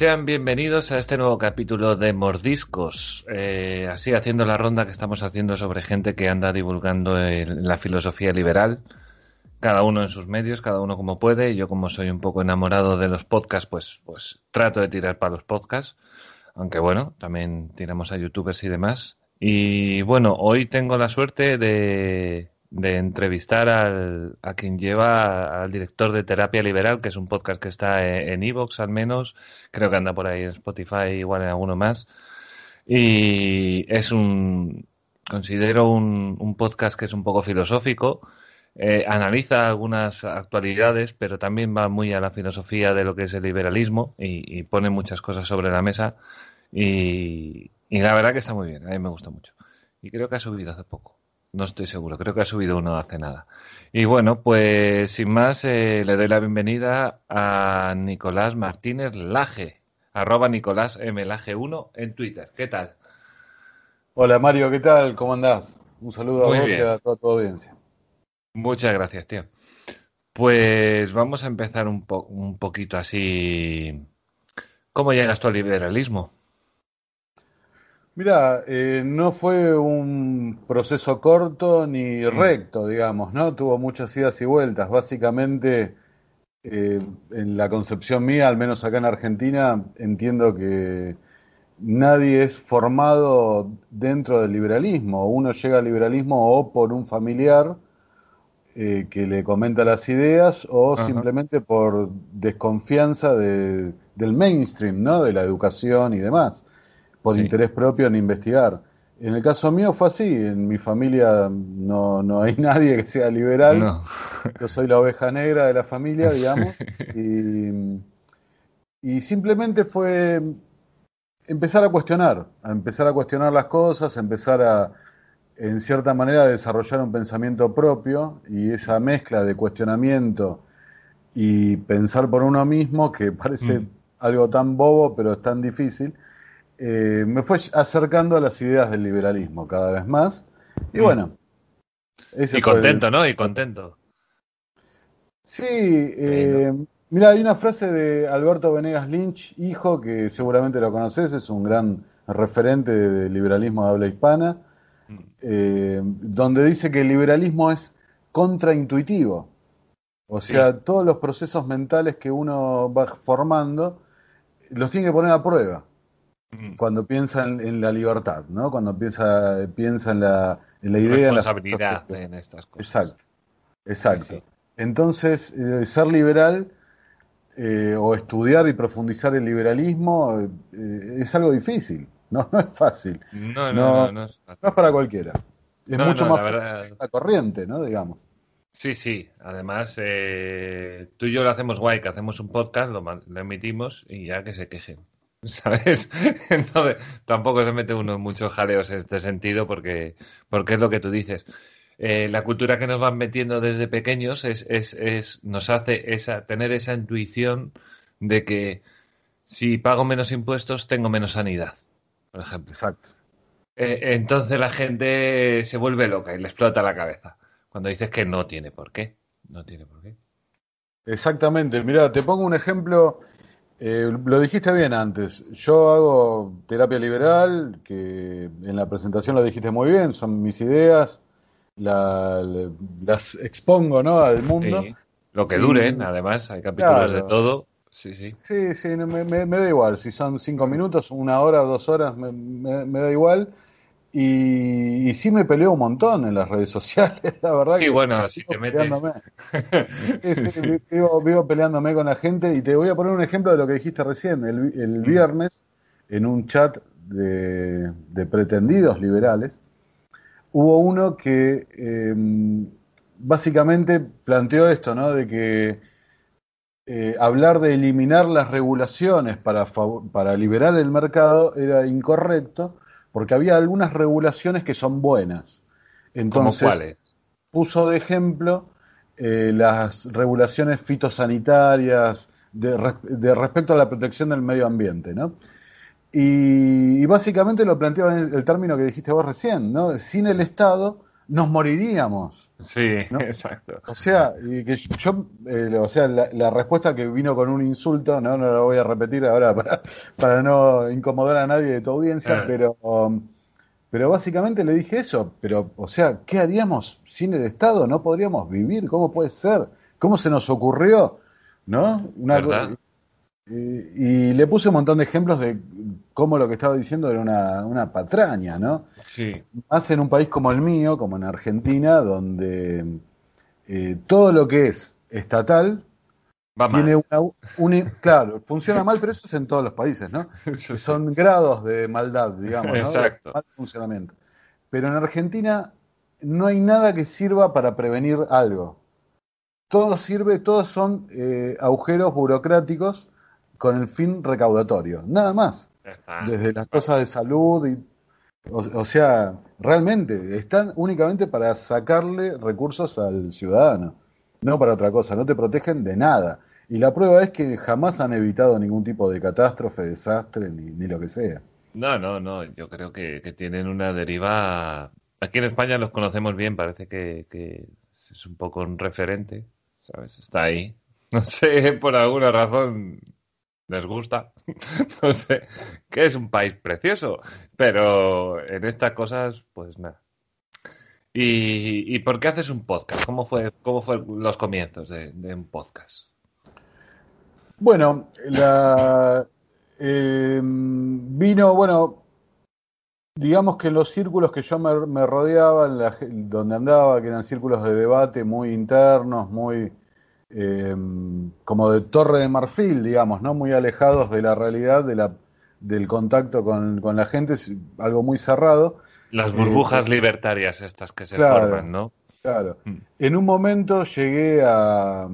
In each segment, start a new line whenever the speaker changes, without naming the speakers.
sean bienvenidos a este nuevo capítulo de Mordiscos. Eh, así haciendo la ronda que estamos haciendo sobre gente que anda divulgando la filosofía liberal, cada uno en sus medios, cada uno como puede. Yo como soy un poco enamorado de los podcasts, pues, pues trato de tirar para los podcasts. Aunque bueno, también tiramos a youtubers y demás. Y bueno, hoy tengo la suerte de, de entrevistar al, a quien lleva al director de Terapia Liberal, que es un podcast que está en Evox al menos, creo que anda por ahí en Spotify, igual en alguno más. Y es un, considero un, un podcast que es un poco filosófico, eh, analiza algunas actualidades, pero también va muy a la filosofía de lo que es el liberalismo y, pone muchas cosas sobre la mesa. Y, y la verdad que está muy bien, a mí me gusta mucho. Y creo que ha subido hace poco. No estoy seguro, creo que ha subido uno hace nada. Y bueno, pues sin más, eh, le doy la bienvenida a Nicolás Martínez Laje, arroba Nicolás M. Laje 1 en Twitter. ¿Qué tal?
Hola Mario, ¿qué tal? ¿Cómo andás? Un saludo a vos y a toda tu audiencia.
Muchas gracias, tío. Pues vamos a empezar un, un poquito así. ¿Cómo llegas tú al liberalismo?
Mira, eh, no fue un proceso corto ni mm. recto, digamos, ¿no? Tuvo muchas idas y vueltas. Básicamente, eh, en la concepción mía, al menos acá en Argentina, entiendo que nadie es formado dentro del liberalismo. Uno llega al liberalismo o por un familiar eh, que le comenta las ideas o simplemente por desconfianza de, del mainstream, ¿no? De la educación y demás por interés propio en investigar. En el caso mío fue así, en mi familia no, no hay nadie que sea liberal, yo soy la oveja negra de la familia, digamos, y, y, simplemente fue empezar a cuestionar, a empezar a cuestionar las cosas, a empezar a, en cierta manera, a desarrollar un pensamiento propio y esa mezcla de cuestionamiento y pensar por uno mismo, que parece mm. algo tan bobo, pero es tan difícil, eh, me fue acercando a las ideas del liberalismo cada vez más. Y mm. bueno.
y contento, ¿no? Y contento.
Sí, eh, mira, hay una frase de Alberto Venegas Lynch, hijo, que seguramente lo conoces, es un gran referente del liberalismo de habla hispana, mm. eh, donde dice que el liberalismo es contraintuitivo. O sea, todos los procesos mentales que uno va formando los tiene que poner a prueba. Mm. cuando piensa en, la libertad, ¿no? Cuando piensa, piensa en, la, en la idea...
Responsabilidad en, estas cosas.
Exacto, exacto. Entonces, eh, ser liberal eh, o estudiar y profundizar el liberalismo eh, es algo difícil, ¿no? no es fácil.
No, no, no, es,
para cualquiera. Es mucho más la, la corriente, ¿no? Digamos.
Sí, sí. Además, tú y yo lo hacemos guay, que hacemos un podcast, lo, lo emitimos y ya que se quejen. ¿Sabes? Entonces, tampoco se mete uno en muchos jaleos en este sentido porque, porque es lo que tú dices. Eh, la cultura que nos van metiendo desde pequeños es, es, es, nos hace esa, tener esa intuición de que si pago menos impuestos tengo menos sanidad, por ejemplo.
Exacto.
Eh, entonces la gente se vuelve loca y le explota la cabeza cuando dices que no tiene por qué. No tiene por qué.
Exactamente. Mira, te pongo un ejemplo eh, lo dijiste bien antes. Yo hago terapia liberal, que en la presentación lo dijiste muy bien, son mis ideas, las expongo ¿no? al mundo.
Lo que dure, además, hay capítulos de todo. Sí, sí.
Sí, sí, me, da igual. Si son cinco minutos, una hora, dos horas, me da igual. Y, sí me peleo un montón en las redes sociales, la verdad.
Sí, bueno, si te metes.
vivo, peleándome con la gente y te voy a poner un ejemplo de lo que dijiste recién. El, el mm. viernes, en un chat de, pretendidos liberales, hubo uno que em, básicamente planteó esto, ¿no? De que eh, hablar de eliminar las regulaciones para, para liberar el mercado era incorrecto porque había algunas regulaciones que son buenas. Entonces, puso de ejemplo eh, las regulaciones fitosanitarias de, respecto a la protección del medio ambiente, ¿no? Y, básicamente lo planteaba en el término que dijiste vos recién, ¿no? Sin el Estado nos moriríamos.
Sí, exacto.
O sea, y que yo, eh, o sea, la, respuesta que vino con un insulto, no, no la voy a repetir ahora para, para no incomodar a nadie de tu audiencia, pero, um, pero básicamente le dije eso, pero, o sea, ¿qué haríamos sin el Estado? No podríamos vivir, ¿cómo puede ser? ¿Cómo se nos ocurrió? ¿No? Una, y, le puse un montón de ejemplos de cómo lo que estaba diciendo era una, una patraña, ¿no?
Sí.
Más en un país como el mío, como en Argentina, donde eh, todo lo que es estatal tiene una, claro, funciona mal, pero eso es en todos los países, ¿no? Son grados de maldad, digamos, ¿no?
Exacto.
mal funcionamiento. Pero en Argentina no hay nada que sirva para prevenir algo. Todo sirve, todos son eh, agujeros burocráticos con el fin recaudatorio, nada más. Desde las cosas de salud y o, sea, realmente están únicamente para sacarle recursos al ciudadano, no para otra cosa, no te protegen de nada. Y la prueba es que jamás han evitado ningún tipo de catástrofe, desastre, ni, lo que sea.
No, no, no, yo creo que, tienen una deriva... Aquí en España los conocemos bien, parece que, que es un poco un referente, ¿sabes? Está ahí. No sé, por alguna razón les gusta. no sé, que es un país precioso, pero en estas cosas, pues nada. ¿Y, por qué haces un podcast? ¿Cómo fue, cómo los comienzos de, un podcast?
Bueno, la, eh, vino, bueno, digamos que en los círculos que yo me, rodeaba, donde andaba, que eran círculos de debate muy internos, muy eh, como de torre de marfil, digamos, ¿no? Muy alejados de la realidad, de la, del contacto con, la gente, es algo muy cerrado.
Las burbujas eh, libertarias estas que se forman, ¿no?
Claro. Mm. En un momento llegué a,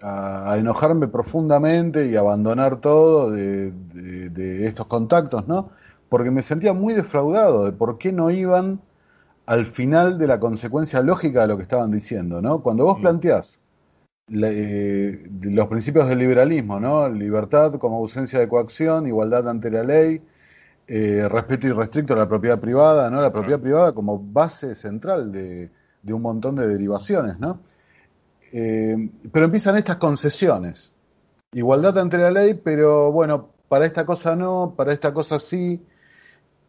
a, enojarme profundamente y abandonar todo de, de, estos contactos, ¿no? Porque me sentía muy defraudado de por qué no iban al final de la consecuencia lógica de lo que estaban diciendo, ¿no? Cuando vos mm. planteás eh, los principios del liberalismo, ¿no? Libertad como ausencia de coacción, igualdad ante la ley, eh, respeto irrestricto a la propiedad privada, ¿no? La propiedad privada como base central de, un montón de derivaciones, ¿no? Eh, pero empiezan estas concesiones. Igualdad ante la ley, pero bueno, para esta cosa no, para esta cosa sí.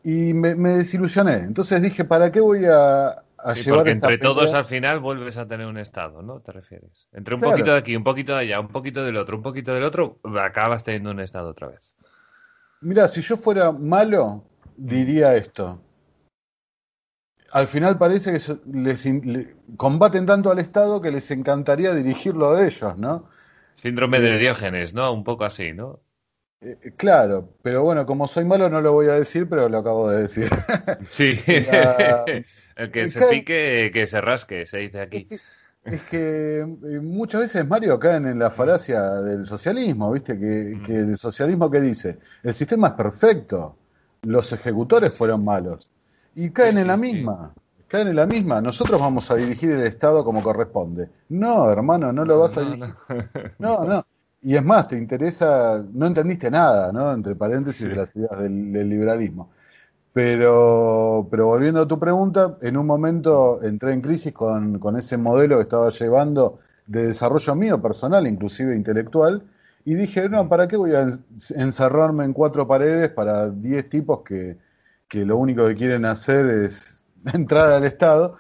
Y me, me desilusioné. Entonces dije, ¿para qué voy a,
porque entre todos al final vuelves a tener un estado, ¿no? ¿Te refieres? Entre un poquito de aquí, un poquito de allá, un poquito del otro, un poquito del otro, acabas teniendo un estado otra vez.
Mira, si yo fuera malo, diría esto. Al final parece que les, combaten tanto al Estado que les encantaría dirigirlo a ellos, ¿no?
Síndrome de Diógenes, ¿no? Un poco así, ¿no?
Eh, eh, claro, pero bueno, como soy malo no lo voy a decir, pero lo acabo de decir.
Sí. El que se pique, que se rasque, se dice aquí.
Es que, eh, muchas veces, Mario, caen en la falacia del socialismo, ¿viste? Que, que, el socialismo que dice, el sistema es perfecto, los ejecutores fueron malos. Y caen en la misma, caen en la misma. Nosotros vamos a dirigir el Estado como corresponde. No, hermano, no lo vas a dirigir. No, no. Y es más, te interesa, no entendiste nada, ¿no? Entre paréntesis de las ideas del liberalismo. Pero, pero volviendo a tu pregunta, en un momento entré en crisis con, con ese modelo que estaba llevando de desarrollo mío personal, inclusive intelectual, y dije, no, ¿para qué voy a encerrarme en cuatro paredes para diez tipos que, que lo único que quieren hacer es entrar al Estado?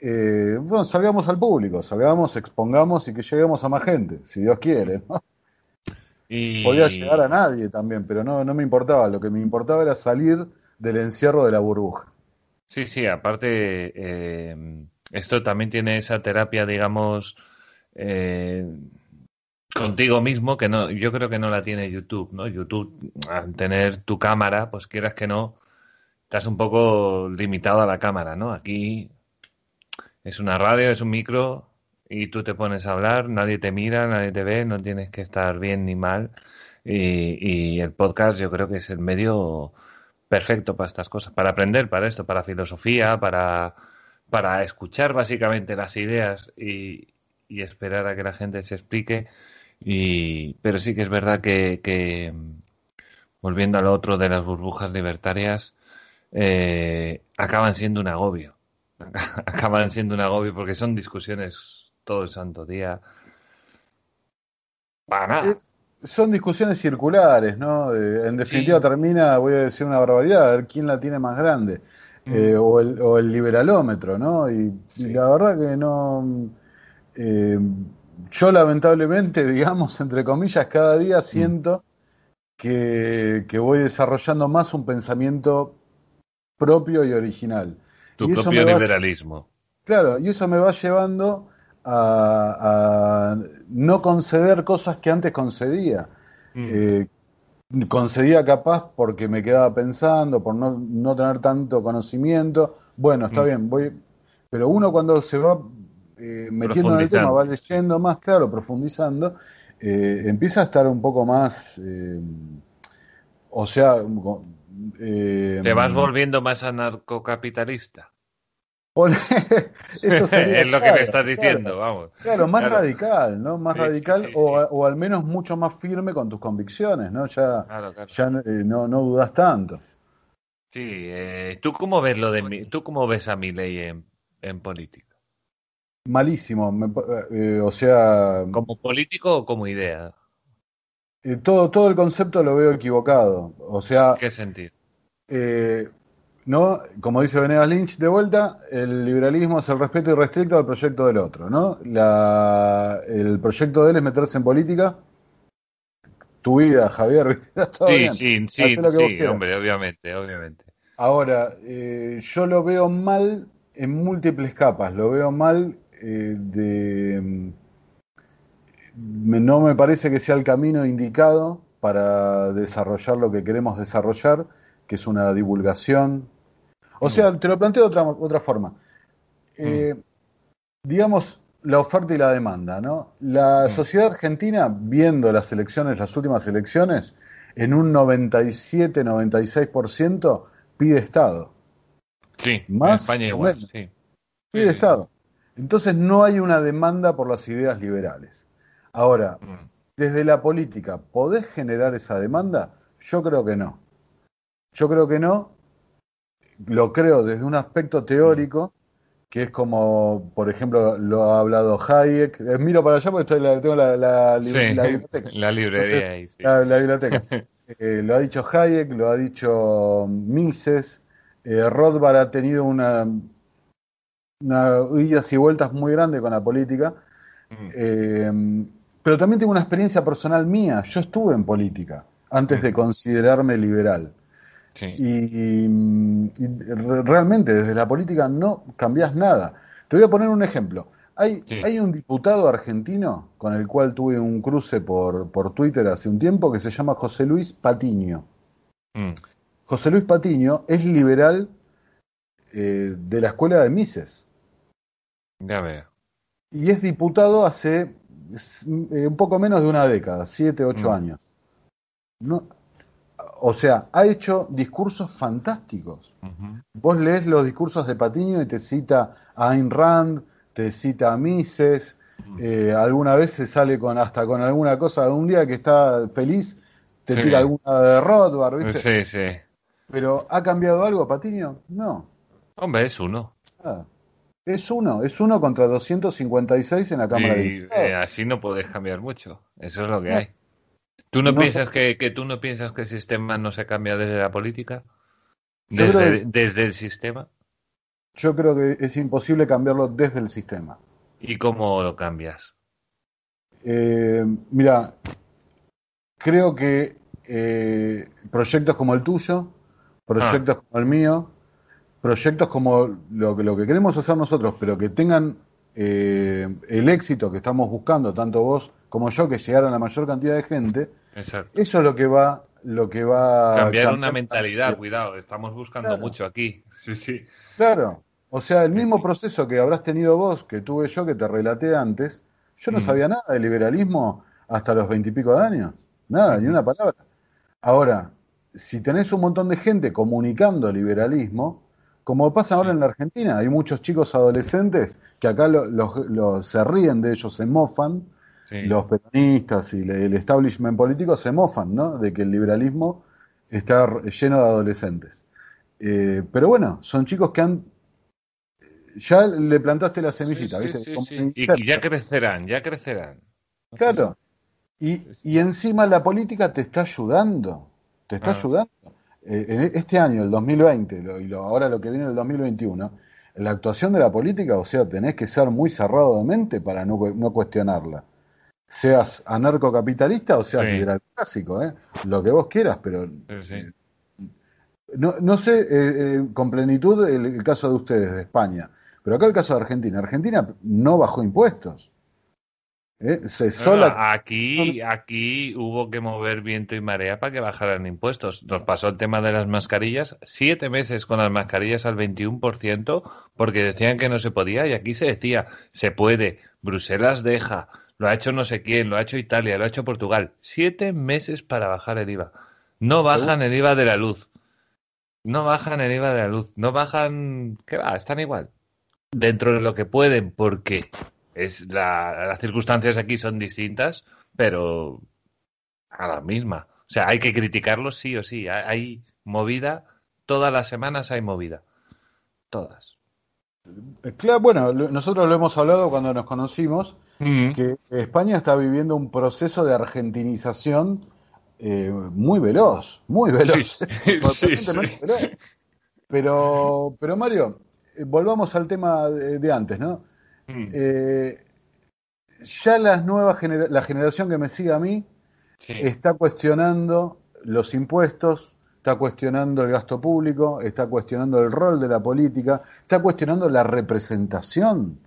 Eh, bueno, salgamos al público, salgamos, expongamos y que lleguemos a más gente, si Dios quiere. Podía llegar a nadie también, pero no, no me importaba, lo que me importaba era salir del encierro de la burbuja.
Sí, sí, aparte, eh, esto también tiene esa terapia, digamos, eh, contigo mismo, que no, yo creo que no la tiene YouTube, ¿no? YouTube, al tener tu cámara, pues quieras que no, estás un poco limitado a la cámara, ¿no? Aquí es una radio, es un micro, y tú te pones a hablar, nadie te mira, nadie te ve, no tienes que estar bien ni mal. Y, y el podcast yo creo que es el medio perfecto para estas cosas, para aprender, para esto, para filosofía, para, para escuchar básicamente las ideas y, esperar a que la gente se explique. Y, pero sí que es verdad que, volviendo al otro de las burbujas libertarias, eh, acaban siendo un agobio. acaban siendo un agobio porque son discusiones todo el santo día. Para nada.
Eh, son discusiones circulares, ¿no? Eh, en definitiva termina, voy a decir una barbaridad, a ver quién la tiene más grande. Mm. Eh, o, el, o, el, liberalómetro, ¿no? Y, la verdad que no... yo lamentablemente, digamos, entre comillas, cada día mm. siento que, que voy desarrollando más un pensamiento propio y original.
Tu propio liberalismo.
claro, y eso me va llevando a, no conceder cosas que antes concedía. Mm. Eh, concedía capaz porque me quedaba pensando, por no, no tener tanto conocimiento. Bueno, está mm. bien, voy. Pero uno cuando se va eh, metiendo en el tema, va leyendo más, claro, profundizando, eh, empieza a estar un poco más. o sea,
te vas volviendo más anarcocapitalista.
Eso sería,
es lo que me estás diciendo, vamos.
Claro, más radical, ¿no? Más radical o, al menos mucho más firme con tus convicciones, ¿no? Ya, ya eh, no, no dudas tanto.
Sí, eh, ¿tú cómo ves lo de tú cómo ves a mi ley en, en política?
Malísimo, eh, o sea.
¿Como político o como idea?
todo, todo el concepto lo veo equivocado. O sea.
¿Qué sentido?
¿No? Como dice Venegas Lynch, de vuelta, el liberalismo es el respeto irrestricto al proyecto del otro, ¿no? La, el proyecto de él es meterse en política. Tu vida, Javier.
sí, sí, sí, sí, hombre, obviamente, obviamente.
Ahora, eh, yo lo veo mal en múltiples capas. Lo veo mal eh, de... Mm, no me parece que sea el camino indicado para desarrollar lo que queremos desarrollar, que es una divulgación o sea, te lo planteo de otra, otra forma. Eh, digamos, la oferta y la demanda, ¿no? La sociedad argentina, viendo las elecciones, las últimas elecciones, en un 97-96% pide Estado.
Sí, Más España igual, sí.
Pide Estado. Entonces no hay una demanda por las ideas liberales. Ahora, desde la política, ¿podés generar esa demanda? Yo creo que no. Yo creo que no, lo creo desde un aspecto teórico, que es como, por ejemplo, lo ha hablado Hayek. Eh, miro para allá porque tengo la, biblioteca.
La librería ahí,
la, biblioteca. Eh, lo ha dicho Hayek, lo ha dicho Mises. Eh, Rothbard ha tenido una, una idas y vueltas muy grande con la política. Mm. pero también tengo una experiencia personal mía. Yo estuve en política antes de considerarme liberal. Y, realmente desde la política no cambias nada. Te voy a poner un ejemplo. Hay, hay un diputado argentino con el cual tuve un cruce por, por Twitter hace un tiempo que se llama José Luis Patiño. Mm. José Luis Patiño es liberal eh, de la escuela de Mises.
Ya veo.
Y es diputado hace eh, un poco menos de una década, siete, ocho mm. años. No, o sea, ha hecho discursos fantásticos. Vos lees los discursos de Patiño y te cita a Ayn Rand, te cita a Mises, eh, alguna vez se sale con hasta con alguna cosa, un día que está feliz, te tira alguna de Rothbard, ¿viste?
Sí, sí.
Pero ¿ha cambiado algo Patiño? No.
Hombre, es uno.
Ah, es uno, es uno contra 256 en la Cámara
de Diputados. Eh, así no podés cambiar mucho, eso es lo que hay. ¿Tú no, piensas que, tú no piensas que el sistema no se cambia desde la política? Desde, el sistema.
Yo creo que es imposible cambiarlo desde el sistema.
¿Y cómo lo cambias?
Eh, mira, creo que eh, proyectos como el tuyo, proyectos ah. como el mío, proyectos como lo, lo, que queremos hacer nosotros, pero que tengan eh, el éxito que estamos buscando, tanto vos como yo, que llegaron a la mayor cantidad de gente, eso es lo que va, lo que va
cambiar una mentalidad, cuidado, estamos buscando mucho aquí. Sí, sí.
Claro. O sea, el mismo proceso que habrás tenido vos, que tuve yo, que te relaté antes, yo no mm. sabía nada de liberalismo hasta los veintipico de años. Nada, ni una palabra. Ahora, si tenés un montón de gente comunicando liberalismo, como pasa ahora en la Argentina, hay muchos chicos adolescentes que acá se ríen de ellos, se mofan, los peronistas y el establishment político se mofan, ¿no? De que el liberalismo está lleno de adolescentes. Eh, pero bueno, son chicos que han ya le plantaste la semillita,
Sí,
¿viste?
sí,
Como
Y ya crecerán, ya crecerán.
Claro. Y, y encima la política te está ayudando. Te está
Ah.
ayudando. Eh, en este año, el 2020, lo- y lo- ahora lo que viene el 2021, la actuación de la política, o sea, tenés que ser muy cerrado de mente para no, no cuestionarla. Seas anarcocapitalista o seas
Sí.
liberal clásico, ¿eh? Lo que vos quieras, pero
Sí, sí.
no, no sé eh, eh, con plenitud el, el caso de ustedes, de España, pero acá el caso de Argentina. Argentina no bajó impuestos. ¿Eh? Se
No,
sola,
no, aquí, aquí hubo que mover viento y marea para que bajaran impuestos. Nos pasó el tema de las mascarillas, siete meses con las mascarillas al 21%, porque decían que no se podía, y aquí se decía, se puede, Bruselas deja, lo ha hecho no sé quién, lo ha hecho Italia, lo ha hecho Portugal. Siete meses para bajar el IVA. No bajan el IVA de la luz. No bajan el IVA de la luz. No bajan. ¿Qué va? Están igual. Dentro de lo que pueden, porque es la- las circunstancias aquí son distintas, pero a la misma. O sea, hay que criticarlos sí o sí. Hay, hay movida. Todas las semanas hay movida. Todas.
Claro, bueno, nosotros lo hemos hablado cuando nos conocimos,
Mm.
que España está viviendo un proceso de argentinización eh, muy veloz, muy veloz.
Sí, sí,
Sorprendentemente veloz. Pero, pero Mario, eh, volvamos al tema de, de antes, ¿no?
Mm.
Eh, ya las nuevas la generación que me sigue a mí
Sí.
está cuestionando los impuestos, está cuestionando el gasto público, está cuestionando el rol de la política, está cuestionando la representación.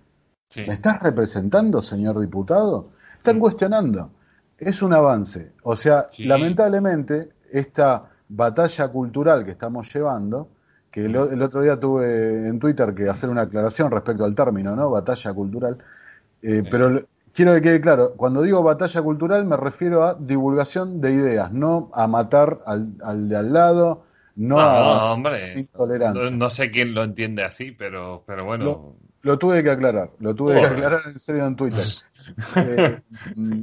Sí.
¿Me estás representando, señor diputado? Están cuestionando. Es un avance. O sea, lamentablemente, esta batalla cultural que estamos llevando, que el, otro día tuve en Twitter que hacer una aclaración respecto al término, ¿no? Batalla cultural. Eh,
Sí.
Pero quiero que quede claro, cuando digo batalla cultural me refiero a divulgación de ideas, no a matar al, al de al lado, no,
No,
a
hombre.
intolerancia.
No, no sé quién lo entiende así, pero, pero bueno.
Lo- Lo tuve que aclarar, lo tuve que aclarar en serio en Twitter. Eh, mm,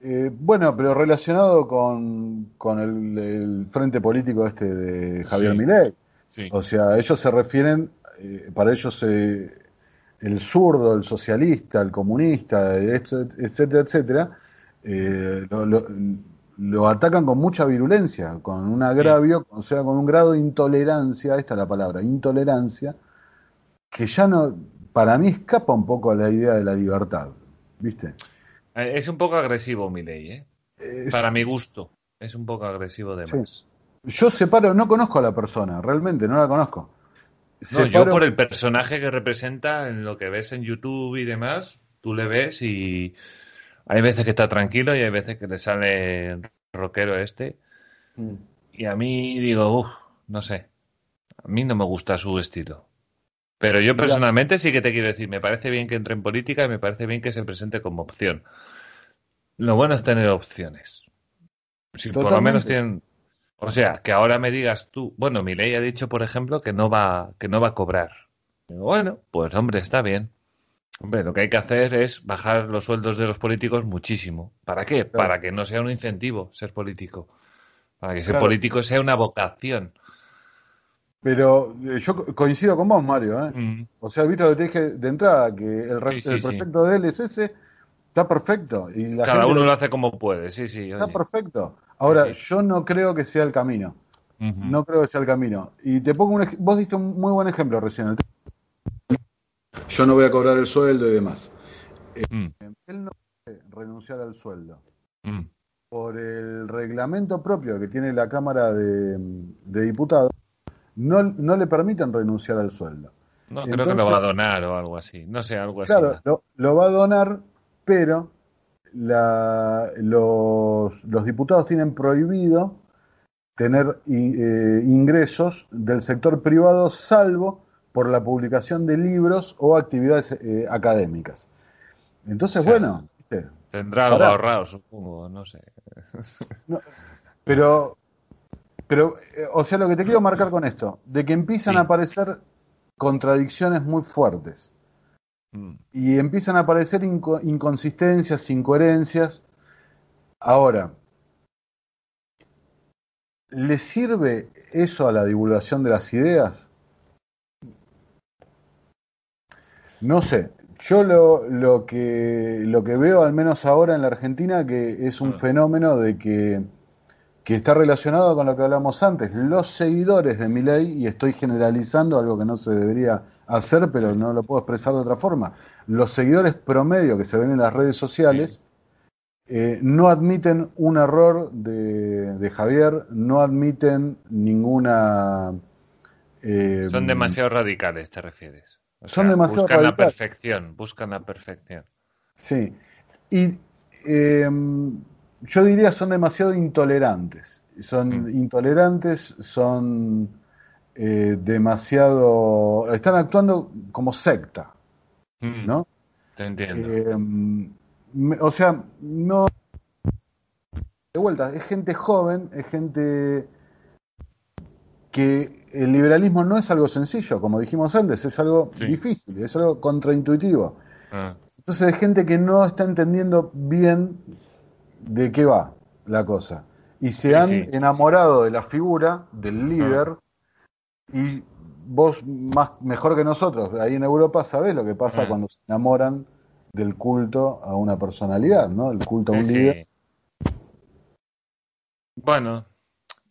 eh, bueno, pero relacionado con, con el, el frente político este de Javier
Sí.
Milei.
Sí.
O sea, ellos se refieren, eh, para ellos eh, el zurdo, el socialista, el comunista, etcétera, etcétera, eh, lo, lo- lo atacan con mucha virulencia, con un agravio, o sea, con un grado de intolerancia, esta es la palabra, intolerancia, que ya no, para mí escapa un poco a la idea de la libertad, ¿viste?
Eh, Es un poco agresivo mi ley, ¿eh? Para mi gusto. Es un poco agresivo de
Sí. Yo separo, no conozco a la persona, realmente no la conozco.
No, yo por el personaje que representa en lo que ves en YouTube y demás, tú le ves y hay veces que está tranquilo y hay veces que le sale rockero este.
Mm.
Y a mí digo, uff, no sé. A mí no me gusta su estilo. Pero yo
Mira.
personalmente sí que te quiero decir, me parece bien que entre en política y me parece bien que se presente como opción. Lo bueno es tener opciones. Si por lo menos tienen. O sea, que ahora me digas tú, bueno, mi ley ha dicho, por ejemplo, que no va, que no va a cobrar. Bueno, pues hombre, está bien. Hombre, lo que hay que hacer es bajar los sueldos de los políticos muchísimo. ¿Para qué?
Claro.
Para que no sea un incentivo ser político. Para que ser
Claro.
político sea una vocación.
Pero eh, yo co- coincido con vos, Mario. ¿eh?
Mm.
O sea, viste lo que te dije de entrada, que el, re-
Sí, sí,
el
sí.
proyecto de LSS está perfecto. Y la
Cada
gente
uno lo hace como puede, sí, sí.
está
oye.
perfecto. Ahora, yo no creo que sea el camino. No creo que sea el camino. Y te pongo un vos diste un muy buen ejemplo recién. Yo no voy a cobrar el sueldo y demás.
Mm,
Él no puede renunciar al sueldo.
mm.
Por el reglamento propio que tiene la Cámara de, de Diputados, no, no le permiten renunciar al sueldo.
No, creo que lo va a donar o algo así. No sé, algo así.
Claro, lo, lo va a donar, pero la- los, los diputados tienen prohibido tener eh, ingresos del sector privado, salvo por la publicación de libros o actividades eh, académicas. Entonces,
O sea,
bueno, ¿viste?
Tendrá algo
Ahora-
ahorrado, supongo, no sé.
pero, pero, eh, o sea, lo que te quiero marcar con esto, de que empiezan
Sí.
a aparecer contradicciones muy fuertes.
Mm.
y empiezan a aparecer inco- inconsistencias, incoherencias. Ahora, ¿le sirve eso a la divulgación de las ideas? No sé, yo lo, lo, que, lo que veo, al menos ahora en la Argentina, que es un
Ah.
fenómeno de que, que está relacionado con lo que hablamos antes. Los seguidores de Milei, y estoy generalizando algo que no se debería hacer, pero no lo puedo expresar de otra forma. Los seguidores promedio que se ven en las redes sociales eh, no admiten un error de, de Javier, no admiten ninguna... eh,
Son demasiado radicales, te refieres. O
Son
sea,
demasiado
buscan la perfección, buscan la perfección.
Sí. Y eh, yo diría son demasiado intolerantes. Son
Mm.
intolerantes, son eh, demasiado... Están actuando como secta,
Mm,
¿no?
Te entiendo.
Eh, me- o sea, no... De vuelta, es gente joven, es gente que el liberalismo no es algo sencillo, como dijimos antes, es algo
Sí.
difícil, es algo contraintuitivo.
Ah,
Entonces hay gente que no está entendiendo bien de qué va la cosa. Y se
Sí,
han
sí.
enamorado de la figura del líder y vos más mejor que nosotros, ahí en Europa sabés lo que pasa cuando se enamoran del culto a una personalidad, ¿no? El culto a un
sí,
líder.
sí. Bueno,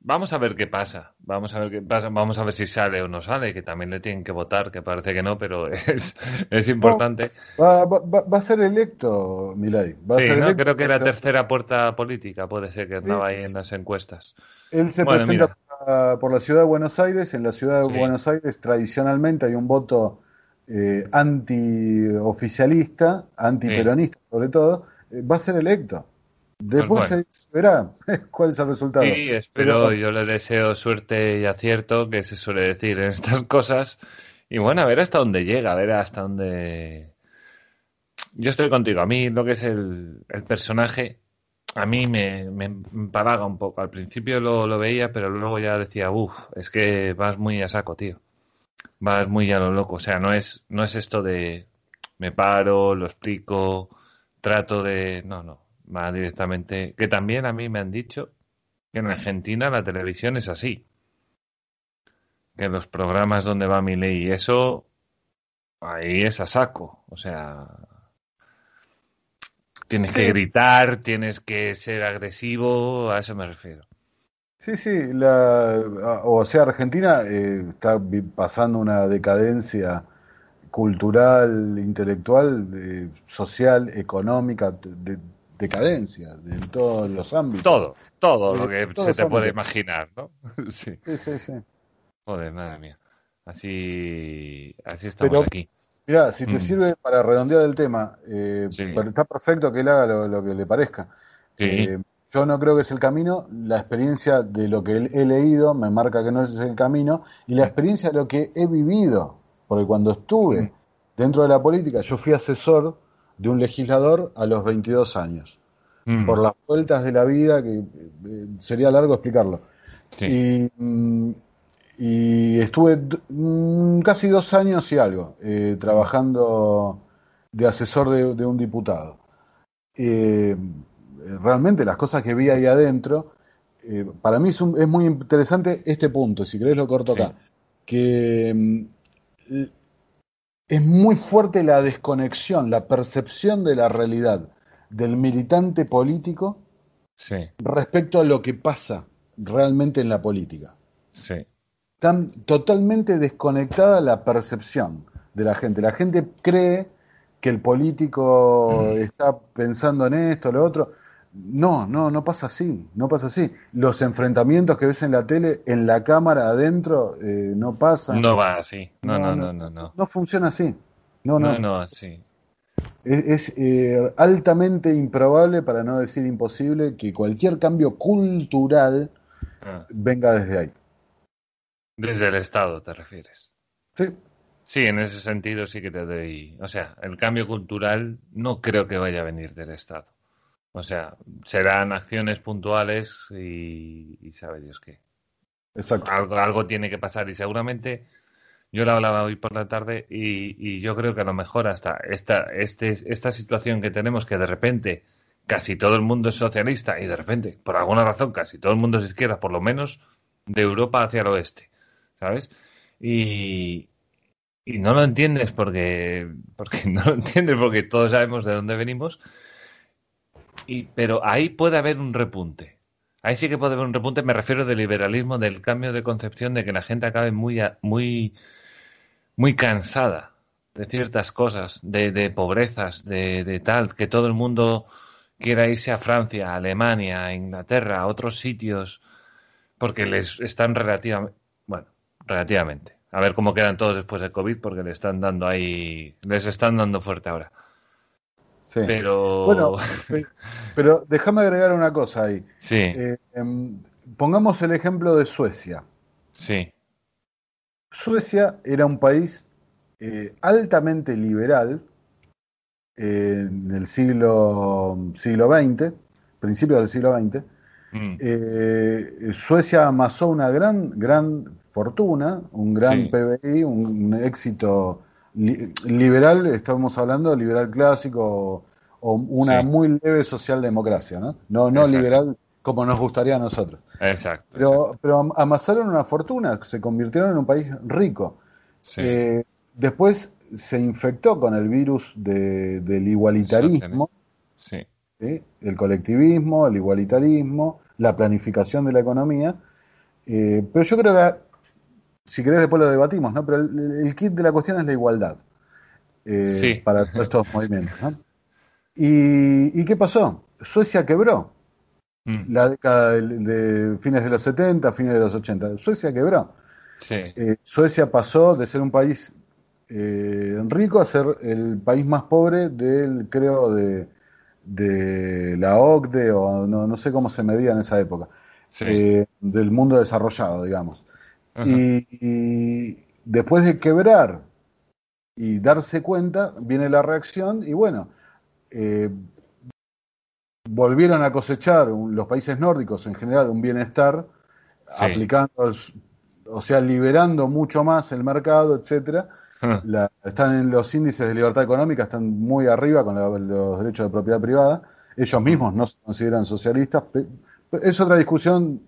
vamos a ver qué pasa. Vamos a ver qué pasa. Vamos a ver si sale o no sale, que también le tienen que votar, que parece que no, pero es, es importante.
Va, va- va- va a ser electo, Milei. Va a
Sí,
ser
¿no?
electo,
Creo que
a
la tercera puerta política puede ser que andaba
sí,
ahí en
sí.
las encuestas.
Él se
Bueno,
presenta
mira.
Por la, por la ciudad de Buenos Aires. En la ciudad de
Sí.
Buenos Aires tradicionalmente hay un voto eh, anti-oficialista, anti-peronista sobre todo. Eh, va a ser electo. Después se verá cuál es el resultado.
Sí, espero,
Pero-
yo le deseo suerte y acierto, que se suele decir en estas cosas. Y bueno, a ver hasta dónde llega, a ver hasta dónde... Yo estoy contigo, a mí lo que es el, el personaje, a mí me, me empalaga un poco. Al principio lo, lo veía, pero luego ya decía, uff, es que vas muy a saco, tío. Vas muy a lo loco, o sea, no es, no es esto de me paro, lo explico, trato de... No, no, va directamente... Que también a mí me han dicho que en Argentina la televisión es así. Que los programas donde va mi ley y eso, ahí es a saco. O sea, tienes que gritar, tienes que ser agresivo, a eso me refiero.
Sí, sí, la, o sea, Argentina eh, está pasando una decadencia cultural, intelectual, eh, social, económica, de, decadencia en todos los ámbitos.
Todo, todo
Eh,
lo que se te puede
de-
imaginar, ¿no? sí,
Sí, sí, sí.
joder, madre mía. Así, así estamos
Pero-
aquí.
Mirá, si te
Mm.
sirve para redondear el tema, eh,
Sí.
está perfecto que él haga lo, lo que le parezca.
Sí.
Eh, yo no creo que es el camino, la experiencia de lo que he leído me marca que no es el camino, y la experiencia de lo que he vivido, porque cuando estuve
Mm.
dentro de la política, yo fui asesor de un legislador a los 22 años,
Mm,
por las vueltas de la vida, que eh, sería largo explicarlo.
sí.
Y, mm, y estuve mm, casi dos años y algo eh, trabajando de asesor de, de un diputado. Eh, realmente las cosas que vi ahí adentro, eh, para mí es, un- es muy interesante este punto, si querés lo corto acá,
Sí.
que mm, es muy fuerte la desconexión, la percepción de la realidad del militante político
Sí,
respecto a lo que pasa realmente en la política.
sí.
Están totalmente desconectada la percepción de la gente. La gente cree que el político está pensando en esto, lo otro. No, no, no pasa así, no pasa así. Los enfrentamientos que ves en la tele, en la cámara adentro, eh, no pasan.
No va así. No,
No,
no,
no.
no, no,
funciona así. No, no.
No, no,
es, eh, altamente improbable, para no decir imposible, que cualquier cambio cultural
Ah,
venga desde ahí.
Desde el Estado te refieres.
Sí,
Sí, en ese sentido sí que te doy. O sea, el cambio cultural no creo que vaya a venir del Estado. O sea, serán acciones puntuales y, y sabe Dios qué.
exacto.
Algo, algo tiene que pasar y seguramente yo lo hablaba hoy por la tarde y, y yo creo que a lo mejor hasta esta, este, esta situación que tenemos que de repente casi todo el mundo es socialista y de repente, por alguna razón, casi todo el mundo es izquierda, por lo menos de Europa hacia el oeste, ¿sabes? Y, Y no lo entiendes porque, porque no lo entiendes porque todos sabemos de dónde venimos. Y, pero ahí puede haber un repunte. Ahí sí que puede haber un repunte, me refiero del liberalismo, del cambio de concepción, de que la gente acabe muy, muy, muy cansada de ciertas cosas, de, de pobrezas, de, de, tal, que todo el mundo quiera irse a Francia, Alemania, Inglaterra, a otros sitios, porque les están relativamente, relativamente. A ver cómo quedan todos después del COVID, porque le están dando ahí, les están dando fuerte ahora.
Sí.
Pero.
Bueno, pero déjame agregar una cosa ahí.
Sí.
Eh, pongamos el ejemplo de Suecia.
Sí.
Suecia era un país eh, altamente liberal eh, en el siglo, siglo XX, principios del siglo XX.
Mm.
Eh, Suecia amasó una gran, gran fortuna, un gran
Sí.
PBI, un, éxito li- liberal, estamos hablando de liberal clásico o, una
Sí.
muy leve socialdemocracia, ¿no? No, no
Exacto.
liberal como nos gustaría a nosotros.
Exacto. exacto.
Pero, pero am- amasaron una fortuna, se convirtieron en un país rico.
Sí.
Eh, después se infectó con el virus de- del igualitarismo,
sí.
¿sí? el colectivismo, el igualitarismo, la planificación de la economía. Eh, pero yo creo que, si querés después lo debatimos, ¿no? pero el, el kit de la cuestión es la igualdad eh,
Sí.
para todos estos movimientos. ¿no? ¿Y, ¿Y qué pasó? Suecia quebró
Mm.
la década de, de fines de los 70, fines de los 80. Suecia quebró.
Sí.
Eh, Suecia pasó de ser un país eh, rico a ser el país más pobre del, creo, de, de la OCDE o no, no sé cómo se medía en esa época,
Sí.
eh, del mundo desarrollado, digamos. Y, y después de quebrar y darse cuenta, viene la reacción y bueno, eh, volvieron a cosechar un- los países nórdicos en general un bienestar,
Sí.
aplicando, o sea, liberando mucho más el mercado, etcétera. La- están en los índices de libertad económica, están muy arriba con la- los derechos de propiedad privada. Ellos mismos no se consideran socialistas. Es otra discusión,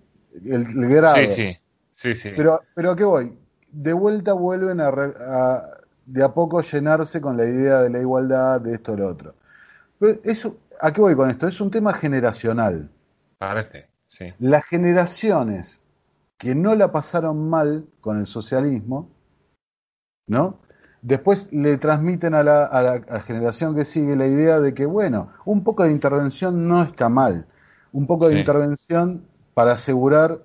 el, el grado.
Sí, sí. Sí, sí.
Pero, pero ¿a qué voy? De vuelta vuelven a, re- a- de a poco llenarse con la idea de la igualdad, de esto, lo otro. Pero eso, ¿a qué voy con esto? Es un tema generacional.
Parece. Sí.
Las generaciones que no la pasaron mal con el socialismo, ¿no? Después le transmiten a la, a la- a la generación que sigue la idea de que, bueno, un poco de intervención no está mal. Un poco de intervención para asegurar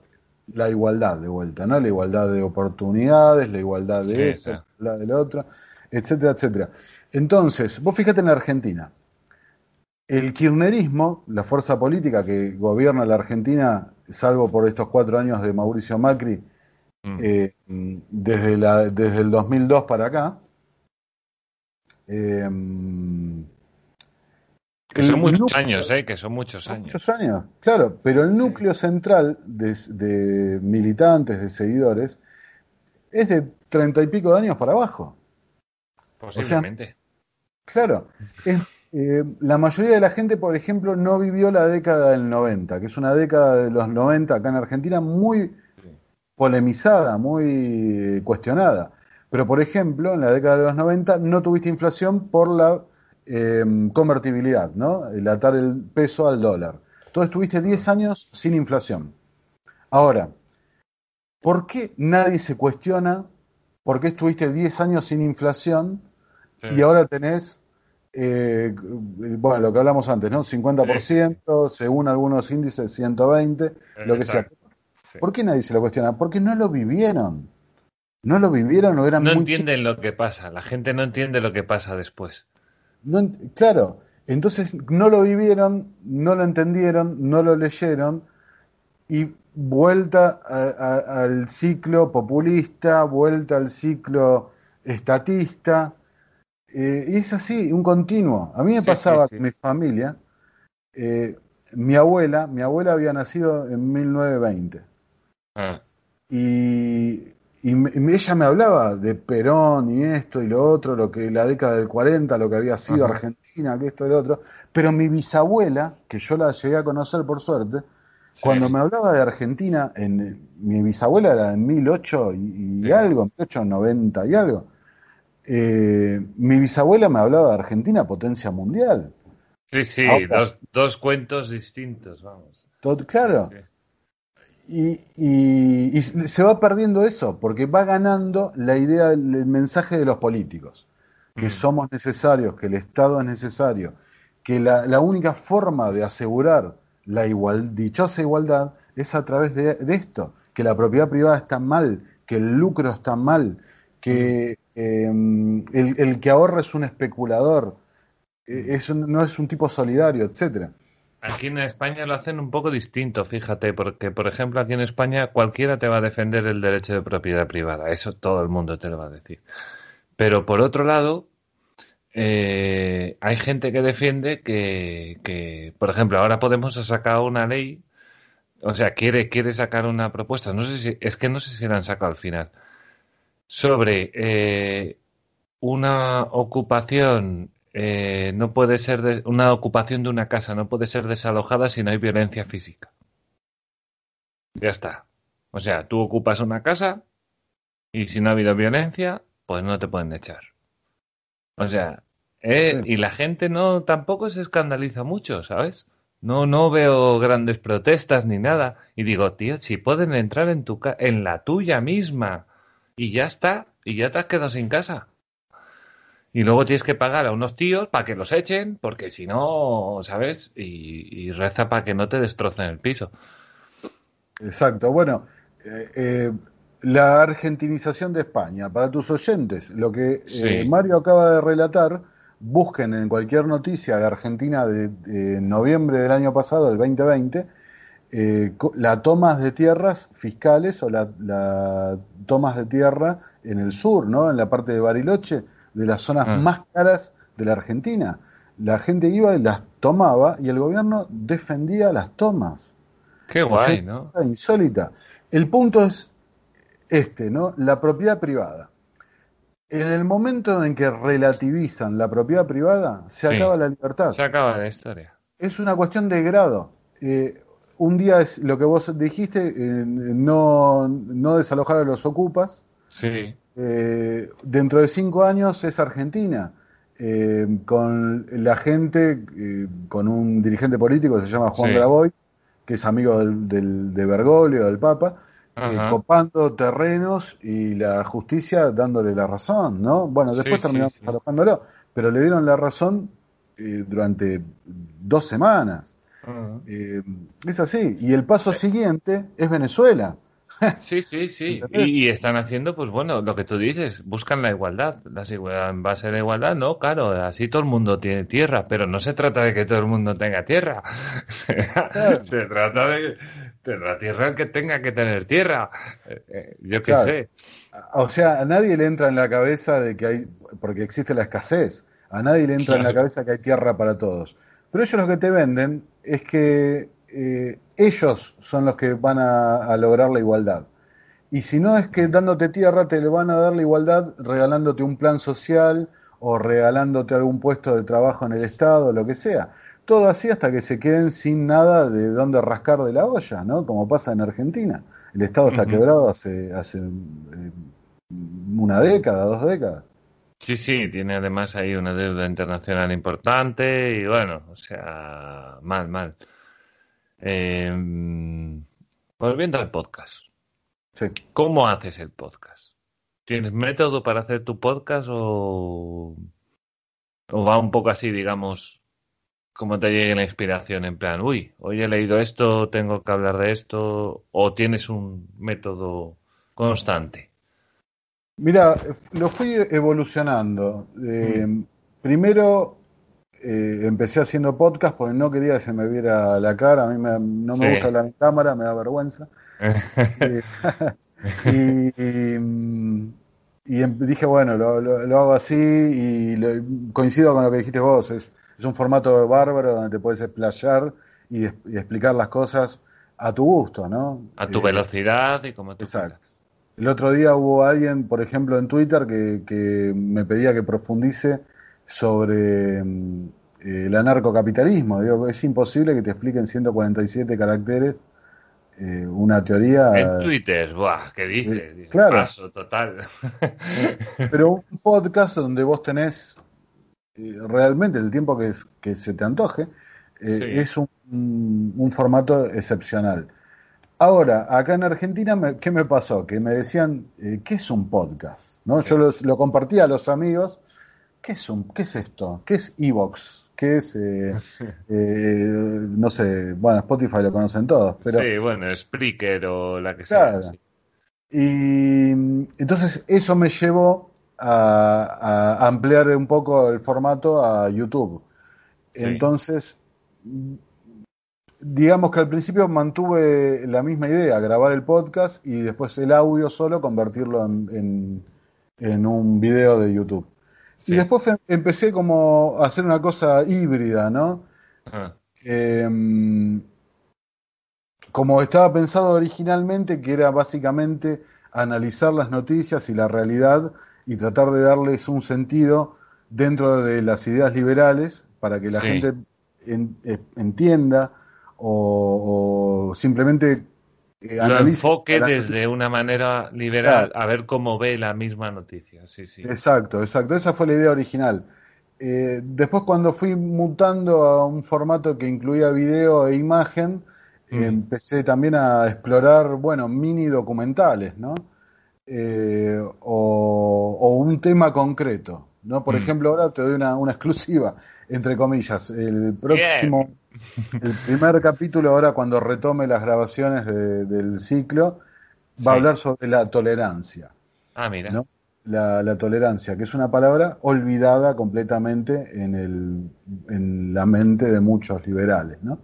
la igualdad de vuelta, ¿no? La igualdad de oportunidades, la igualdad de
Sí,
la de lo otro, etcétera, etcétera. Entonces, vos fíjate en la Argentina. El kirchnerismo, la fuerza política que gobierna la Argentina, salvo por estos cuatro años de Mauricio Macri,
Mm.
eh, desde, la, desde el 2002 para acá, eh,
que son muchos
núcleo-
años, ¿eh? Que son muchos años.
Muchos años, claro, pero el núcleo central de, de militantes, de seguidores, es de treinta y pico de años para abajo.
Posiblemente.
Claro, es, eh, la mayoría de la gente, por ejemplo, no vivió la década del 90, que es una década de los 90 acá en Argentina muy polemizada, muy cuestionada. Pero, por ejemplo, en la década de los 90 no tuviste inflación por la eh, convertibilidad, ¿no? El atar el peso al dólar. Entonces tuviste 10 años sin inflación. Ahora, ¿por qué nadie se cuestiona por qué estuviste 10 años sin inflación
Sí.
y ahora tenés, eh, bueno, lo que hablamos antes, ¿no? 50%, según algunos índices, 120, lo que sea.
Exacto.
¿Por qué nadie se lo cuestiona? Porque no lo vivieron. No lo vivieron o eran
No
muy
entienden lo que pasa. La gente no entiende lo que pasa después.
No claro, entonces no lo vivieron, no lo entendieron, no lo leyeron y vuelta a- a- al ciclo populista, vuelta al ciclo estatista. eh, y es así, un continuo. A mí me
Sí,
pasaba
sí, sí.
con mi familia, eh, mi abuela, mi abuela había nacido en 1920.
Ah,
Y, y me- y ella me hablaba de Perón y esto y lo otro, lo que la década del 40, lo que había sido
Ajá.
Argentina, que esto y lo otro. Pero mi bisabuela, que yo la llegué a conocer por suerte,
sí.
cuando me hablaba de Argentina, en, mi bisabuela era en 1008 y, y
Sí.
algo, 1890 y algo. eh, mi bisabuela me hablaba de Argentina potencia mundial.
Sí, sí, dos, cuentos distintos, vamos.
claro. Y, se va perdiendo eso, porque va ganando la idea, el mensaje de los políticos, que mm. somos necesarios, que el Estado es necesario, que la, única forma de asegurar la igual, dichosa igualdad es a través de, esto, que la propiedad privada está mal, que el lucro está mal, que mm. em, el, que ahorra es un especulador, e, eso no es un tipo solidario, etcétera.
Aquí en España lo hacen un poco distinto, fíjate, porque por ejemplo aquí en España cualquiera te va a defender el derecho de propiedad privada, eso todo el mundo te lo va a decir. Pero por otro lado, eh, hay gente que defiende que, por ejemplo, ahora Podemos ha sacado una ley, o sea, quiere, quiere sacar una propuesta, no sé si, es que no sé si la han sacado al final, sobre eh, una ocupación eh, no puede ser una ocupación de una casa, no puede ser desalojada si no hay violencia física. Ya está. O sea, tú ocupas una casa y si no ha habido violencia, pues no te pueden echar. O sea, eh, y la gente no tampoco se escandaliza mucho, ¿sabes? No, no veo grandes protestas ni nada. Y digo, tío, si pueden entrar en tu en la tuya misma y ya está, y ya te has quedado sin casa. Y luego tienes que pagar a unos tíos para que los echen, porque si no, ¿sabes? Y, reza para que no te destrocen el piso.
Exacto. Bueno, eh, eh, la argentinización de España, para tus oyentes, lo que eh, Mario acaba de relatar, busquen en cualquier noticia de Argentina de, noviembre del año pasado, el 2020, la tomas de tierras fiscales o la, la, tomas de tierra en el sur, ¿no? En la parte de Bariloche de las zonas ah. más caras de la Argentina. La gente iba y las tomaba y el gobierno defendía las tomas.
Qué guay, ¿no?
Insólita. El punto es este, ¿no? La propiedad privada. En el momento en que relativizan la propiedad privada, se acaba la libertad.
Se acaba la historia.
Es una cuestión de grado. Eh, un día es lo que vos dijiste, eh, no, no desalojar a los ocupas.
Sí.
Eh, dentro de cinco años es Argentina, eh, con la gente, eh, con un dirigente político que se llama Juan Grabois, que es amigo del, de Bergoglio, del Papa, copando terrenos y la justicia dándole la razón, ¿no? Bueno, después terminamos alojándolo, pero le dieron la razón durante dos semanas. es así. Y el paso siguiente es Venezuela.
Sí, sí, sí. Y, están haciendo, pues bueno, lo que tú dices, buscan la igualdad. La igualdad en base a la igualdad, no, claro, así todo el mundo tiene tierra, pero no se trata de que todo el mundo tenga tierra. se trata de, la tierra el que tenga que tener tierra. Eh, eh, yo qué sé.
O sea, a nadie le entra en la cabeza de que hay, porque existe la escasez, a nadie le entra en la cabeza que hay tierra para todos. Pero ellos lo que te venden es que eh, ellos son los que van a, lograr la igualdad. Y si no es que dándote tierra te le van a dar la igualdad regalándote un plan social o regalándote algún puesto de trabajo en el Estado, lo que sea. Todo así hasta que se queden sin nada de dónde rascar de la olla, ¿no? Como pasa en Argentina. El Estado está quebrado hace, hace eh, una década, dos décadas.
Sí, sí, tiene además ahí una deuda internacional importante y bueno, o sea, mal, mal. Eh, volviendo al podcast. ¿Cómo haces el podcast? ¿Tienes método para hacer tu podcast o, o va un poco así, digamos, como te llegue la inspiración? En plan, uy, hoy he leído esto, tengo que hablar de esto, o tienes un método constante.
Mira, lo fui evolucionando. Eh, mm. Primero eh, empecé haciendo podcast porque no quería que se me viera la cara, a mí no me gusta la cámara, me da vergüenza. Eh, y, em, dije, bueno, lo, hago así y coincido con lo que dijiste vos, es, es un formato bárbaro donde te puedes explayar y, explicar las cosas a tu gusto, ¿no?
A tu eh, velocidad y como tú
Exacto. El otro día hubo alguien, por ejemplo, en Twitter que, que me pedía que profundice sobre mm, el anarcocapitalismo. Digo, es imposible que te expliquen 147 caracteres eh, una teoría.
En Twitter, buah, ¿qué dices?
Eh, claro.
Paso total.
Pero un podcast donde vos tenés eh, realmente el tiempo que, es, que se te antoje, eh,
Sí.
es un, un formato excepcional. Ahora, acá en Argentina, me- ¿qué me pasó? Que me decían, eh, ¿qué es un podcast? ¿No? Yo los- lo compartía a los amigos. ¿Qué es, un, ¿Qué es esto? ¿Qué es Evox? ¿Qué es, eh, eh, no sé, bueno, Spotify lo conocen todos, pero...
Sí, bueno, Spreaker o la que sea. Sí.
Y entonces eso me llevó a, a ampliar un poco el formato a YouTube.
Sí.
Entonces, digamos que al principio mantuve la misma idea, grabar el podcast y después el audio solo convertirlo en, en- en un video de YouTube.
Sí.
Y después fe- empecé como a hacer una cosa híbrida, ¿no?
Ah,
Eh, como estaba pensado originalmente, que era básicamente analizar las noticias y la realidad y tratar de darles un sentido dentro de las ideas liberales para que la
Sí.
gente en- eh, entienda o, o simplemente eh,
Lo enfoque
la-
desde una manera liberal
Claro.
a ver cómo ve la misma noticia. Sí, sí.
Exacto, exacto. Esa fue la idea original. Eh, después cuando fui mutando a un formato que incluía video e imagen, eh,
Mm.
empecé también a explorar, bueno, mini documentales, ¿no? Eh, o, o un tema concreto, ¿no? Por
Mm.
ejemplo, ahora te doy una, una exclusiva, entre comillas. El próximo, el primer capítulo, ahora cuando retome las grabaciones de- del ciclo, va a
Sí.
hablar sobre la tolerancia.
Ah, mira.
¿no? La, la tolerancia, que es una palabra olvidada completamente en, el, en la mente de muchos liberales, ¿no?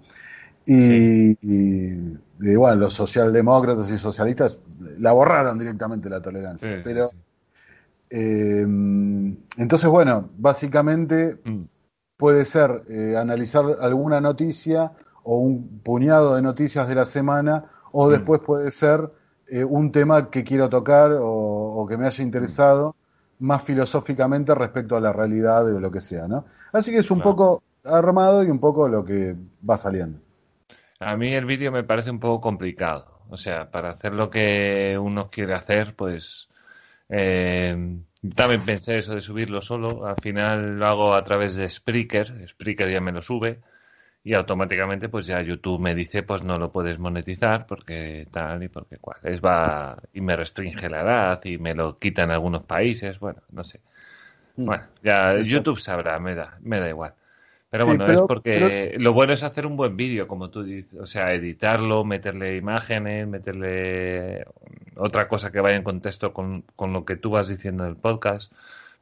Y, y, y, bueno, los socialdemócratas y socialistas la borraron directamente la tolerancia.
Sí, sí,
pero
sí.
eh, entonces, bueno, básicamente
Mm.
Puede ser eh, analizar alguna noticia o un puñado de noticias de la semana, o
Mm.
después puede ser eh, un tema que quiero tocar o, o que me haya interesado más filosóficamente respecto a la realidad o lo que sea, ¿no? Así que es un
Claro.
poco armado y un poco lo que va saliendo.
A mí el vídeo me parece un poco complicado. O sea, para hacer lo que uno quiere hacer, pues eh, también pensé eso de subirlo solo. Al final lo hago a través de Spreaker. Spreaker ya me lo sube y automáticamente pues ya YouTube me dice pues no lo puedes monetizar porque tal y porque cual. Es va y me restringe la edad y me lo quita en algunos países. Bueno, no sé. Bueno, ya
Eso.
YouTube sabrá, me da, me da igual. Pero
Sí,
bueno,
pero-
es porque lo bueno es hacer un buen vídeo, como tú dices, o sea, editarlo, meterle imágenes, meterle otra cosa que vaya en contexto con, con lo que tú vas diciendo en el podcast.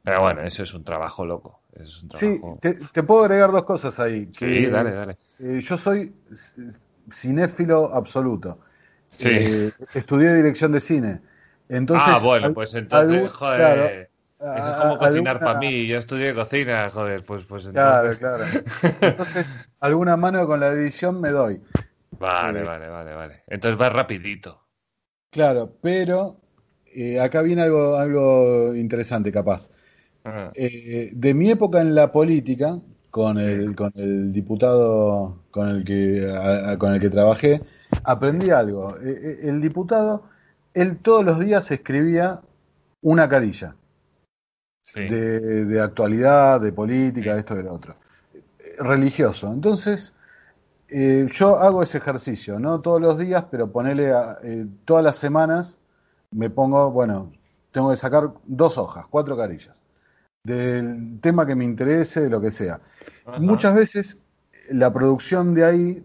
Pero bueno, eso es un trabajo loco. eso es un
Sí, te, te puedo agregar dos cosas ahí.
Sí, dale, dale.
eh, yo soy cinéfilo absoluto.
Sí.
Eh, estudié dirección de cine. Entonces,
ah, bueno, pues entonces,
algún-
joder,
claro,
eso es
a-
como
a-
cocinar para mí. Yo estudié cocina, joder, pues, pues
Claro,
entonces...
claro. Entonces, alguna mano con la edición me doy.
Vale,
Eh,
vale, vale, vale. Entonces va rapidito.
Claro, pero eh, acá viene algo, algo interesante, capaz.
Ah,
Eh, de mi época en la política, con
Sí.
el, con el diputado con el que, a- a- con el que trabajé, aprendí algo. El diputado, él todos los días escribía una carilla
sí.
de, de actualidad, de política, de esto y lo otro. Eh, Religioso. Entonces, eh, yo hago ese ejercicio, no todos los días, pero ponele a- eh, todas las semanas, me pongo, bueno, tengo que sacar dos hojas, cuatro carillas, del tema que me interese, de lo que sea.
Ajá.
Muchas veces la producción de ahí,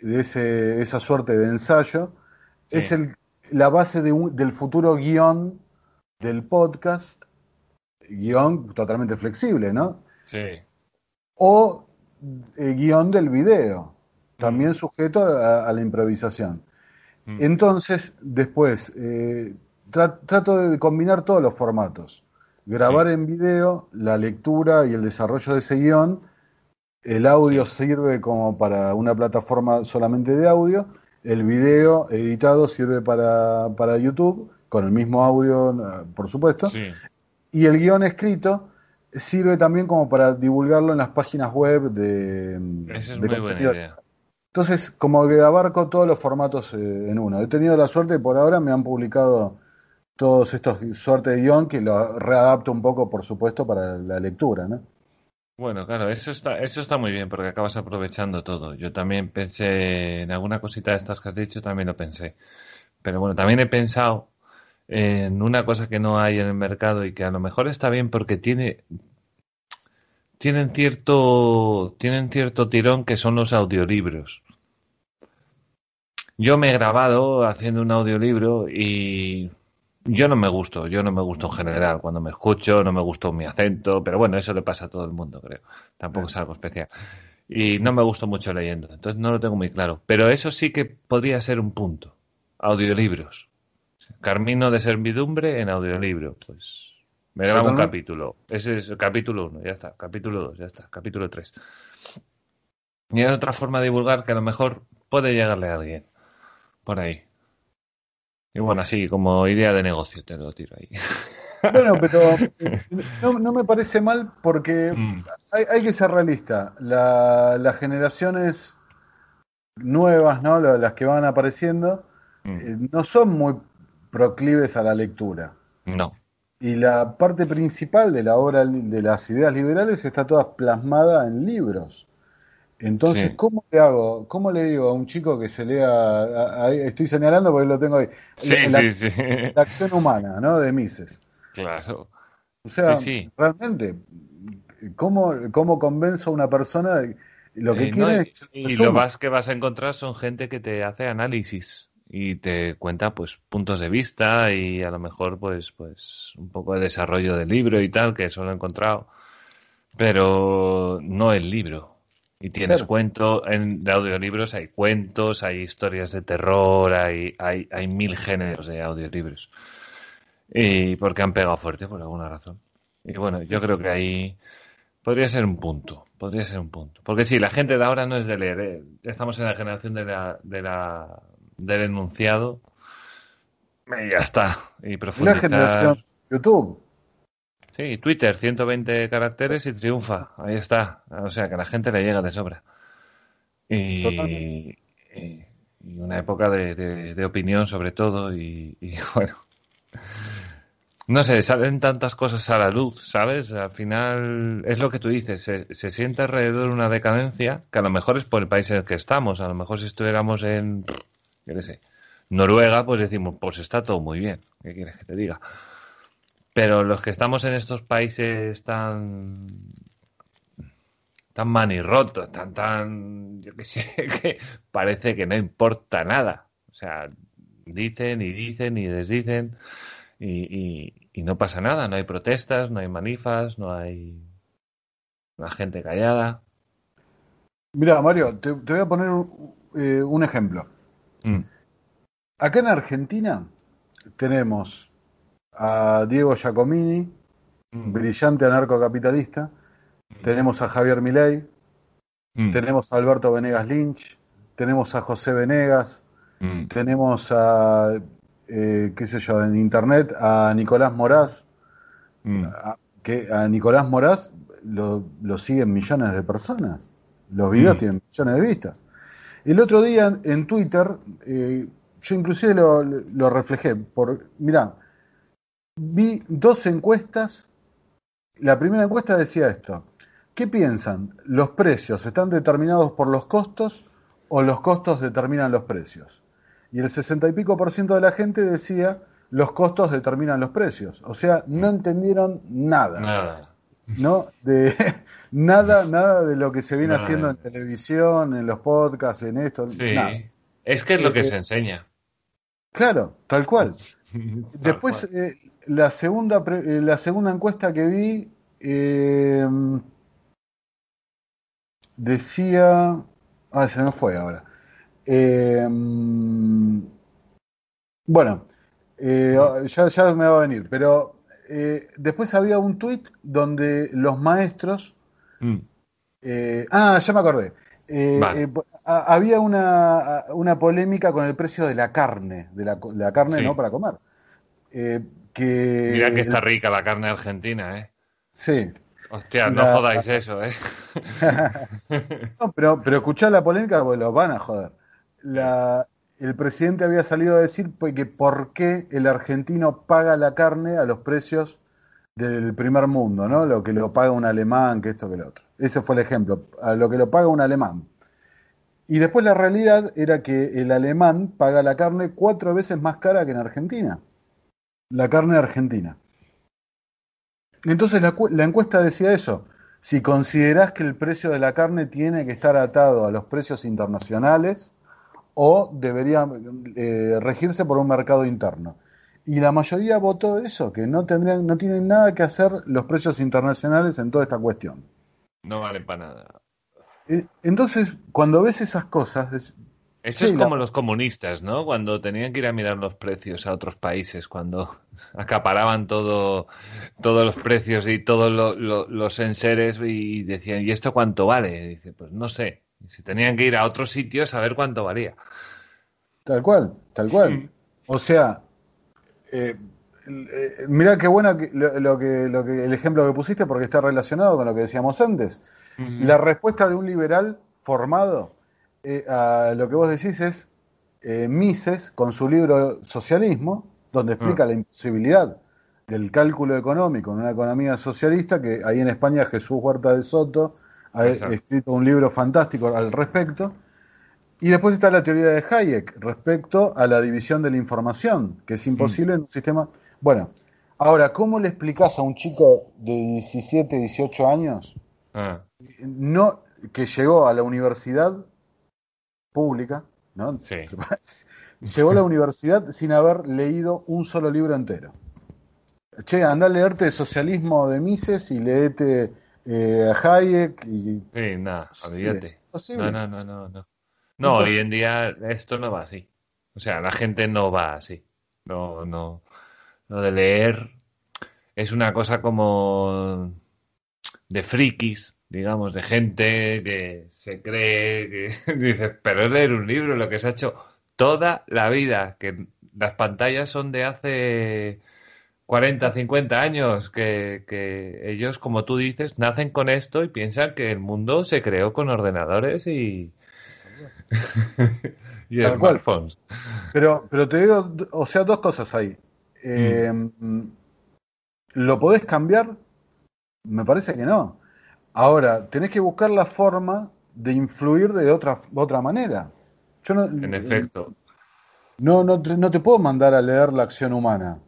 de ese, esa suerte de ensayo,
Sí.
es el, la base de un- del futuro guion del podcast, guion totalmente flexible, ¿no?
Sí.
O eh, guion del video, también sujeto a, a la improvisación.
Mm.
Entonces, después, eh, tra- trato de combinar todos los formatos. Grabar
Sí.
en video, la lectura y el desarrollo de ese guion. El audio sirve como para una plataforma solamente de audio. El video editado sirve para, para YouTube, con el mismo audio, por supuesto.
Sí.
Y el guion escrito sirve también como para divulgarlo en las páginas web de,
Esa es
de
muy buena idea.
Entonces, como que abarco todos los formatos eh, en uno. He tenido la suerte, por ahora me han publicado todos estos suertes de guion que lo readapto un poco, por supuesto, para la lectura, ¿no?
Bueno, claro, eso está, eso está muy bien porque acabas aprovechando todo. Yo también pensé en alguna cosita de estas que has dicho, también lo pensé. Pero bueno, también he pensado en una cosa que no hay en el mercado y que a lo mejor está bien porque tiene tienen cierto tienen cierto tirón que son los audiolibros. Yo me he grabado haciendo un audiolibro y yo no me gusto, yo no me gusto en general. Cuando me escucho, no me gustó mi acento, pero bueno, eso le pasa a todo el mundo, creo. Tampoco es algo especial. Y no me gusto mucho leyendo, entonces no lo tengo muy claro. Pero eso sí que podría ser un punto. Audiolibros. Carmino de servidumbre en audiolibro. Pues me grabo un capítulo. Ese es el capítulo 1, ya está. Capítulo 2, ya está. Capítulo 3. Y hay otra forma de divulgar que a lo mejor puede llegarle a alguien. Por ahí. Y bueno, así como idea de negocio te lo tiro ahí.
Bueno, pero no, me parece mal porque mm. hay, que ser realista. las generaciones nuevas, ¿no? Las que van apareciendo, mm. eh, no son muy proclives a la lectura.
No.
Y la parte principal de la obra de las ideas liberales está toda plasmada en libros. Entonces, ¿cómo le hago? ¿Cómo le digo a un chico que se lea? estoy señalando porque lo tengo ahí.
Sí,
la,
sí, sí.
la acción humana, ¿no? De Mises.
Claro.
O sea, realmente, ¿cómo, ¿cómo convenzo a una persona? De, lo que
eh,
quiere
y, lo más que vas a encontrar son gente que te hace análisis y te cuenta pues puntos de vista y a lo mejor pues pues un poco de desarrollo del libro y tal que eso lo he encontrado pero no el libro y tienes cuentos, en de audiolibros hay cuentos, hay historias de terror, hay, hay, hay mil géneros de audiolibros. Y porque han pegado fuerte por alguna razón. Y bueno, yo creo que ahí podría ser un punto, podría ser un punto. Porque sí, la gente de ahora no es de leer, ¿eh? estamos en la generación de la, de la, del enunciado y ya está. Y profundizar.
La generación YouTube.
Sí, Twitter, 120 caracteres y triunfa. Ahí está. O sea, que a la gente le llega de sobra. Y, y, una época de, opinión sobre todo. Y, bueno, no sé, salen tantas cosas a la luz, ¿sabes? Al final es lo que tú dices. Se, se siente alrededor una decadencia que a lo mejor es por el país en el que estamos. A lo mejor si estuviéramos en, yo qué sé, Noruega, pues decimos, pues está todo muy bien. ¿Qué quieres que te diga? Pero los que estamos en estos países tan tan manirrotos, tan tan yo qué sé, que parece que no importa nada. O sea, dicen y dicen y desdicen y, y, no pasa nada, no hay protestas, no hay manifas, no hay la gente callada.
Mira, Mario, te, voy a poner eh, un, ejemplo. Mm. Acá en Argentina tenemos a Diego Giacomini, mm. brillante anarcocapitalista, mm. tenemos a Javier Milei, mm. tenemos a Alberto Venegas Lynch, tenemos a José Venegas, tenemos a, eh, qué sé yo, en internet a Nicolás Moraz, que a Nicolás Moraz lo, siguen millones de personas, los videos tienen millones de vistas. El otro día en Twitter, eh, yo inclusive lo, lo reflejé, por, mirá, vi dos encuestas. La primera encuesta decía esto. ¿Qué piensan? ¿Los precios están determinados por los costos o los costos determinan los precios? Y el sesenta y pico por ciento de la gente decía los costos determinan los precios. O sea, no entendieron nada.
Nada.
¿No? De nada, nada de lo que se viene haciendo en televisión, en los podcasts, en esto.
Sí. Es que es lo que eh, se enseña.
Claro, tal cual. Después, eh, la segunda, eh, la segunda encuesta que vi eh, decía. Ah, se me fue ahora. Bueno, ya, ya, me va a venir, pero después había un tuit donde los maestros. Mm. ah, ya me acordé. había una, una, polémica con el precio de la carne, de la, la carne no para comer.
Mira que está rica la carne argentina, ¿eh?
Sí.
Hostia, no jodáis eso, ¿eh?
no, pero, pero escuchá la polémica, pues lo van a joder. La, el presidente había salido a decir pues, que por qué el argentino paga la carne a los precios del primer mundo, ¿no? Lo que lo paga un alemán, que esto, que lo otro. Ese fue el ejemplo, a lo que lo paga un alemán. Y después la realidad era que el alemán paga la carne cuatro veces más cara que en Argentina. La carne argentina. Entonces la, la encuesta decía eso. Si considerás que el precio de la carne tiene que estar atado a los precios internacionales, o debería eh, regirse por un mercado interno. Y la mayoría votó eso, que no tendrían, no tienen nada que hacer los precios internacionales en toda esta cuestión.
No vale para nada.
Eh, entonces, cuando ves esas cosas...
Es, eso es como los comunistas, ¿no? Cuando tenían que ir a mirar los precios a otros países, cuando acaparaban todo, todos los precios y todos los enseres y decían, ¿y esto cuánto vale? Y dice, pues no sé. Si tenían que ir a otros sitios a ver cuánto valía.
Tal cual, tal cual. O sea, eh, eh, mira qué bueno lo, que, lo que, el ejemplo que pusiste porque está relacionado con lo que decíamos antes. La respuesta de un liberal formado eh, a lo que vos decís es Mises con su libro Socialismo, donde explica ah. la imposibilidad del cálculo económico en una economía socialista, que ahí en España Jesús Huerta de Soto ha escrito un libro fantástico al respecto. Y después está la teoría de Hayek respecto a la división de la información, que es imposible en un sistema. Bueno, ahora, ¿cómo le explicas a un chico de 17, 18 años ah. no, que llegó a la universidad pública, ¿no? Llegó a la universidad sin haber leído un solo libro entero. Che, anda a leerte Socialismo de Mises y leete eh, Hayek y...
Sí, nada, olvídate. No, no, no, no, no. No, hoy en día esto no va así. O sea, la gente no va así. No, no. Lo de leer es una cosa como de frikis, digamos, de gente que se cree que dice, pero es leer un libro lo que se ha hecho toda la vida, que las pantallas son de hace 40, 50 años que, ellos, como tú dices, nacen con esto y piensan que el mundo se creó con ordenadores y, y smartphones.
Pero, pero te digo, o sea, dos cosas ahí. Eh, ¿Lo podés cambiar? Me parece que no. Ahora, tenés que buscar la forma de influir de otra, otra manera.
Yo no, en efecto.
No, no, no te puedo mandar a leer la acción humana.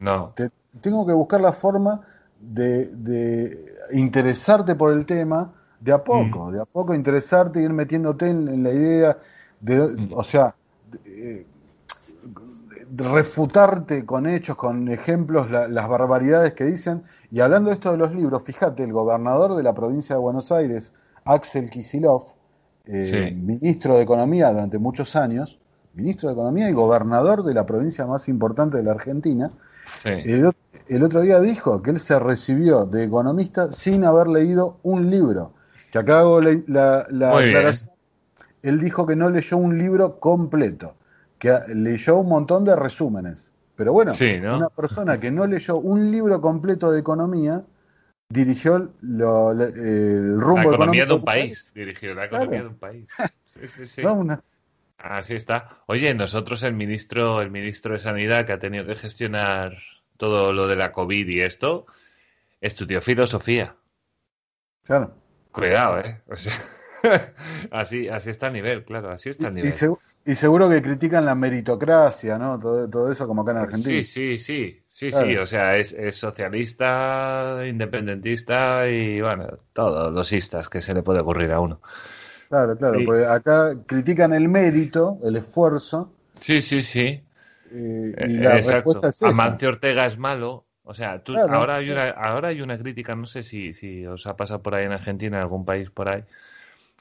No.
tengo que buscar la forma de, interesarte por el tema de a poco, mm. de a poco interesarte, ir metiéndote en, la idea de, mm. o sea, de, refutarte con hechos, con ejemplos, las barbaridades que dicen. Y hablando de esto de los libros, fíjate, el gobernador de la provincia de Buenos Aires, Axel Kisilov, eh, ministro de Economía durante muchos años, ministro de Economía y gobernador de la provincia más importante de la Argentina, el, otro día dijo que él se recibió de economista sin haber leído un libro. Que acá hago la, aclaración. Él dijo que no leyó un libro completo, que leyó un montón de resúmenes. Pero bueno, una persona que no leyó un libro completo de economía dirigió el rumbo
la economía de un país. Dirigió la economía de un país. Sí, sí, Así está. Oye, nosotros el ministro, el ministro de Sanidad que ha tenido que gestionar todo lo de la COVID y esto, estudió filosofía.
Claro.
Cuidado, ¿eh? O sea, así, así está a nivel, claro, así está a nivel.
Y, seguro que critican la meritocracia, ¿no? Todo, todo, eso como acá en Argentina.
Sí, sí, sí, sí, sí, o sea, es, es, socialista, independentista y, bueno, todos los istas que se le puede ocurrir a uno.
Claro, claro, porque acá critican el mérito, el esfuerzo.
Sí, sí, sí. Eh, y la respuesta es Amancio Ortega es malo. O sea, tú, ahora, hay una, ahora hay una crítica, no sé si, si os ha pasado por ahí en Argentina, en algún país por ahí.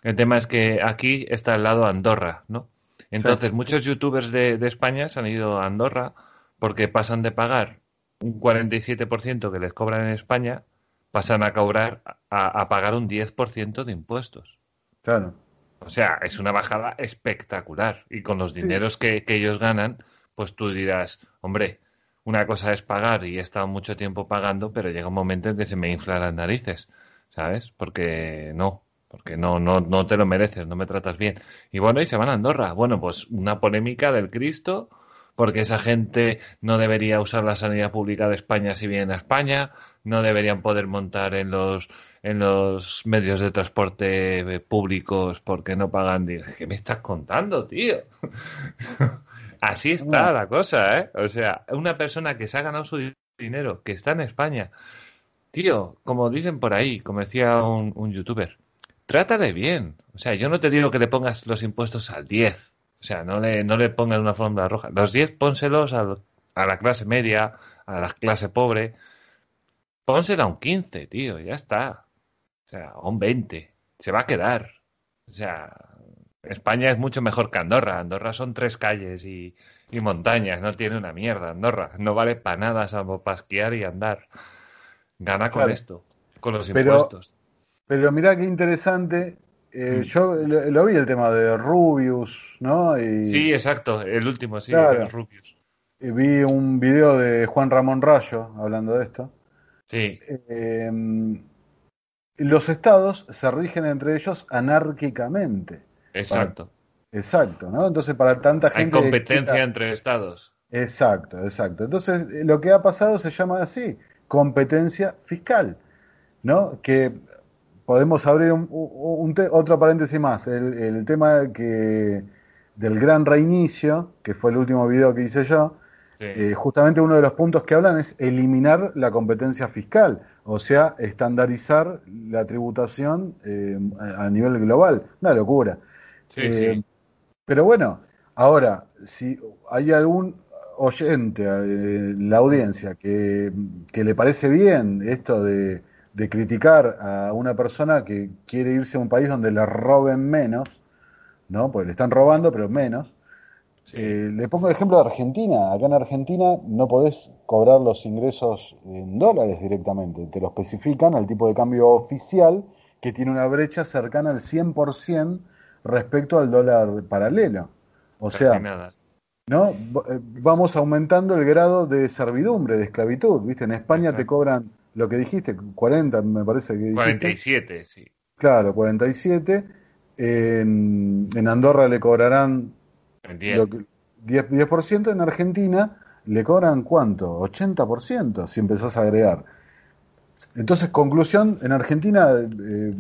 El tema es que aquí está al lado Andorra, ¿no? Entonces, muchos youtubers de, España se han ido a Andorra porque pasan de pagar un 47% que les cobran en España, pasan a cobrar, a, a pagar un 10% de impuestos.
Claro.
O sea, es una bajada espectacular. Y con los dineros que, ellos ganan, pues tú dirás, hombre, una cosa es pagar y he estado mucho tiempo pagando, pero llega un momento en que se me inflan las narices. ¿sabes? Porque no, porque no, no, no te lo mereces, no me tratas bien. Y bueno, y se van a Andorra. Bueno, pues una polémica del Cristo, porque esa gente no debería usar la sanidad pública de España si vienen a España, no deberían poder montar en los en los medios de transporte públicos porque no pagan. ¿Qué me estás contando, tío? Así está la cosa, ¿eh? O sea, una persona que se ha ganado su dinero, que está en España, tío, como dicen por ahí, como decía un, un youtuber, trátale bien. O sea, yo no te digo que le pongas los impuestos al 10. O sea, no le, no le pongas una fórmula roja. Los 10 pónselos a, a la clase media, a la clase pobre. Pónsela a un 15, tío, ya está. O sea, a un 20. Se va a quedar. O sea, España es mucho mejor que Andorra. Andorra son tres calles y, y montañas. No tiene una mierda. Andorra no vale para nada salvo para esquiar y andar. Gana con esto, con los impuestos.
Pero mira qué interesante. Eh, mm. Yo lo, vi el tema de Rubius, ¿no? Y,
sí, exacto. El último, sí, de Rubius.
Y vi un video de Juan Ramón Rayo hablando de esto.
Sí.
Eh, los estados se rigen entre ellos anárquicamente.
Exacto.
exacto, ¿no? Entonces, para tanta gente.
Hay competencia entre estados.
Exacto, exacto. Entonces, lo que ha pasado se llama así: competencia fiscal, ¿no? Que podemos abrir un, otro paréntesis más. El, tema que del gran reinicio, que fue el último video que hice yo, eh, justamente uno de los puntos que hablan es eliminar la competencia fiscal, o sea, estandarizar la tributación eh, a nivel global. Una locura.
Eh,
pero bueno, ahora, si hay algún oyente, la audiencia, que, le parece bien esto de, de criticar a una persona que quiere irse a un país donde le roben menos, ¿no? Porque le están robando, pero menos eh, le pongo el ejemplo de Argentina. Acá en Argentina no podés cobrar los ingresos en dólares directamente. Te lo especifican al tipo de cambio oficial que tiene una brecha cercana al 100% respecto al dólar paralelo. O sea, ¿no? Eh, vamos aumentando el grado de servidumbre, de esclavitud. ¿Viste? En España te cobran lo que dijiste, 40 me parece que dijiste.
47, sí.
Claro, 47. En, en Andorra le cobrarán 10. 10%, en Argentina le cobran cuánto? 80% si empezás a agregar. Entonces, conclusión, en Argentina eh,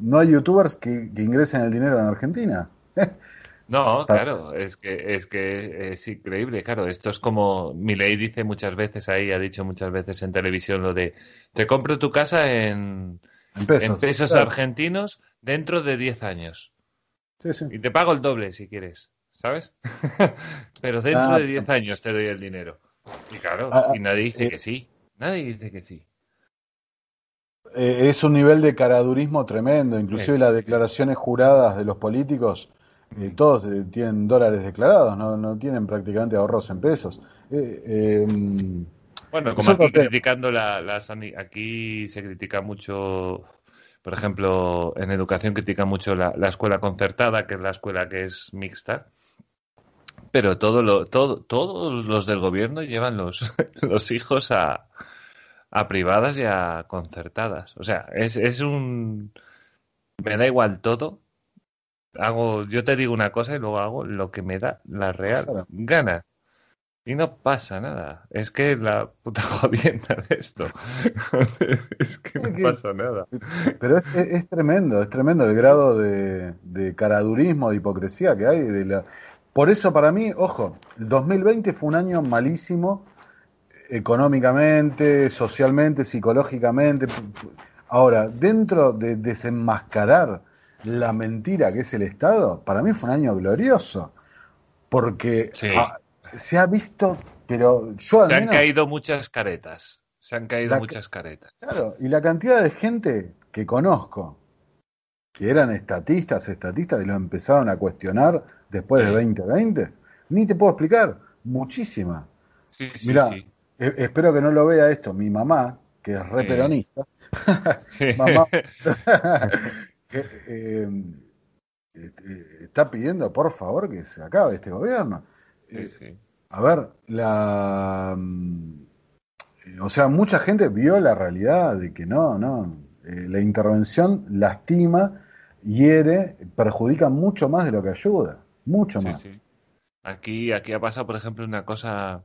no hay youtubers que, ingresen el dinero en Argentina.
No, claro, es que es que es increíble, claro, esto es como Milei dice muchas veces ahí, ha dicho muchas veces en televisión lo de te compro tu casa en, pesos, argentinos dentro de 10 años. Y te pago el doble si quieres. ¿Sabes? Pero dentro de 10 años te doy el dinero. Y claro, ah, y nadie dice eh, que sí. Nadie dice que sí.
Eh, es un nivel de caradurismo tremendo, inclusive las declaraciones juradas de los políticos, eh, todos tienen dólares declarados, no, no tienen prácticamente ahorros en pesos.
Bueno, como aquí criticando la, la, aquí se critica mucho por ejemplo, en educación critica mucho la, la, escuela concertada, que es la escuela que es mixta, pero todo lo, todo, todos los del gobierno llevan los, los hijos a, a privadas y a concertadas. O sea, es, es un... Me da igual todo. Hago, yo te digo una cosa y luego hago lo que me da la real gana. Y no pasa nada. Es que la puta jodienda de esto. es que no pasa nada.
Pero es, es, tremendo, es tremendo el grado de, de caradurismo, de hipocresía que hay, de la, por eso para mí, ojo, el 2020 fue un año malísimo económicamente, socialmente, psicológicamente. Ahora, dentro de desenmascarar la mentira que es el Estado, para mí fue un año glorioso, porque se ha visto, pero yo...
se han caído muchas caretas, se han caído muchas caretas.
Claro, y la cantidad de gente que conozco, que eran estatistas, estatistas, y lo empezaron a cuestionar después de 2020? Ni te puedo explicar, muchísima.
Sí, e-,
espero que no lo vea esto mi mamá, que es re peronista. mamá, que, eh, está pidiendo por favor que se acabe este gobierno. Eh, a ver, la... Mm, o sea, mucha gente vio la realidad de que no, no, Eh, la intervención lastima, hiere, perjudica mucho más de lo que ayuda, mucho más.
Aquí, aquí ha pasado, por ejemplo, una cosa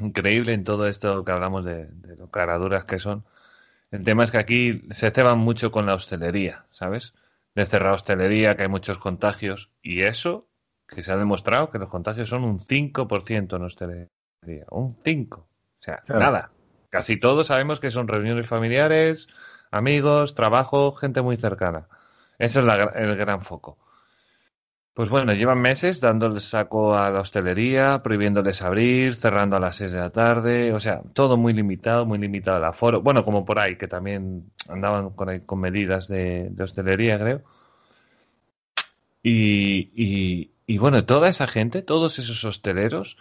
increíble en todo esto que hablamos de, de lo caraduras que son. El tema es que aquí se ceban mucho con la hostelería, ¿sabes? De cerrar hostelería, que hay muchos contagios, y eso, que se ha demostrado que los contagios son un 5% en hostelería. Un 5%. O sea, nada. Casi todos sabemos que son reuniones familiares, amigos, trabajo, gente muy cercana. Eso es el gran foco. Pues bueno, llevan meses dándole saco a la hostelería, prohibiéndoles abrir, cerrando a las 6 de la tarde, o sea, todo muy limitado, muy limitado el aforo. Bueno, como por ahí, que también andaban con, con medidas de, hostelería, creo. Y, y, bueno, toda esa gente, todos esos hosteleros,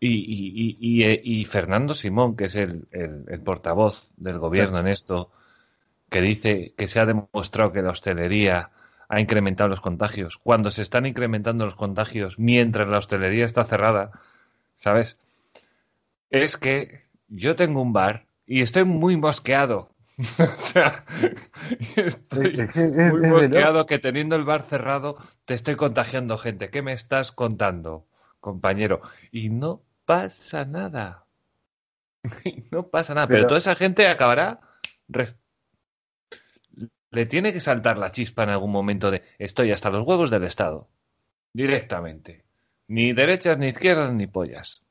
y, y Fernando Simón, que es el, el, portavoz del gobierno en esto, que dice que se ha demostrado que la hostelería ha incrementado los contagios, cuando se están incrementando los contagios mientras la hostelería está cerrada, ¿sabes? Es que yo tengo un bar y estoy muy mosqueado. o sea, estoy muy mosqueado que teniendo el bar cerrado te estoy contagiando gente. ¿Qué me estás contando, compañero? Y no pasa nada. no pasa nada. Pero, toda esa gente acabará le tiene que saltar la chispa en algún momento de estoy hasta los huevos del Estado. Directamente. Ni derechas, ni izquierdas, ni pollas.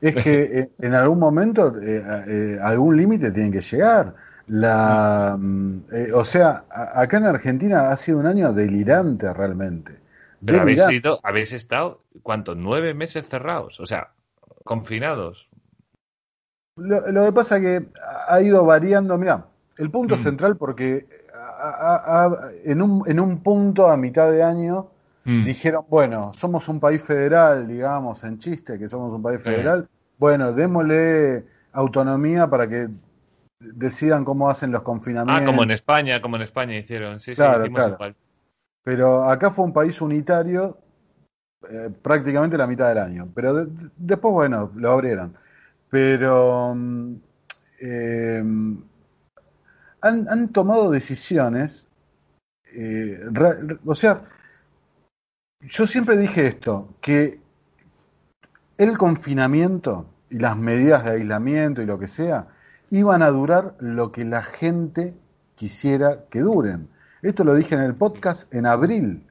Es que eh, en algún momento eh, eh, algún límite tiene que llegar. La, mm, o sea, acá en Argentina ha sido un año delirante realmente.
Pero habéis, habéis estado, ¿cuánto? Nueve meses cerrados, o sea, confinados.
Lo, lo que pasa es que ha ido variando, mira, el punto mm. central, porque en, un, en un punto a mitad de año mm. dijeron, bueno, somos un país federal, digamos, en chiste, que somos un país federal, bueno, démosle autonomía para que decidan cómo hacen los confinamientos.
Ah, como en España, como en España hicieron, sí, sí, hicimos igual.
Pero acá fue un país unitario eh, prácticamente la mitad del año, pero después, bueno, lo abrieron. Pero... Mm, eh, han, tomado decisiones, eh, o sea, yo siempre dije esto, que el confinamiento y las medidas de aislamiento y lo que sea, iban a durar lo que la gente quisiera que duren. Esto lo dije en el podcast en abril.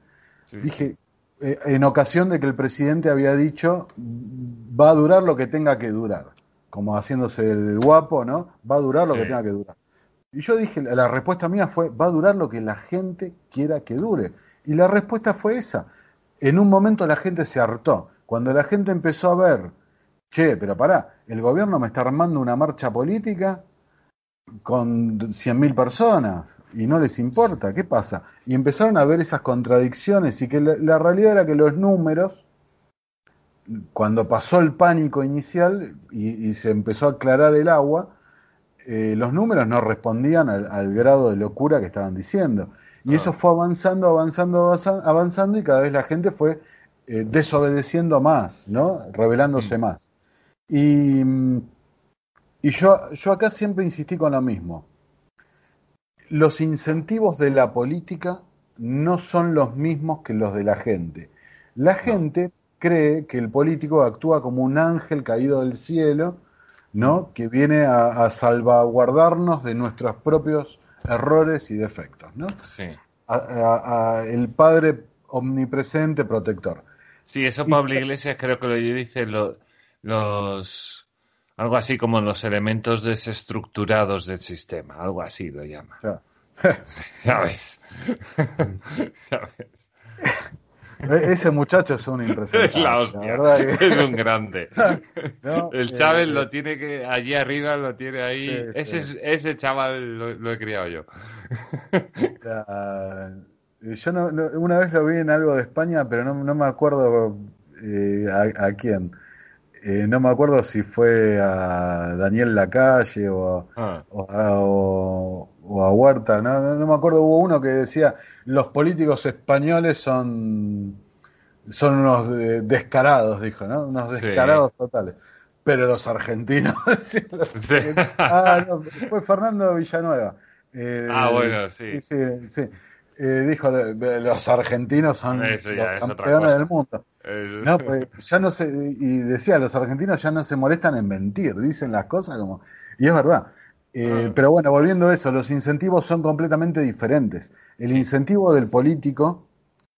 Dije, eh, en ocasión de que el presidente había dicho, va a durar lo que tenga que durar, como haciéndose el guapo, ¿no? Va a durar lo que tenga que durar. Y yo dije, la respuesta mía fue, va a durar lo que la gente quiera que dure. Y la respuesta fue esa. En un momento la gente se hartó. Cuando la gente empezó a ver, che, pero pará, el gobierno me está armando una marcha política con 100.000 personas y no les importa, ¿qué pasa? Y empezaron a ver esas contradicciones y que la realidad era que los números, cuando pasó el pánico inicial y, y se empezó a aclarar el agua, eh, los números no respondían al, grado de locura que estaban diciendo. Y eso fue avanzando, avanzando, avanzando y cada vez la gente fue eh, desobedeciendo más, ¿no? Revelándose mm. más. Y, y yo, yo acá siempre insistí con lo mismo. Los incentivos de la política no son los mismos que los de la gente. La gente cree que el político actúa como un ángel caído del cielo ¿no? que viene a, salvaguardarnos de nuestros propios errores y defectos. ¿no?
Sí.
el Padre omnipresente protector.
Sí, eso Pablo Iglesias creo que lo dice los algo así como los elementos desestructurados del sistema, algo así lo llama. ¿Sabes? ¿Sabes?
E-, ese muchacho es un impresionante. La
hostia. Es un grande. El Chávez eh, lo tiene que. Allí arriba lo tiene ahí. ese, ese chaval lo, he criado yo.
yo no, una vez lo vi en algo de España, pero no, me acuerdo eh, a, quién. Eh, no me acuerdo si fue a Daniel Lacalle o, ah. o, a, o, a Huerta. No, no me acuerdo. Hubo uno que decía los políticos españoles son, son unos descarados, dijo, ¿no? Unos descarados totales. Pero los argentinos. ah, no, fue Fernando Villanueva.
Eh, ah, bueno, sí.
Sí, sí. Eh, dijo, los argentinos son los campeones del mundo. No, pues, ya no se, y decía, los argentinos ya no se molestan en mentir, dicen las cosas como, y es verdad. Eh, ah. Pero bueno, volviendo a eso, los incentivos son completamente diferentes. El incentivo del político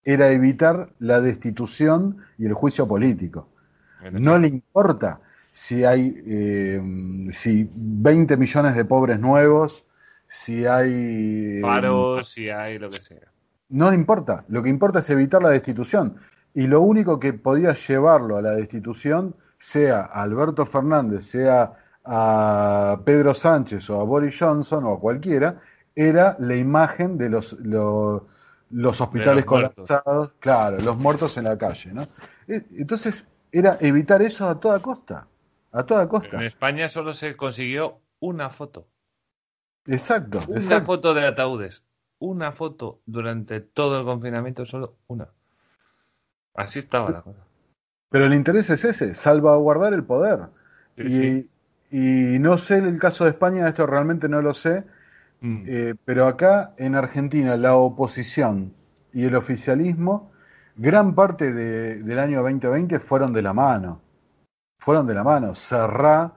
era evitar la destitución y el juicio político. No le importa si hay eh, si 20 millones de pobres nuevos, si hay...
Paros, si hay lo que sea.
No le importa, lo que importa es evitar la destitución. Y lo único que podía llevarlo a la destitución, sea Alberto Fernández, sea a Pedro Sánchez o a Boris Johnson o a cualquiera, era la imagen de los, los, hospitales colapsados, claro, los muertos en la calle, ¿no? E, entonces, era evitar eso a toda costa, a toda costa.
En España solo se consiguió una foto.
Exacto.
Una foto de ataúdes. Una foto durante todo el confinamiento, solo una. Así estaba la cosa.
Pero el interés es ese, salvaguardar el poder. y, y no sé el caso de España, esto realmente no lo sé, mm. eh, pero acá en Argentina la oposición y el oficialismo, gran parte del año 2020 fueron de la mano. Fueron de la mano. Cerrá,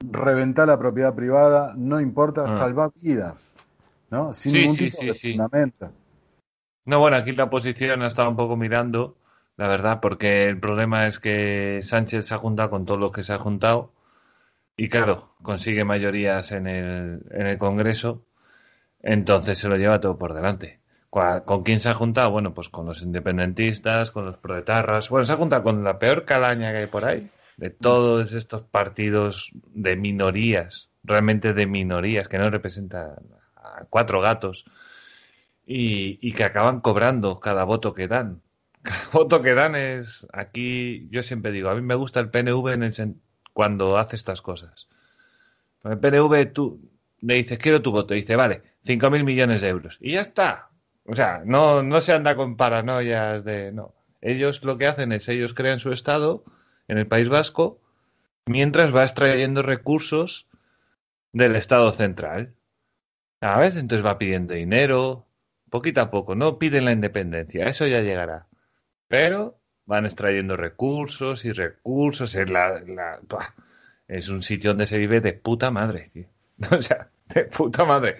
reventar la propiedad privada, no importa, ah. salvar vidas. ¿no?
Sin ningún tipo de fundamento. No, bueno, aquí la oposición ha estado un poco mirando, la verdad, porque el problema es que Sánchez se ha juntado con todo lo que se ha juntado y claro, consigue mayorías en el, en el Congreso, entonces se lo lleva todo por delante. ¿Con quién se ha juntado? Bueno, pues con los independentistas, con los proetarras. Bueno, se ha juntado con la peor calaña que hay por ahí, de todos estos partidos de minorías, realmente de minorías, que no representan a cuatro gatos, y, y que acaban cobrando cada voto que dan. Cada voto que dan es, aquí yo siempre digo, a mí me gusta el PNV en el, cuando hace estas cosas. el PNV tú le dices, quiero tu voto, y dice, vale, 5.000 millones de euros. Y ya está. O sea, no, no se anda con paranoias de... No. Ellos lo que hacen es, ellos crean su Estado en el País Vasco mientras va extrayendo recursos del Estado central. A veces entonces va pidiendo dinero, poquito a poco, no piden la independencia, eso ya llegará. Pero van extrayendo recursos y recursos. Es, la, es un sitio donde se vive de puta madre, O sea, de puta madre.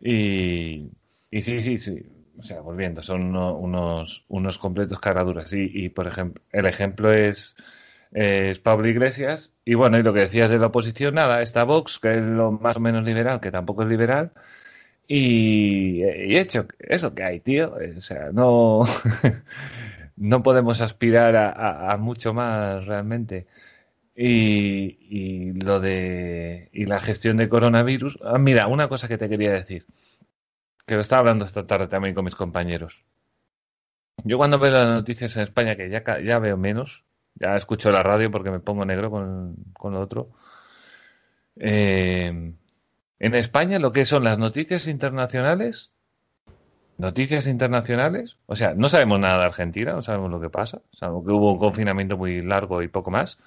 Y, y sí, sí, sí. O sea, volviendo, son unos, unos completos caraduras. Y, y, por ejemplo, el ejemplo es, es Pablo Iglesias. Y bueno, y lo que decías de la oposición, nada, está Vox, que es lo más o menos liberal, que tampoco es liberal. Y, y hecho, eso que hay, tío. O sea, no. no podemos aspirar a, mucho más realmente. Y, lo de y la gestión de coronavirus. Ah, mira, una cosa que te quería decir, que lo estaba hablando esta tarde también con mis compañeros. Yo cuando veo las noticias en España, que ya, ya veo menos, ya escucho la radio porque me pongo negro con, con lo otro. Eh, en España lo que son las noticias internacionales noticias internacionales, o sea, no sabemos nada de Argentina, no sabemos lo que pasa, sabemos que hubo un confinamiento muy largo y poco más.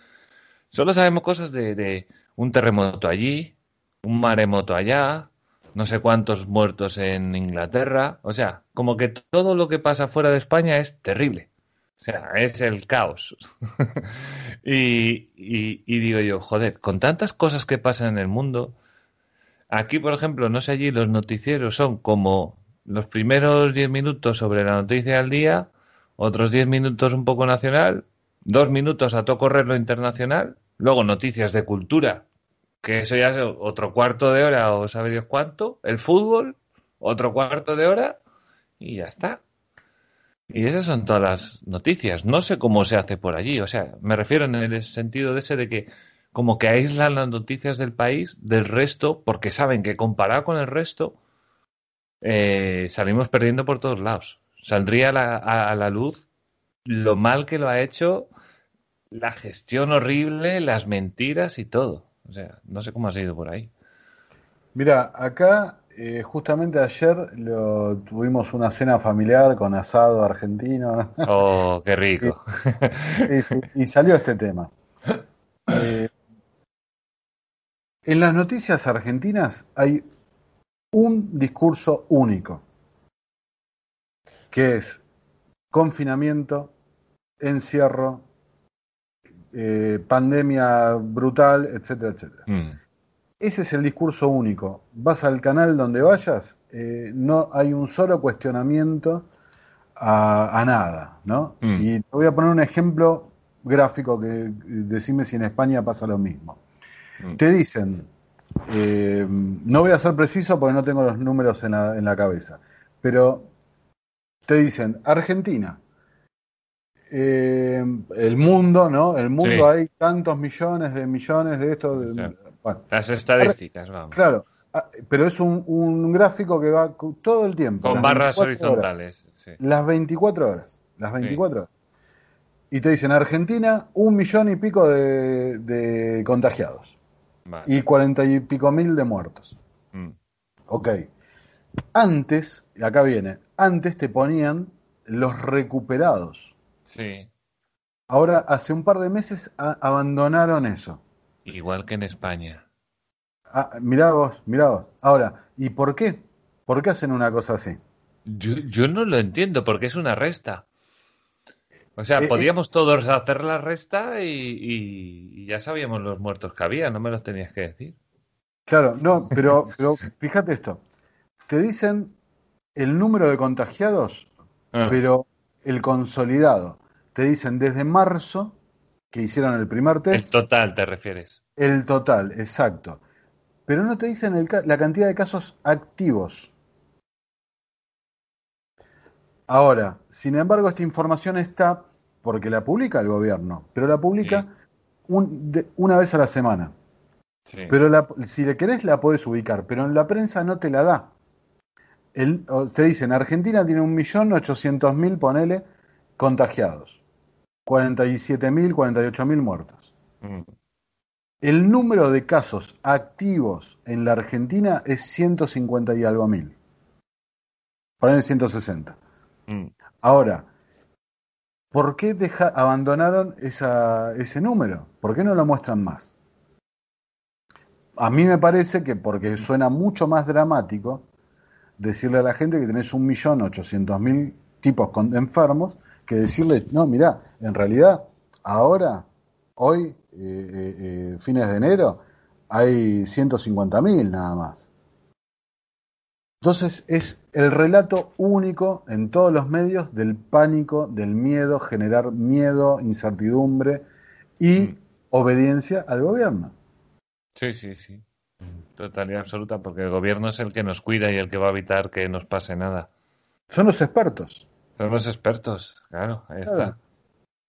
Solo sabemos cosas de, un terremoto allí, un maremoto allá, no sé cuántos muertos en Inglaterra, o sea, como que todo lo que pasa fuera de España es terrible. O sea, es el caos. y, y, digo yo, joder, con tantas cosas que pasan en el mundo, aquí, por ejemplo, no sé allí, los noticieros son como los primeros 10 minutos sobre la noticia del día, otros 10 minutos un poco nacional, dos minutos a todo correr lo internacional, luego noticias de cultura, que eso ya es otro cuarto de hora o sabe Dios cuánto, el fútbol, otro cuarto de hora y ya está. Y esas son todas las noticias. No sé cómo se hace por allí. O sea, me refiero en el sentido de ese de que como que aíslan las noticias del país del resto porque saben que comparado con el resto eh, salimos perdiendo por todos lados. Saldría a la, luz lo mal que lo ha hecho, la gestión horrible, las mentiras y todo. O sea, no sé cómo ha sido por ahí.
Mira, acá eh, justamente ayer lo, tuvimos una cena familiar con asado argentino.
Oh, qué rico.
y, salió este tema. Eh, En las noticias argentinas hay un discurso único, que es confinamiento, encierro, eh, pandemia brutal, etcétera, etcétera. Mm. Ese es el discurso único. Vas al canal donde vayas, eh, no hay un solo cuestionamiento a, nada, ¿no? Mm. Y te voy a poner un ejemplo gráfico que decime si en España pasa lo mismo. Mm. Te dicen, eh, no voy a ser preciso porque no tengo los números en la, en la cabeza, pero te dicen, Argentina, eh, el mundo, ¿no? El mundo hay tantos millones de millones de esto.
Las estadísticas, vamos.
Claro, ah, pero es un, gráfico que va todo el tiempo.
Con barras horizontales.
Las 24 horas. Las 24 horas. Y te dicen, Argentina, un millón y pico de, contagiados. Y cuarenta y pico mil de muertos. Mm. Ok. Antes, acá viene, antes te ponían los recuperados.
Sí.
Ahora, hace un par de meses abandonaron eso.
Igual que en España.
Ah, mirá vos, mirá vos. Ahora, ¿y por qué? ¿Por qué hacen una cosa así?
Yo, no lo entiendo, porque es una resta. O sea, eh, eh. podíamos todos hacer la resta y, ya sabíamos los muertos que había, no me los tenías que decir.
Claro, no, pero, pero fíjate esto. Te dicen el número de contagiados, ah. pero el consolidado. Te dicen desde marzo que hicieron el primer test.
El total, te refieres.
El total, exacto. Pero no te dicen la cantidad de casos activos. Ahora, sin embargo, esta información está porque la publica el gobierno, pero la publica una vez a la semana. Pero si le querés la podés ubicar, pero en la prensa no te la da. El, te dicen, Argentina tiene un millón ochocientos mil, ponele, contagiados. 47.000, 48.000 muertos. Mm. El número de casos activos en la Argentina es 150 y algo mil. Ponen 160. Mm. Ahora, ¿por qué abandonaron esa, ese número? ¿Por qué no lo muestran más? A mí me parece que porque suena mucho más dramático decirle a la gente que tenés un millón ochocientos mil tipos con, enfermos que decirle, no, mira, en realidad, ahora, hoy, eh, eh, eh, fines de enero, hay 150.000 nada más. Entonces es el relato único en todos los medios del pánico, del miedo, generar miedo, incertidumbre y mm. obediencia al gobierno.
Sí, sí, sí. Totalidad absoluta, porque el gobierno es el que nos cuida y el que va a evitar que nos pase nada.
Son los expertos.
Son los expertos, claro, ahí está.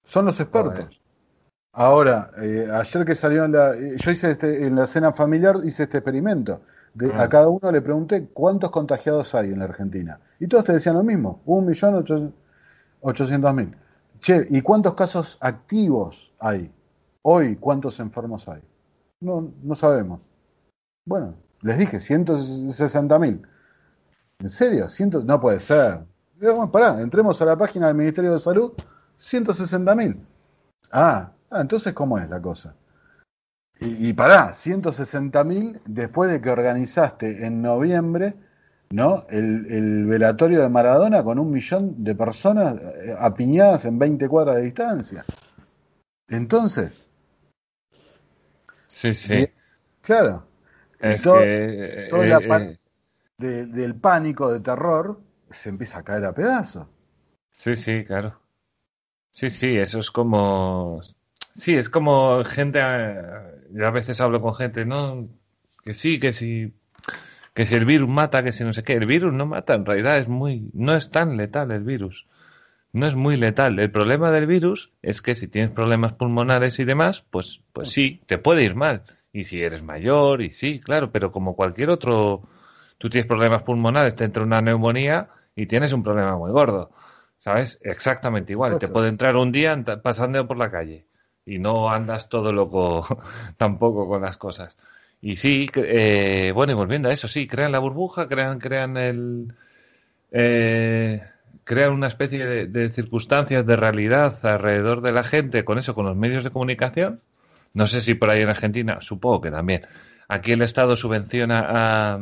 Son los expertos. Ahora, eh, ayer que salió en la. Yo hice este, en la cena familiar, hice este experimento. De, A cada uno le pregunté cuántos contagiados hay en la Argentina. Y todos te decían lo mismo: un millón ochocientos mil. Che, ¿y cuántos casos activos hay? Hoy, ¿cuántos enfermos hay? No, no sabemos. Bueno, les dije, 160 mil. ¿En serio? Ciento... No puede ser pará, entremos a la página del Ministerio de Salud, 160 mil. Ah, ah, entonces, ¿cómo es la cosa? Y, pará, 160 mil después de que organizaste en noviembre ¿no? El, velatorio de Maradona con un millón de personas eh, apiñadas en 20 cuadras de distancia. Entonces.
Sí, sí.
claro. Es toda la eh, parte eh, del pánico, de terror, se empieza a caer a pedazos.
Sí, sí, claro. Sí, sí, eso es como... Sí, es como gente... Yo a veces hablo con gente, ¿no? Que sí, que sí... Que si el virus mata, que si no sé qué. El virus no mata, en realidad es muy... No es tan letal el virus. No es muy letal. El problema del virus es que si tienes problemas pulmonares y demás, pues, pues sí, te puede ir mal. Y si eres mayor, y sí, claro, pero como cualquier otro... Tú tienes problemas pulmonares, te entra una neumonía y tienes un problema muy gordo. ¿Sabes? Exactamente igual. Te puede entrar un día pasando por la calle y no andas todo loco tampoco con las cosas. Y sí, eh, bueno, y volviendo a eso, sí, crean la burbuja, crean, crean el. Eh, crean una especie de, de, circunstancias de realidad alrededor de la gente con eso, con los medios de comunicación. No sé si por ahí en Argentina, supongo que también Aquí el Estado subvenciona a,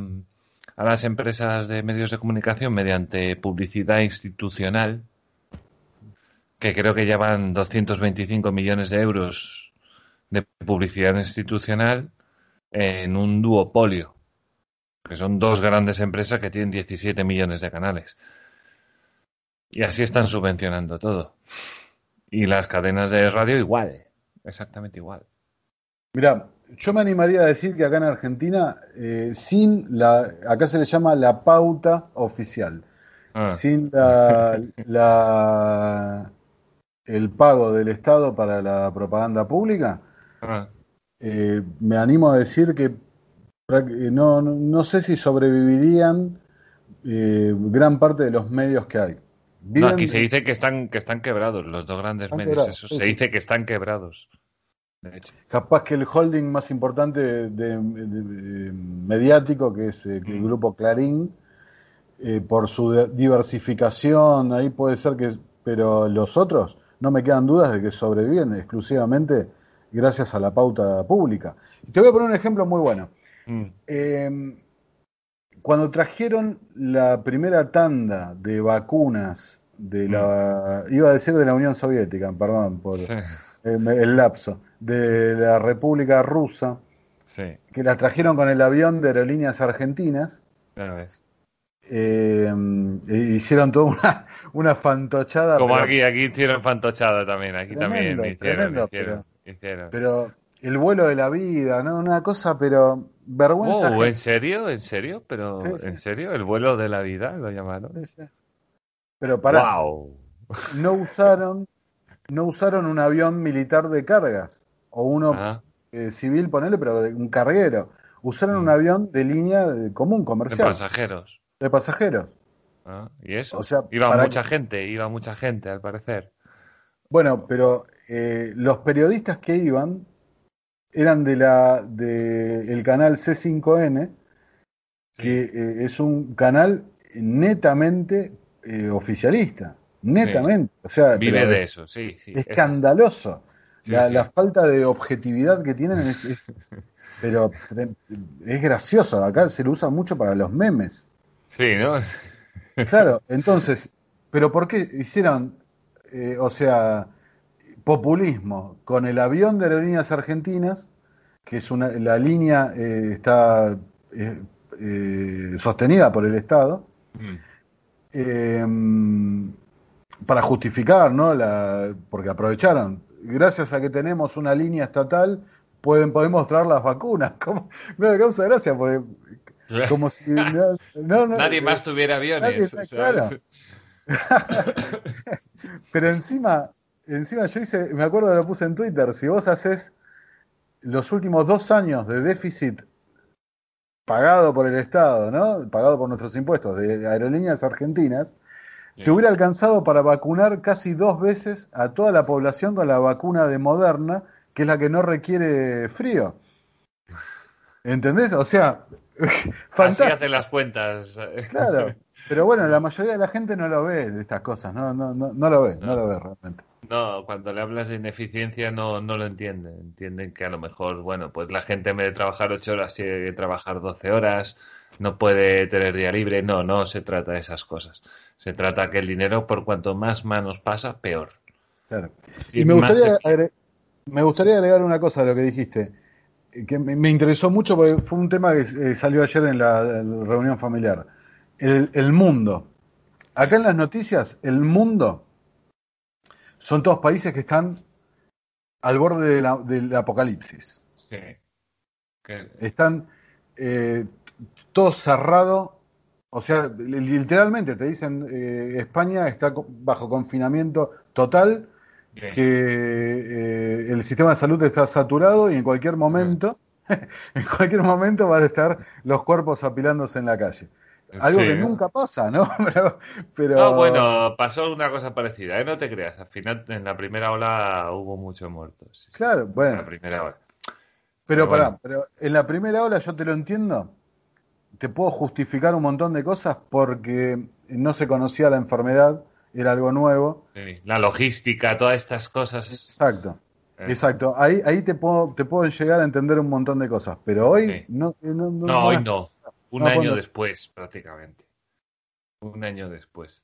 a las empresas de medios de comunicación mediante publicidad institucional, que creo que llevan 225 millones de euros de publicidad institucional en un duopolio, que son dos grandes empresas que tienen 17 millones de canales. Y así están subvencionando todo. Y las cadenas de radio igual, exactamente igual.
Mira, yo me animaría a decir que acá en Argentina, eh, sin la, acá se le llama la pauta oficial, ah. sin la, la, el pago del Estado para la propaganda pública, ah. eh, me animo a decir que no, no sé si sobrevivirían eh, gran parte de los medios que hay.
no, aquí se dice que están, que están quebrados los dos grandes medios. se dice que están quebrados.
Capaz que el holding más importante de, mediático, que es eh, el mm. grupo Clarín, eh, por su diversificación, ahí puede ser que, pero los otros, no me quedan dudas de que sobreviven exclusivamente gracias a la pauta pública. Y te voy a poner un ejemplo muy bueno. Mm. Em, cuando trajeron la primera tanda de vacunas de la, mm. iba a decir de la Unión Soviética, perdón por el lapso, de la República Rusa, que las trajeron con el avión de aerolíneas argentinas. Eh, hicieron toda una, una fantochada.
Como aquí, aquí hicieron fantochada también, aquí también
pero, el vuelo de la vida, ¿no? Una cosa, pero vergüenza.
Oh, ¿en serio? ¿En serio? Pero, ¿en serio? ¿El vuelo de la vida lo llamaron?
Pero para. No usaron, no usaron un avión militar de cargas o uno ah. eh, civil, ponele, pero de un carguero. Usaron un mm. avión de línea común, comercial.
De pasajeros.
De pasajeros.
Ah, ¿Y eso? O sea, iba mucha gente, iba mucha gente, al parecer.
Bueno, pero eh, los periodistas que iban eran de la de el canal C5N, que eh, es un canal netamente oficialista, netamente, o sea,
vive de eso, sí, sí.
Escandaloso la, falta de objetividad que tienen es, pero es gracioso. Acá se lo usa mucho para los memes.
Sí, ¿no?
claro, entonces, pero ¿por qué hicieron, eh, o sea, populismo con el avión de aerolíneas argentinas, que es una, la línea eh, está eh, sostenida por el Estado, mm. para justificar, ¿no? La, porque aprovecharon gracias a que tenemos una línea estatal, pueden, podemos traer las vacunas. Como, me causa gracia, porque como si
nadie eh, más tuviera aviones.
Pero encima, encima yo hice, me acuerdo lo puse en Twitter, si vos haces los últimos dos años de déficit pagado por el Estado, ¿no? Pagado por nuestros impuestos de aerolíneas argentinas, te hubiera alcanzado para vacunar casi dos veces a toda la población con la vacuna de Moderna, que es la que no requiere frío. ¿Entendés? O sea,
fantástico. Así hacen las cuentas.
Claro. Pero bueno, la mayoría de la gente no lo ve de estas cosas, no, no, no, no lo ve, no. lo ve realmente.
No, cuando le hablas de ineficiencia no, no lo entienden. Entienden que a lo mejor, bueno, pues la gente en vez de trabajar ocho horas tiene que trabajar doce horas, no puede tener día libre. No, no se trata de esas cosas. Se trata que el dinero, por cuanto más manos pasa, peor.
Claro. Y, me, gustaría me gustaría agregar una cosa a lo que dijiste, que me, interesó mucho porque fue un tema que eh, salió ayer en la, reunión familiar. El, mundo. Acá en las noticias, el mundo son todos países que están al borde del apocalipsis.
Sí.
Están eh, todos cerrados o sea, literalmente te dicen, eh, España está bajo confinamiento total, que eh, el sistema de salud está saturado y en cualquier momento, en cualquier momento van a estar los cuerpos apilándose en la calle. Algo que nunca pasa, ¿no?
pero, No, bueno, pasó una cosa parecida, ¿eh? No te creas, al final en la primera ola hubo muchos muertos.
Claro, bueno. En
la primera ola.
Pero, pará, pero en la primera ola yo te lo entiendo, te puedo justificar un montón de cosas porque no se conocía la enfermedad, era algo nuevo.
la logística, todas estas cosas.
Exacto. Exacto, ahí, ahí te puedo, te puedo llegar a entender un montón de cosas, pero hoy no, no,
no, no, hoy no, un año después prácticamente, un año después.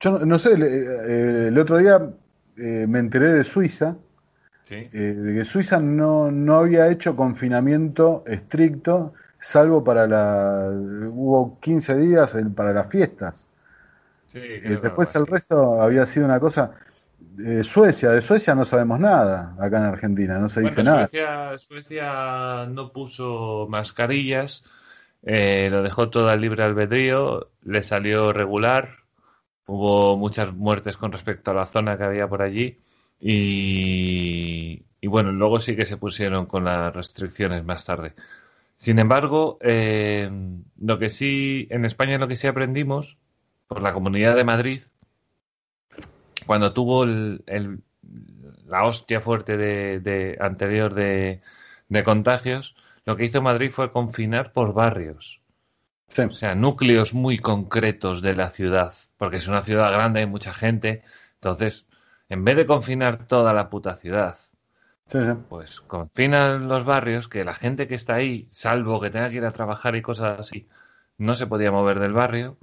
Yo no, sé, eh, el otro día eh, me enteré de Suiza, eh, de que Suiza no, no había hecho confinamiento estricto, salvo para la... hubo 15 días para las fiestas. Sí, después el resto había sido una cosa... Suecia, de Suecia no sabemos nada acá en Argentina, no se dice nada.
Suecia no puso mascarillas, lo dejó todo al libre albedrío, le salió regular, Hubo muchas muertes con respecto a la zona que había por allí y, bueno, luego sí que se pusieron con las restricciones más tarde. Sin embargo, eh, lo que sí, en España lo que sí aprendimos por la Comunidad de Madrid, cuando tuvo el, la hostia fuerte de, anterior de, de contagios, lo que hizo Madrid fue confinar por barrios. O sea, núcleos muy concretos de la ciudad, porque es una ciudad grande, hay mucha gente. Entonces, en vez de confinar toda la puta ciudad, pues confinan los barrios que la gente que está ahí, salvo que tenga que ir a trabajar y cosas así, no se podía mover del barrio.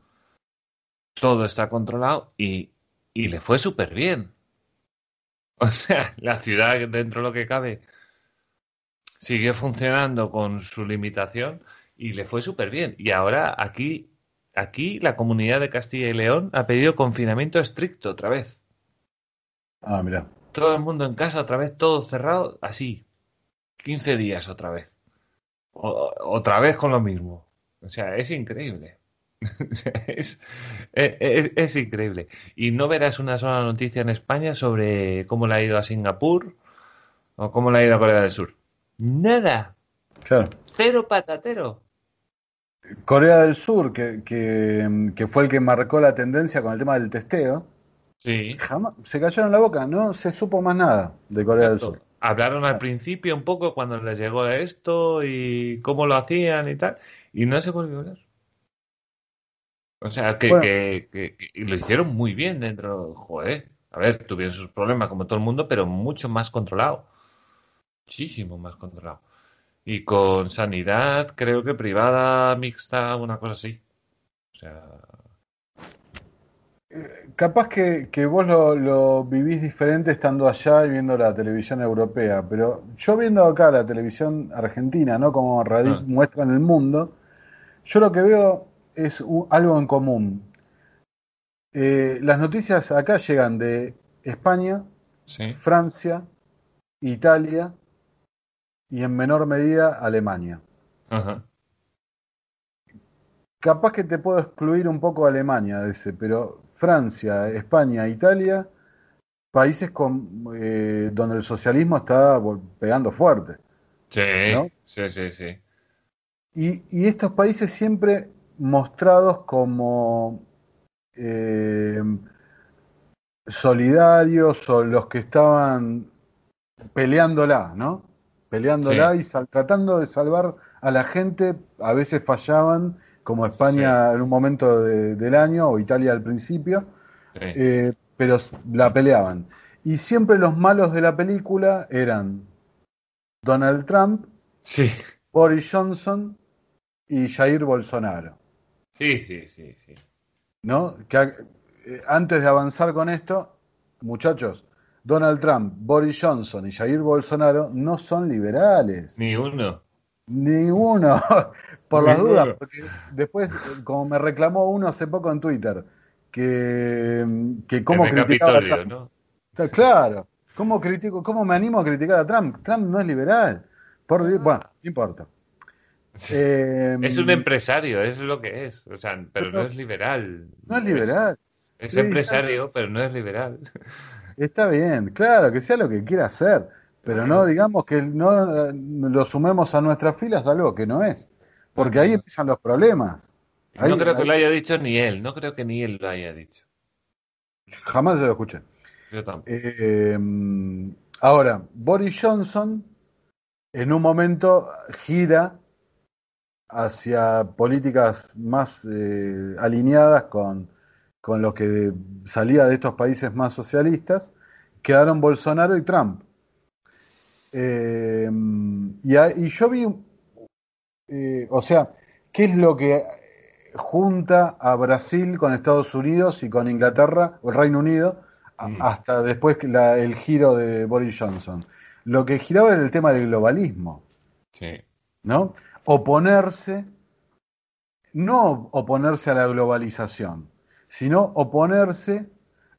Todo está controlado y, y le fue súper bien. O sea, la ciudad dentro de lo que cabe siguió funcionando con su limitación y le fue súper bien. Y ahora aquí, aquí la comunidad de Castilla y León ha pedido confinamiento estricto otra vez.
Ah, mira.
Todo el mundo en casa otra vez, todo cerrado, así. 15 días otra vez. otra vez con lo mismo. O sea, es increíble. es, es, es, increíble. Y no verás una sola noticia en España sobre cómo le ha ido a Singapur o cómo le ha ido a Corea del Sur. Nada.
Claro.
Cero patatero.
Corea del Sur, que, que, fue el que marcó la tendencia con el tema del testeo,
sí.
jamás se cayeron la boca, no se supo más nada de Corea del Sur.
Hablaron al principio un poco cuando les llegó esto y cómo lo hacían y tal, y no se volvió a hablar. O sea, que, que, lo hicieron muy bien dentro. Joder, a ver, tuvieron sus problemas como todo el mundo, pero mucho más controlado. Muchísimo más controlado. Y con sanidad, creo que privada, mixta, una cosa así. O sea.
Eh, capaz que, que vos lo, lo, vivís diferente estando allá y viendo la televisión europea, pero yo viendo acá la televisión argentina, ¿no? Como ah. muestra en el mundo, yo lo que veo es algo en común. Eh, las noticias acá llegan de España, Francia, Italia, y en menor medida Alemania. Capaz que te puedo excluir un poco Alemania de ese, pero Francia, España, Italia, países con, eh, donde el socialismo está pegando fuerte.
Sí, sí, sí, sí.
Y, y, estos países siempre mostrados como eh, solidarios o los que estaban peleándola, ¿no? peleándola y tratando de salvar a la gente. A veces fallaban, como España en un momento del año o Italia al principio, eh, pero la peleaban. Y siempre los malos de la película eran Donald Trump, Boris Johnson y Jair Bolsonaro.
Sí, sí, sí, sí.
¿No? Que, eh, antes de avanzar con esto, muchachos, Donald Trump, Boris Johnson y Jair Bolsonaro no son liberales.
Ni uno.
Ni uno, por las dudas, porque después, como me reclamó uno hace poco en Twitter, que, que cómo criticaba a Trump. ¿no? Claro, ¿cómo, critico, ¿cómo me animo a criticar a Trump? Trump no es liberal. Por, ah. bueno, no importa.
Eh, es un empresario, es lo que es. O sea, pero, no es liberal.
No es liberal.
Es, empresario, pero no es liberal.
Está bien, claro, que sea lo que quiera hacer, pero no digamos que no lo sumemos a nuestras filas de algo que no es, porque ahí empiezan los problemas.
no creo que lo haya dicho ni él, no creo que ni él lo haya dicho.
Jamás se lo escuché.
Yo tampoco.
Eh, ahora, Boris Johnson en un momento gira hacia políticas más eh, alineadas con con lo que salía de estos países más socialistas, quedaron Bolsonaro y Trump. Eh, y, yo vi, eh, o sea, ¿qué es lo que junta a Brasil con Estados Unidos y con Inglaterra o el Reino Unido mm. hasta después el giro de Boris Johnson? Lo que giraba era el tema del globalismo.
Sí.
¿No? Oponerse, no oponerse a la globalización, sino oponerse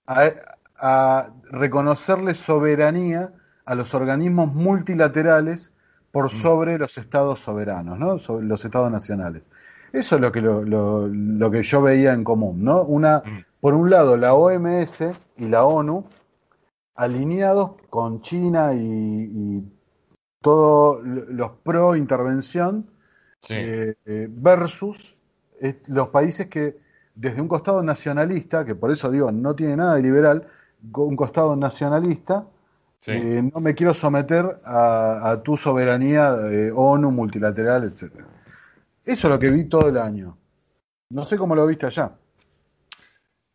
a, a reconocerle soberanía a los organismos multilaterales por mm. sobre los estados soberanos, ¿no? sobre los estados nacionales. Eso es lo que, lo, que yo veía en común, ¿no? Una, mm. por un lado, la OMS y la ONU alineados con China y, todos los pro intervención eh, eh, versus los países que desde un costado nacionalista, que por eso digo, no tiene nada de liberal, un costado nacionalista, eh, no me quiero someter a, tu soberanía de ONU, multilateral, etcétera. Eso es lo que vi todo el año. No sé cómo lo viste allá.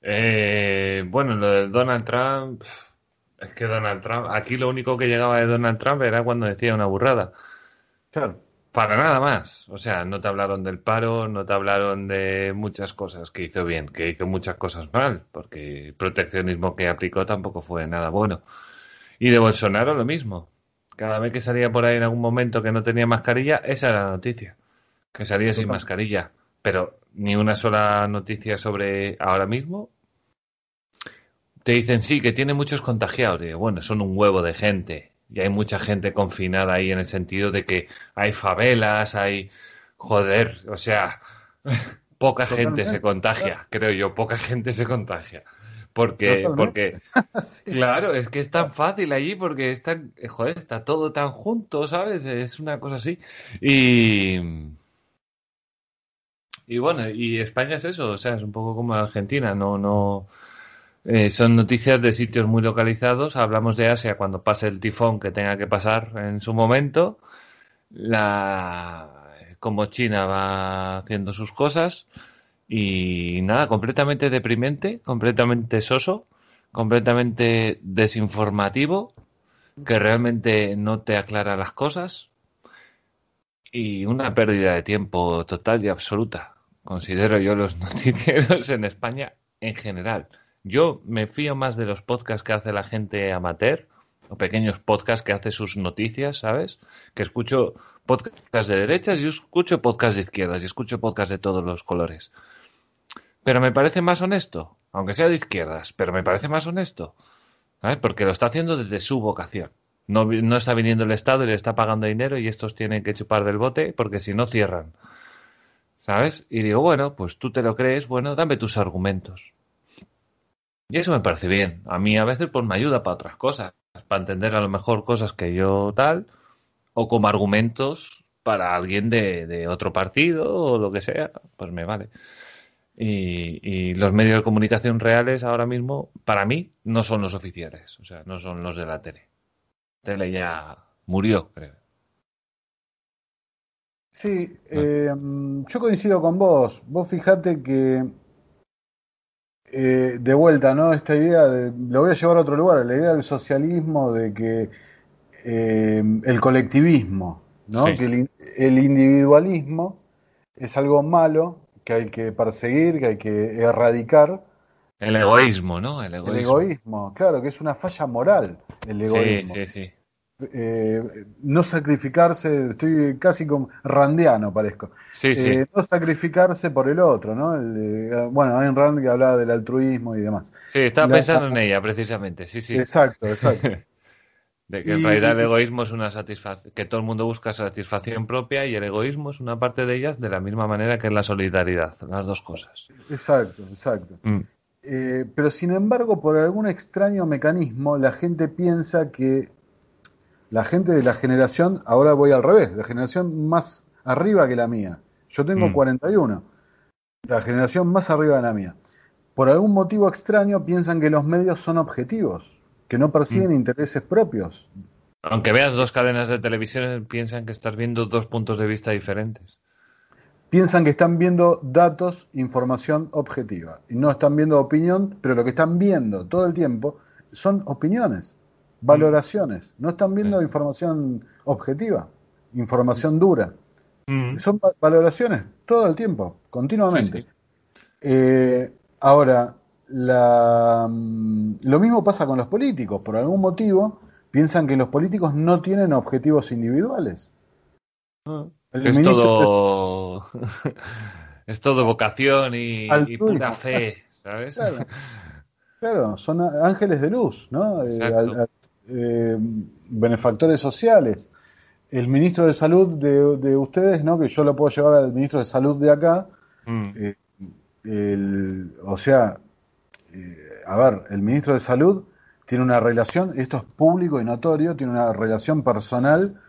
Eh, bueno, lo de Donald Trump, es que Donald Trump, aquí lo único que llegaba de Donald Trump era cuando decía una burrada.
Claro.
Para nada más. O sea, no te hablaron del paro, no te hablaron de muchas cosas que hizo bien, que hizo muchas cosas mal, porque el proteccionismo que aplicó tampoco fue nada bueno. Y de Bolsonaro lo mismo. Cada vez que salía por ahí en algún momento que no tenía mascarilla, esa era la noticia. Que salía sin mascarilla. Pero ni una sola noticia sobre ahora mismo. Te dicen sí, que tiene muchos contagiados. Y bueno, son un huevo de gente y hay mucha gente confinada ahí en el sentido de que hay favelas, hay... Joder, o sea, poca gente se contagia, creo yo, poca gente se contagia. Porque, porque, claro, es que es tan fácil allí porque está, joder, está todo tan junto, ¿sabes? Es una cosa así. Y, y bueno, y España es eso, o sea, es un poco como Argentina, no, no, eh, son noticias de sitios muy localizados. Hablamos de Asia cuando pase el tifón que tenga que pasar en su momento. La, como China va haciendo sus cosas. Y nada, completamente deprimente, completamente soso, completamente desinformativo, que realmente no te aclara las cosas. Y una pérdida de tiempo total y absoluta. Considero yo los noticieros en España en general yo me fío más de los podcasts que hace la gente amateur, o pequeños podcasts que hace sus noticias, ¿sabes? Que escucho podcasts de derechas, y escucho podcasts de izquierdas, y escucho podcasts de todos los colores. Pero me parece más honesto, aunque sea de izquierdas, pero me parece más honesto, ¿sabes? Porque lo está haciendo desde su vocación. No, no está viniendo el Estado y le está pagando dinero y estos tienen que chupar del bote porque si no cierran. ¿Sabes? Y digo, bueno, pues tú te lo crees, bueno, dame tus argumentos. Y eso me parece bien. A mí a veces pues me ayuda para otras cosas, para entender a lo mejor cosas que yo tal, o como argumentos para alguien de, otro partido o lo que sea, pues me vale. Y, los medios de comunicación reales ahora mismo, para mí, no son los oficiales, o sea, no son los de la tele. La tele ya murió, creo.
Sí, eh, yo coincido con vos. Vos fijate que eh, de vuelta, ¿no? Esta idea de, lo voy a llevar a otro lugar, la idea del socialismo, de que eh, el colectivismo, ¿no? Que el, individualismo es algo malo que hay que perseguir, que hay que erradicar.
El egoísmo, ¿no?
El egoísmo. El egoísmo, claro, que es una falla moral, el egoísmo.
Sí, sí, sí.
Eh, no sacrificarse, estoy casi como randiano parezco,
eh,
no sacrificarse por el otro, ¿no? El, bueno, Ayn Rand que hablaba del altruismo y demás.
Sí, estaba pensando en ella precisamente, sí, sí.
Exacto, exacto.
de que en realidad el egoísmo es una satisfacción, que todo el mundo busca satisfacción propia y el egoísmo es una parte de ellas de la misma manera que es la solidaridad, las dos cosas.
Exacto, exacto. Mm. Eh, pero sin embargo, por algún extraño mecanismo, la gente piensa que la gente de la generación, ahora voy al revés, la generación más arriba que la mía. Yo tengo 41, mm. la generación más arriba de la mía. Por algún motivo extraño piensan que los medios son objetivos, que no persiguen mm. intereses propios.
Aunque veas dos cadenas de televisión, piensan que estás viendo dos puntos de vista diferentes.
Piensan que están viendo datos, información objetiva. Y no están viendo opinión, pero lo que están viendo todo el tiempo son opiniones. Valoraciones, no están viendo información objetiva, información dura.
Mm.
Son va- valoraciones todo el tiempo, continuamente. Eh, ahora, la, mm, lo mismo pasa con los políticos. Por algún motivo, piensan que los políticos no tienen objetivos individuales. El
Es
ministro
todo. es todo vocación y, pura fe, ¿sabes?
Claro. Claro, son ángeles de luz, ¿no? Eh,
Exacto.
al- al- eh, benefactores sociales. El ministro de Salud de, de ustedes, ¿no? Que yo lo puedo llevar al ministro de Salud de acá.
Mm.
eh, el- o sea, eh, a ver, el ministro de Salud tiene una relación, esto es público y notorio, tiene una relación personal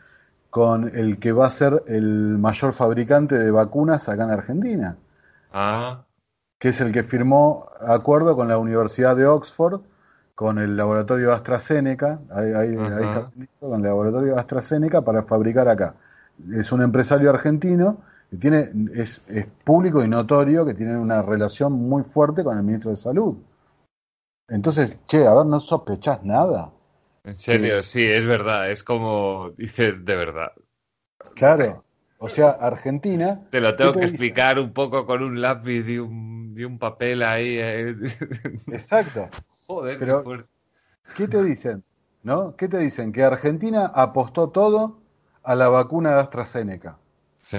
con el que va a ser el mayor fabricante de vacunas acá en Argentina
Ah,
que es el que firmó acuerdo con la Universidad de Oxford, con el laboratorio AstraZeneca, ahí, ahí-
Ajá.
ahí está listo, con el laboratorio AstraZeneca para fabricar acá. Es un empresario argentino que tiene, es, es público y notorio que tiene una relación muy fuerte con el ministro de Salud. Entonces, che, a ver, no sospechás nada.
en serio, sí, es verdad. Es como dices de verdad.
Claro. O sea, Argentina.
Te lo tengo
¿qué
que
dice?
explicar un poco con un lápiz y un, y un papel ahí. eh.
Exacto.
Joder, qué
Pero-
fuerte.
¿Qué te dicen? ¿No? ¿Qué te dicen? Que Argentina apostó todo a la vacuna de AstraZeneca
Sí.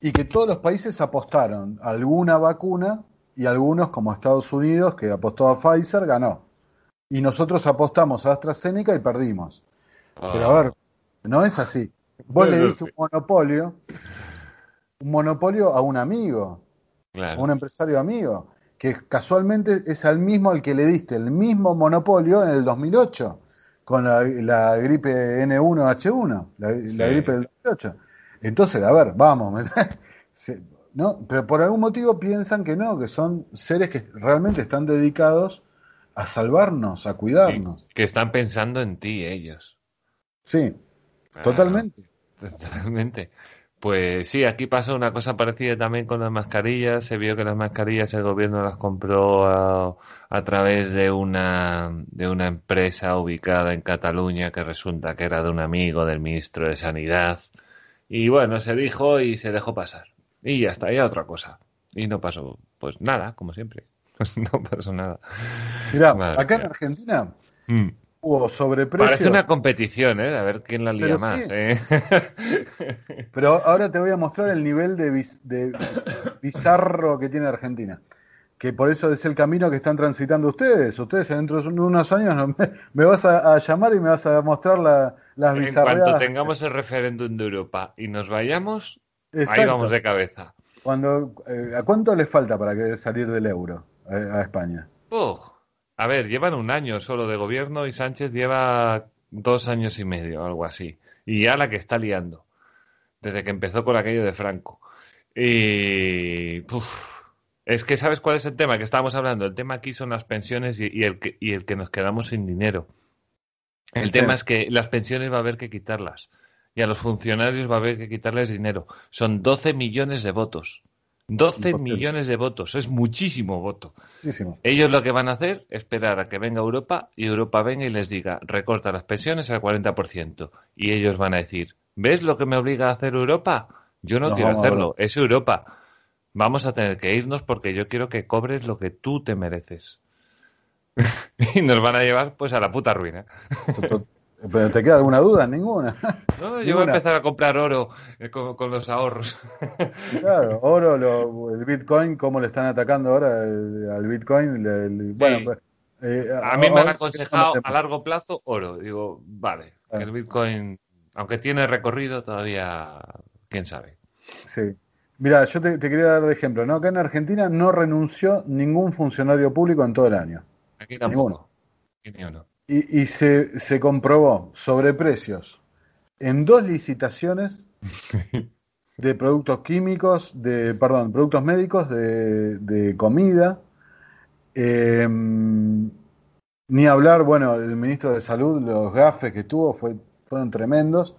y que todos los países apostaron a alguna vacuna y algunos, como Estados Unidos, que apostó a Pfizer, ganó. Y nosotros apostamos a AstraZeneca y perdimos. Pero a ver, no es así. Vos
No
le diste un monopolio, un monopolio a un amigo, a
Claro.
un empresario amigo, que casualmente es al mismo al que le diste el mismo monopolio en el 2008, con la, la gripe N1H1, la, gripe del 2008. Entonces, a ver, vamos, ¿me- se- ¿no? Pero por algún motivo piensan que no, que son seres que realmente están dedicados a salvarnos, a cuidarnos.
Que están pensando en ti, ellos.
Sí,
Ah,
totalmente.
Totalmente. Pues sí, aquí pasó una cosa parecida también con las mascarillas. Se vio que las mascarillas el gobierno las compró a, a través de una, de una empresa ubicada en Cataluña que resulta que era de un amigo del ministro de Sanidad. Y bueno, se dijo y se dejó pasar. Y ya está, ya otra cosa. Y no pasó, pues nada, como siempre. no pasó nada. Madre
acá en. Argentina
Mm.
Hubo sobreprecios.
Parece una competición, ¿eh? A ver quién la lía
Pero
más,
sí.
¿eh?
Pero ahora te voy a mostrar el nivel de, biz- de bizarro que tiene Argentina. Que por eso es el camino que están transitando ustedes. Ustedes dentro de unos años me, me vas a, a llamar y me vas a mostrar la- las
En
bizarreadas.
cuanto tengamos el referéndum de Europa y nos vayamos, ahí vamos de cabeza.
Cuando, eh, ¿A cuánto les falta para que salir del euro eh, a España?
Oh, a ver, llevan un año solo de gobierno y Sánchez lleva dos años y medio, algo así. Y ya la que está liando, desde que empezó con aquello de Franco. Y... uf, es que ¿sabes cuál es el tema que estábamos hablando? El tema aquí son las pensiones y, el, que, el que nos quedamos sin dinero. El tema es que las pensiones va a haber que quitarlas. Y a los funcionarios va a haber que quitarles dinero. Son 12 millones de votos. 12
Imposible.
millones de votos. Es muchísimo voto.
Muchísimo.
Ellos lo que van a hacer es esperar a que venga Europa y Europa venga y les diga, recorta las pensiones al 40%. Y ellos van a decir, ¿ves lo que me obliga a hacer Europa? Yo no
Nos
quiero hacerlo, es Europa. Vamos a tener que irnos porque yo quiero que cobres lo que tú te mereces. y nos van a llevar pues a la puta ruina.
¿Pero te queda alguna duda? Ninguna.
No, yo voy a empezar a comprar oro eh, con, con los ahorros.
Claro, oro, lo- el Bitcoin, cómo le están atacando ahora el- al Bitcoin. el- el- bueno, pues, eh,
A mí me han aconsejado a largo plazo oro. Digo, vale, que el Bitcoin, aunque tiene recorrido, todavía, quién sabe.
Sí. Mira, yo te, te quería dar de ejemplo, ¿no? Acá en Argentina no renunció ningún funcionario público en todo el año.
Aquí tampoco. Aquí ni uno.
Y, y se, se comprobó sobreprecios en dos licitaciones de productos químicos, de, perdón, productos médicos, de, de comida. Eh, ni hablar, bueno, el ministro de Salud, los gafes que tuvo fue, fueron tremendos.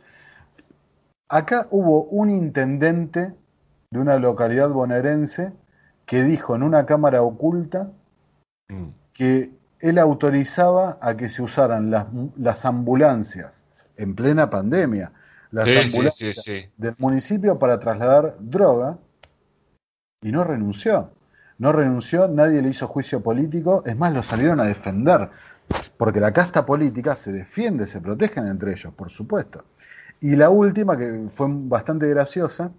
Acá hubo un intendente de una localidad bonaerense que dijo en una cámara oculta
Mm.
que él autorizaba a que se usaran las, las ambulancias en plena pandemia, las
Sí,
ambulancias
sí, sí.
del municipio para trasladar droga y no renunció. No renunció, nadie le hizo juicio político, es más, lo salieron a defender, porque la casta política se defiende, se protegen entre ellos, por supuesto. Y la última, que fue bastante graciosa,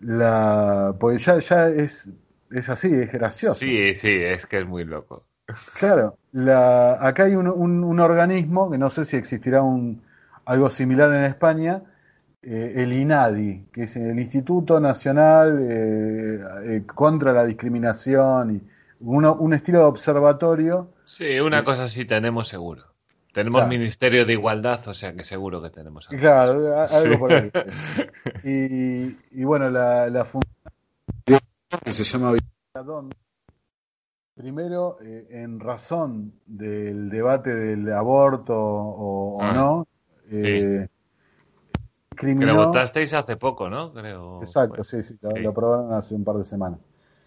la, porque ya, ya es, es así, es gracioso.
Sí, sí, es que es muy loco.
Claro, la, acá hay un, un- un organismo, que no sé si existirá un, algo similar en España, eh, el INADI, que es el Instituto Nacional eh, eh, contra la Discriminación, y uno- un estilo de observatorio.
Sí, una cosa sí tenemos seguro. Tenemos
Claro.
Ministerio de Igualdad, o sea que seguro que tenemos algo.
Claro, algo
Sí.
por ahí. Y, y bueno, la, la fundación que se llama primero, eh, en razón del debate del aborto o, o
Ah.
no, eh,
Que
criminó.
lo votasteis hace poco, ¿no? Creo.
Exacto,
Pues,
sí, sí, lo,
sí.
lo aprobaron hace un par de semanas.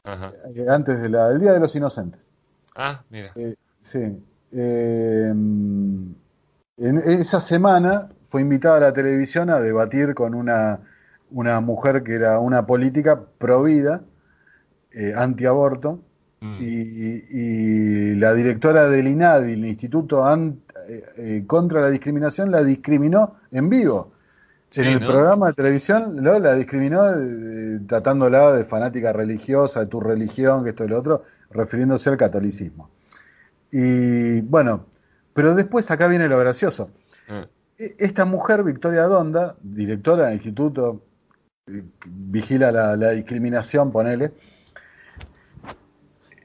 Ajá.
Eh, Antes del Día de los Inocentes.
Ah, mira.
Eh, sí. Eh, en esa semana fue invitada a la televisión a debatir con una, una mujer que era una política pro vida, eh, antiaborto,
Mm.
y, y la directora del INADI, el Instituto Ant- eh, eh, contra la Discriminación, la discriminó en vivo.
Sí,
en el
¿no?
programa de televisión ¿no? la discriminó eh, tratándola de fanática religiosa, de tu religión, que esto y lo otro, refiriéndose al catolicismo. Y bueno, pero después acá viene lo gracioso.
Mm.
E- Esta mujer, Victoria Donda, directora del instituto, eh, vigila la, la discriminación, ponele,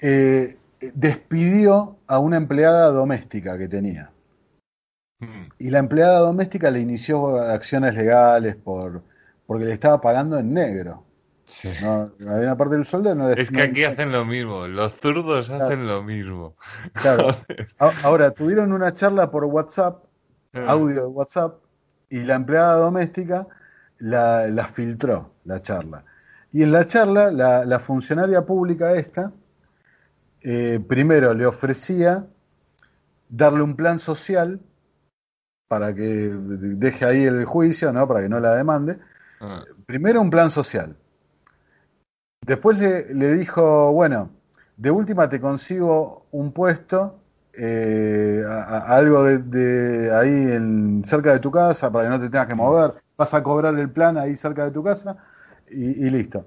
eh, despidió a una empleada doméstica que tenía.
Mm.
Y la empleada doméstica le inició acciones legales por porque le estaba pagando en negro.
Sí.
No, había una parte del sueldo no
Es que aquí hacen lo mismo. Los zurdos hacen lo mismo.
Claro. Ahora, tuvieron una charla por WhatsApp,
Ah.
audio de WhatsApp, y la empleada doméstica la, la filtró, la charla. Y en la charla, la, la funcionaria pública esta, eh, primero le ofrecía darle un plan social para que deje ahí el juicio, ¿no? Para que no la demande.
Ah.
Primero un plan social. Después le, le dijo, bueno, de última te consigo un puesto, eh, a- a- algo de, de ahí en, cerca de tu casa para que no te tengas que mover. Vas a cobrar el plan ahí cerca de tu casa y, y listo.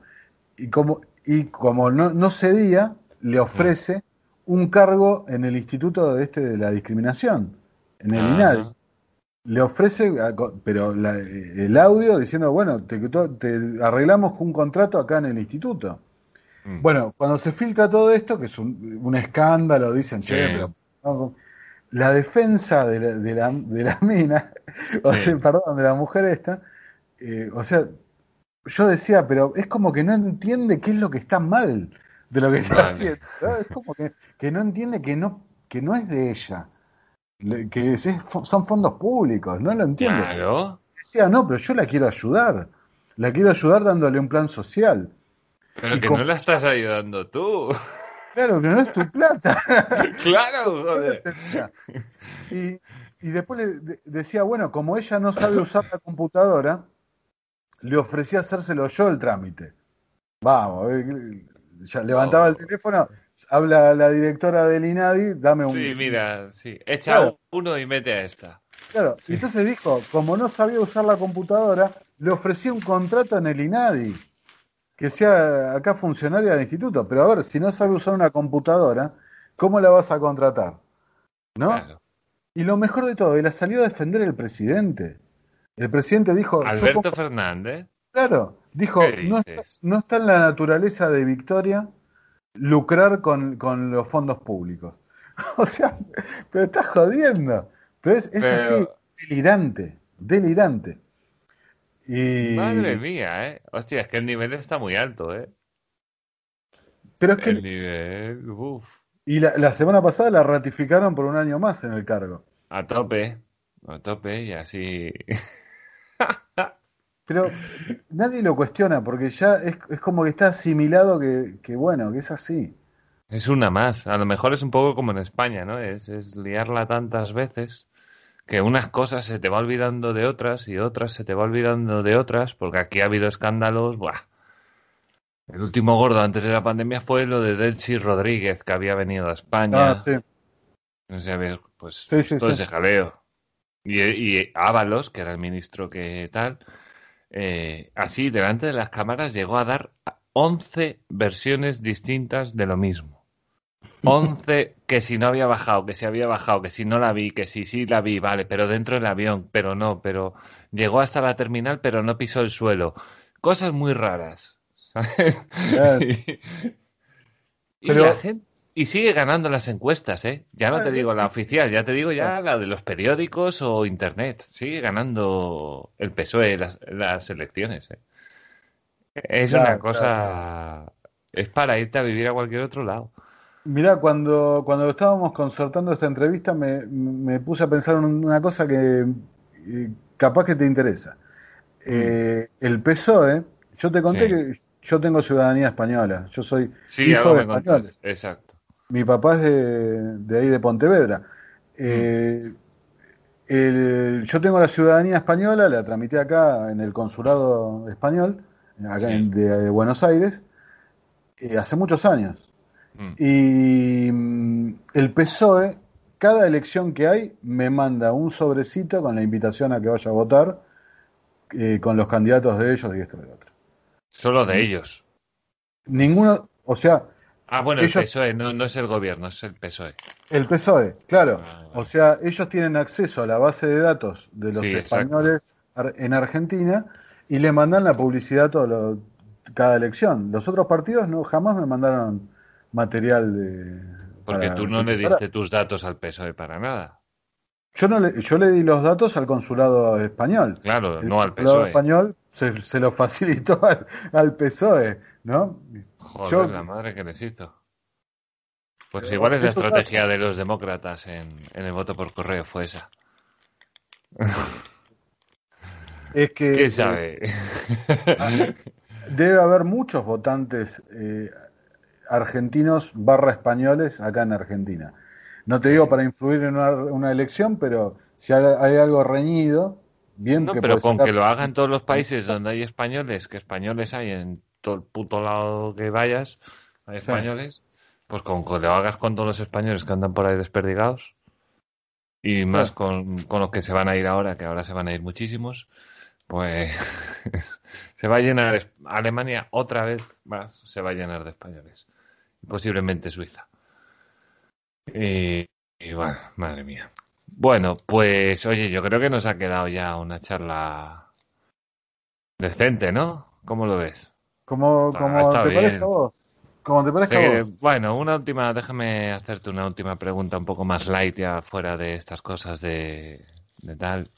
Y como, y como no, no cedía, le ofrece un cargo en el Instituto de, este de la Discriminación, en el. INADI le ofrece, a- co- pero la- el audio diciendo, bueno, te, te arreglamos un contrato acá en el instituto.
Mm.
Bueno, cuando se filtra todo esto, que es un, un escándalo, dicen, che,
Sí.
pero no, la defensa de la, de la, de la mina, o
Sí.
sea, perdón, de la mujer esta, eh, o sea, yo decía, pero es como que no entiende qué es lo que está mal de lo que está
Vale.
haciendo. ¿no? Es como que, que no entiende que no, que no es de ella, que es- son fondos públicos, no lo entiende.
Claro.
Decía, no, pero yo la quiero ayudar, la quiero ayudar dándole un plan social.
Pero
Y
que
con-
no la estás ayudando tú.
Claro que no es tu plata.
claro, joder.
Y, y después le de- decía, bueno, como ella no sabe usar la computadora, le ofrecí hacérselo yo el trámite. Vamos, eh, ya levantaba el teléfono, habla la directora del INADI, dame un...
Sí, mira, sí. Echa
Claro.
uno y mete a esta.
Claro,
Sí.
entonces dijo, como no sabía usar la computadora, le ofrecí un contrato en el INADI, que sea acá funcionaria del instituto. Pero a ver, si no sabe usar una computadora, ¿cómo la vas a contratar? ¿No?
Claro.
Y lo mejor de todo, y la salió a defender el presidente. El presidente dijo,
Alberto Fernández.
claro, dijo,
¿Qué
no está, no está en la naturaleza de Victoria lucrar con, con los fondos públicos. O sea, pero está jodiendo. Pero es, es
Pero-
así, delirante, delirante. Y,
Madre mía, ¿eh? Hostia, es que el nivel está muy alto, ¿eh?
pero es que,
El nivel, uff,
y la, la semana pasada la ratificaron por un año más en el cargo.
a tope, a tope y así.
Pero nadie lo cuestiona porque ya es, es como que está asimilado que, que, bueno, que es así.
Es una más. A lo mejor es un poco como en España, ¿no? Es, es liarla tantas veces que unas cosas se te va olvidando de otras y otras se te va olvidando de otras, porque aquí ha habido escándalos, ¡buah! El último gordo antes de la pandemia fue lo de Delchi Rodríguez, que había venido a España.
Ah, sí.
No sé, pues
Sí, sí,
todo
sí.
ese jaleo. Y, y Ábalos, que era el ministro que tal, eh, así delante de las cámaras llegó a dar 11 versiones distintas de lo mismo. 11 que si no había bajado, que si había bajado, que si no la vi, que si sí la vi, vale, pero dentro del avión, pero no, pero llegó hasta la terminal, pero no pisó el suelo. Cosas muy raras. ¿sabes? Y, y
Pero-
la gente y sigue ganando las encuestas, ¿eh? Ya no te digo la oficial, ya te digo ya la de los periódicos o internet. Sigue ganando el PSOE las, las elecciones, ¿eh? Es
Claro,
una cosa... Es para irte a vivir a cualquier otro lado.
Mirá, cuando, cuando estábamos concertando esta entrevista me, me puse a pensar en una cosa que eh, capaz que te interesa. Eh, el PSOE, yo te conté
Sí.
que yo tengo ciudadanía española, yo soy
Sí,
hijo de españoles.
Exacto.
Mi papá es de, de ahí de Pontevedra. Eh, el- yo tengo la ciudadanía española, la tramité acá en el consulado español, acá
Sí.
en- de, de Buenos Aires, eh, hace muchos años.
Mm.
Y mm, el PSOE, cada elección que hay, me manda un sobrecito con la invitación a que vaya a votar, eh, con los candidatos de ellos y esto y lo otro.
Solo
Mm.
de ellos.
Ninguno, o sea,
Ah, bueno,
Ellos-
el PSOE, no, no es el gobierno, es el PSOE.
el PSOE, claro.
Ah, vale.
O sea, ellos tienen acceso a la base de datos de los
Sí,
españoles en Argentina y le mandan la publicidad todo lo- cada elección. Los otros partidos no jamás me mandaron material de.
Porque
para-
tú no le
para-
diste tus datos al PSOE para nada.
Yo, no le, yo le di los datos al consulado español.
Claro,
El
no al
consulado
PSOE.
español se, se lo facilitó al, al PSOE, ¿no?
Joder,
Yo-
la madre que les hizo. Pues
Pero
igual es la estrategia de los demócratas en, en el voto por correo, fue esa.
Es que
¿Quién
eh,
sabe?
debe haber muchos votantes eh, argentinos barra españoles acá en Argentina. No te digo para influir en una, una elección, pero si hay, algo reñido, bien
No,
que
pero con
sacar-
que lo hagan todos los países donde hay españoles, que españoles hay en todo el puto lado que vayas, hay españoles, pues con que lo hagas con todos los españoles que andan por ahí desperdigados, y más con, con los que se van a ir ahora, que ahora se van a ir muchísimos, pues se va a llenar Alemania otra vez más, se va a llenar de españoles, posiblemente Suiza. Y, y bueno, madre mía. Bueno, pues oye, yo creo que nos ha quedado ya una charla decente, ¿no? ¿Cómo lo ves?
Como,
Ah,
como te parezca vos. Como te parezca a
Eh,
vos.
bueno, una última, déjame hacerte una última pregunta un poco más light ya fuera de estas cosas de, de tal.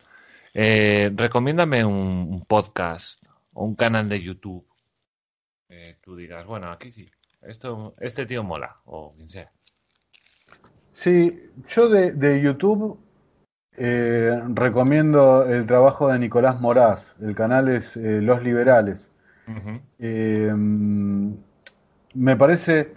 Eh, recomiéndame un, un podcast o un canal de YouTube. Eh, tú digas, bueno, aquí sí, esto, este tío mola, o quien sea.
Sí, yo de, de YouTube eh, recomiendo el trabajo de Nicolás Moraz. El canal es eh, Los Liberales. Eh, me parece,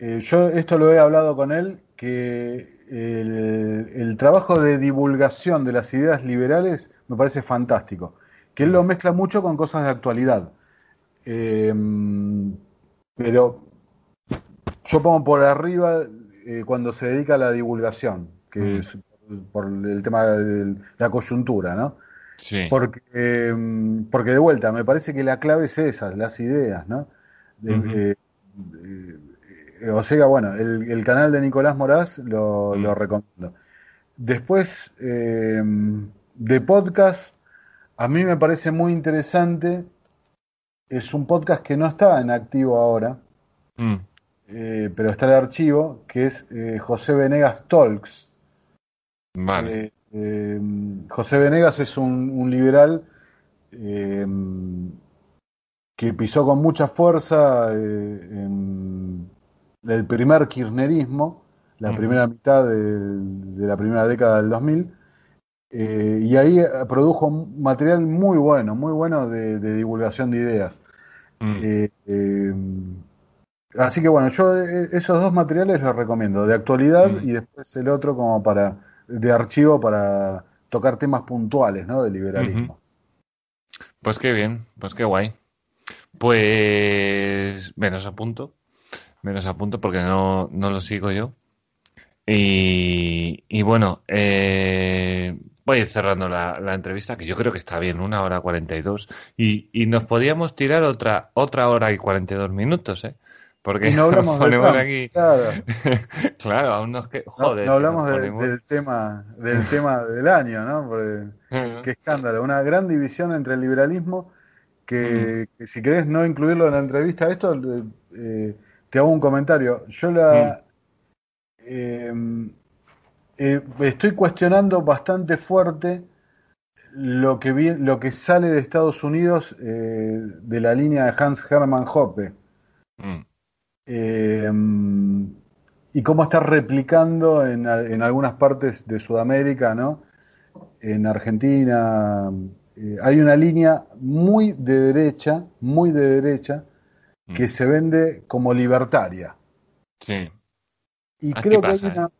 eh, yo esto lo he hablado con él, que el, el trabajo de divulgación de las ideas liberales me parece fantástico, que él lo mezcla mucho con cosas de actualidad. Eh, pero yo pongo por arriba eh, cuando se dedica a la divulgación, que
Mm.
es por el tema de la coyuntura, ¿no?
Sí.
Porque, eh, porque de vuelta, me parece que la clave es esa, las ideas, ¿no? De- eh, eh, o sea, bueno, el, el canal de Nicolás Moraz lo, lo recomiendo. Después, eh, de podcast, a mí me parece muy interesante, es un podcast que no está en activo ahora,
Mm.
eh, pero está en el archivo, que es eh, José Venegas Talks.
Vale.
Eh, eh, José Venegas es un, un liberal eh, que pisó con mucha fuerza eh, en el primer kirchnerismo, la primera mitad de la primera década del 2000, eh, y ahí eh, produjo un material muy bueno, muy bueno de, de divulgación de ideas.
Mm.
Eh, Así que bueno, yo esos dos materiales los recomiendo, de actualidad mm. y después el otro como para de archivo para tocar temas puntuales, ¿no? Del liberalismo.
Pues qué bien, pues qué guay. Pues menos apunto, menos apunto porque no, no lo sigo yo. Y, y bueno, eh, voy a ir cerrando la, la, entrevista, que yo creo que está bien, una hora cuarenta y dos. Y, y nos podíamos tirar otra, otra hora y cuarenta y dos minutos, ¿eh? Porque
no hablamos ponemos
aquí.
Claro.
claro, aún nos que. Joder,
no, hablamos del tema del tema del año, ¿no? Porque, qué escándalo. Una gran división entre el liberalismo que, mm. si querés no incluirlo en la entrevista, esto eh, te hago un comentario. Yo la mm. em, eh, estoy cuestionando bastante fuerte lo que lo que sale de Estados Unidos eh, de la línea de Hans Hermann Hoppe. Mm. Eh, y cómo está replicando en, algunas partes de Sudamérica, ¿no? En Argentina eh, hay una línea muy de derecha, muy de derecha, que mm. se vende como libertaria.
Sí.
Y creo que hay una,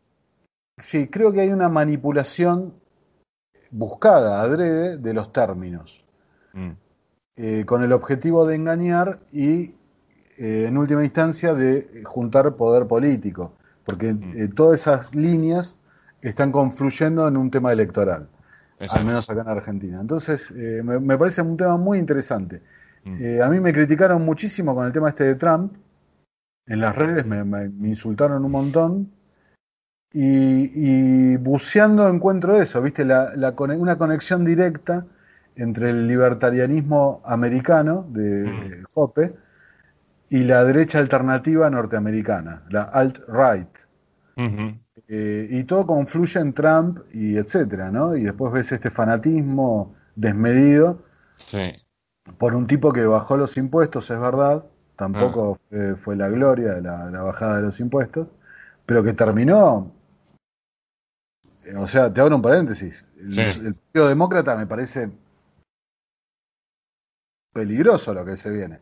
sí, creo que hay una manipulación buscada, adrede, de los términos, mm. eh, con el objetivo de engañar y eh, en última instancia de juntar poder político, porque mm. eh, todas esas líneas están confluyendo en un tema electoral, al menos acá en Argentina. Entonces, eh, me, parece un tema muy interesante. Mm. a mí me criticaron muchísimo con el tema este de Trump, en las redes me, insultaron un montón, y, buceando encuentro eso, ¿viste? La, una conexión directa entre el libertarianismo americano de mm. Hoppe y la derecha alternativa norteamericana, la alt-right. Eh, y todo confluye en Trump y etcétera, ¿no? Y después ves este fanatismo desmedido por un tipo que bajó los impuestos, es verdad, tampoco ah. fue, la gloria de la, bajada de los impuestos, pero que terminó, eh, o sea, te abro un paréntesis, el, el Partido Demócrata me parece peligroso lo que se viene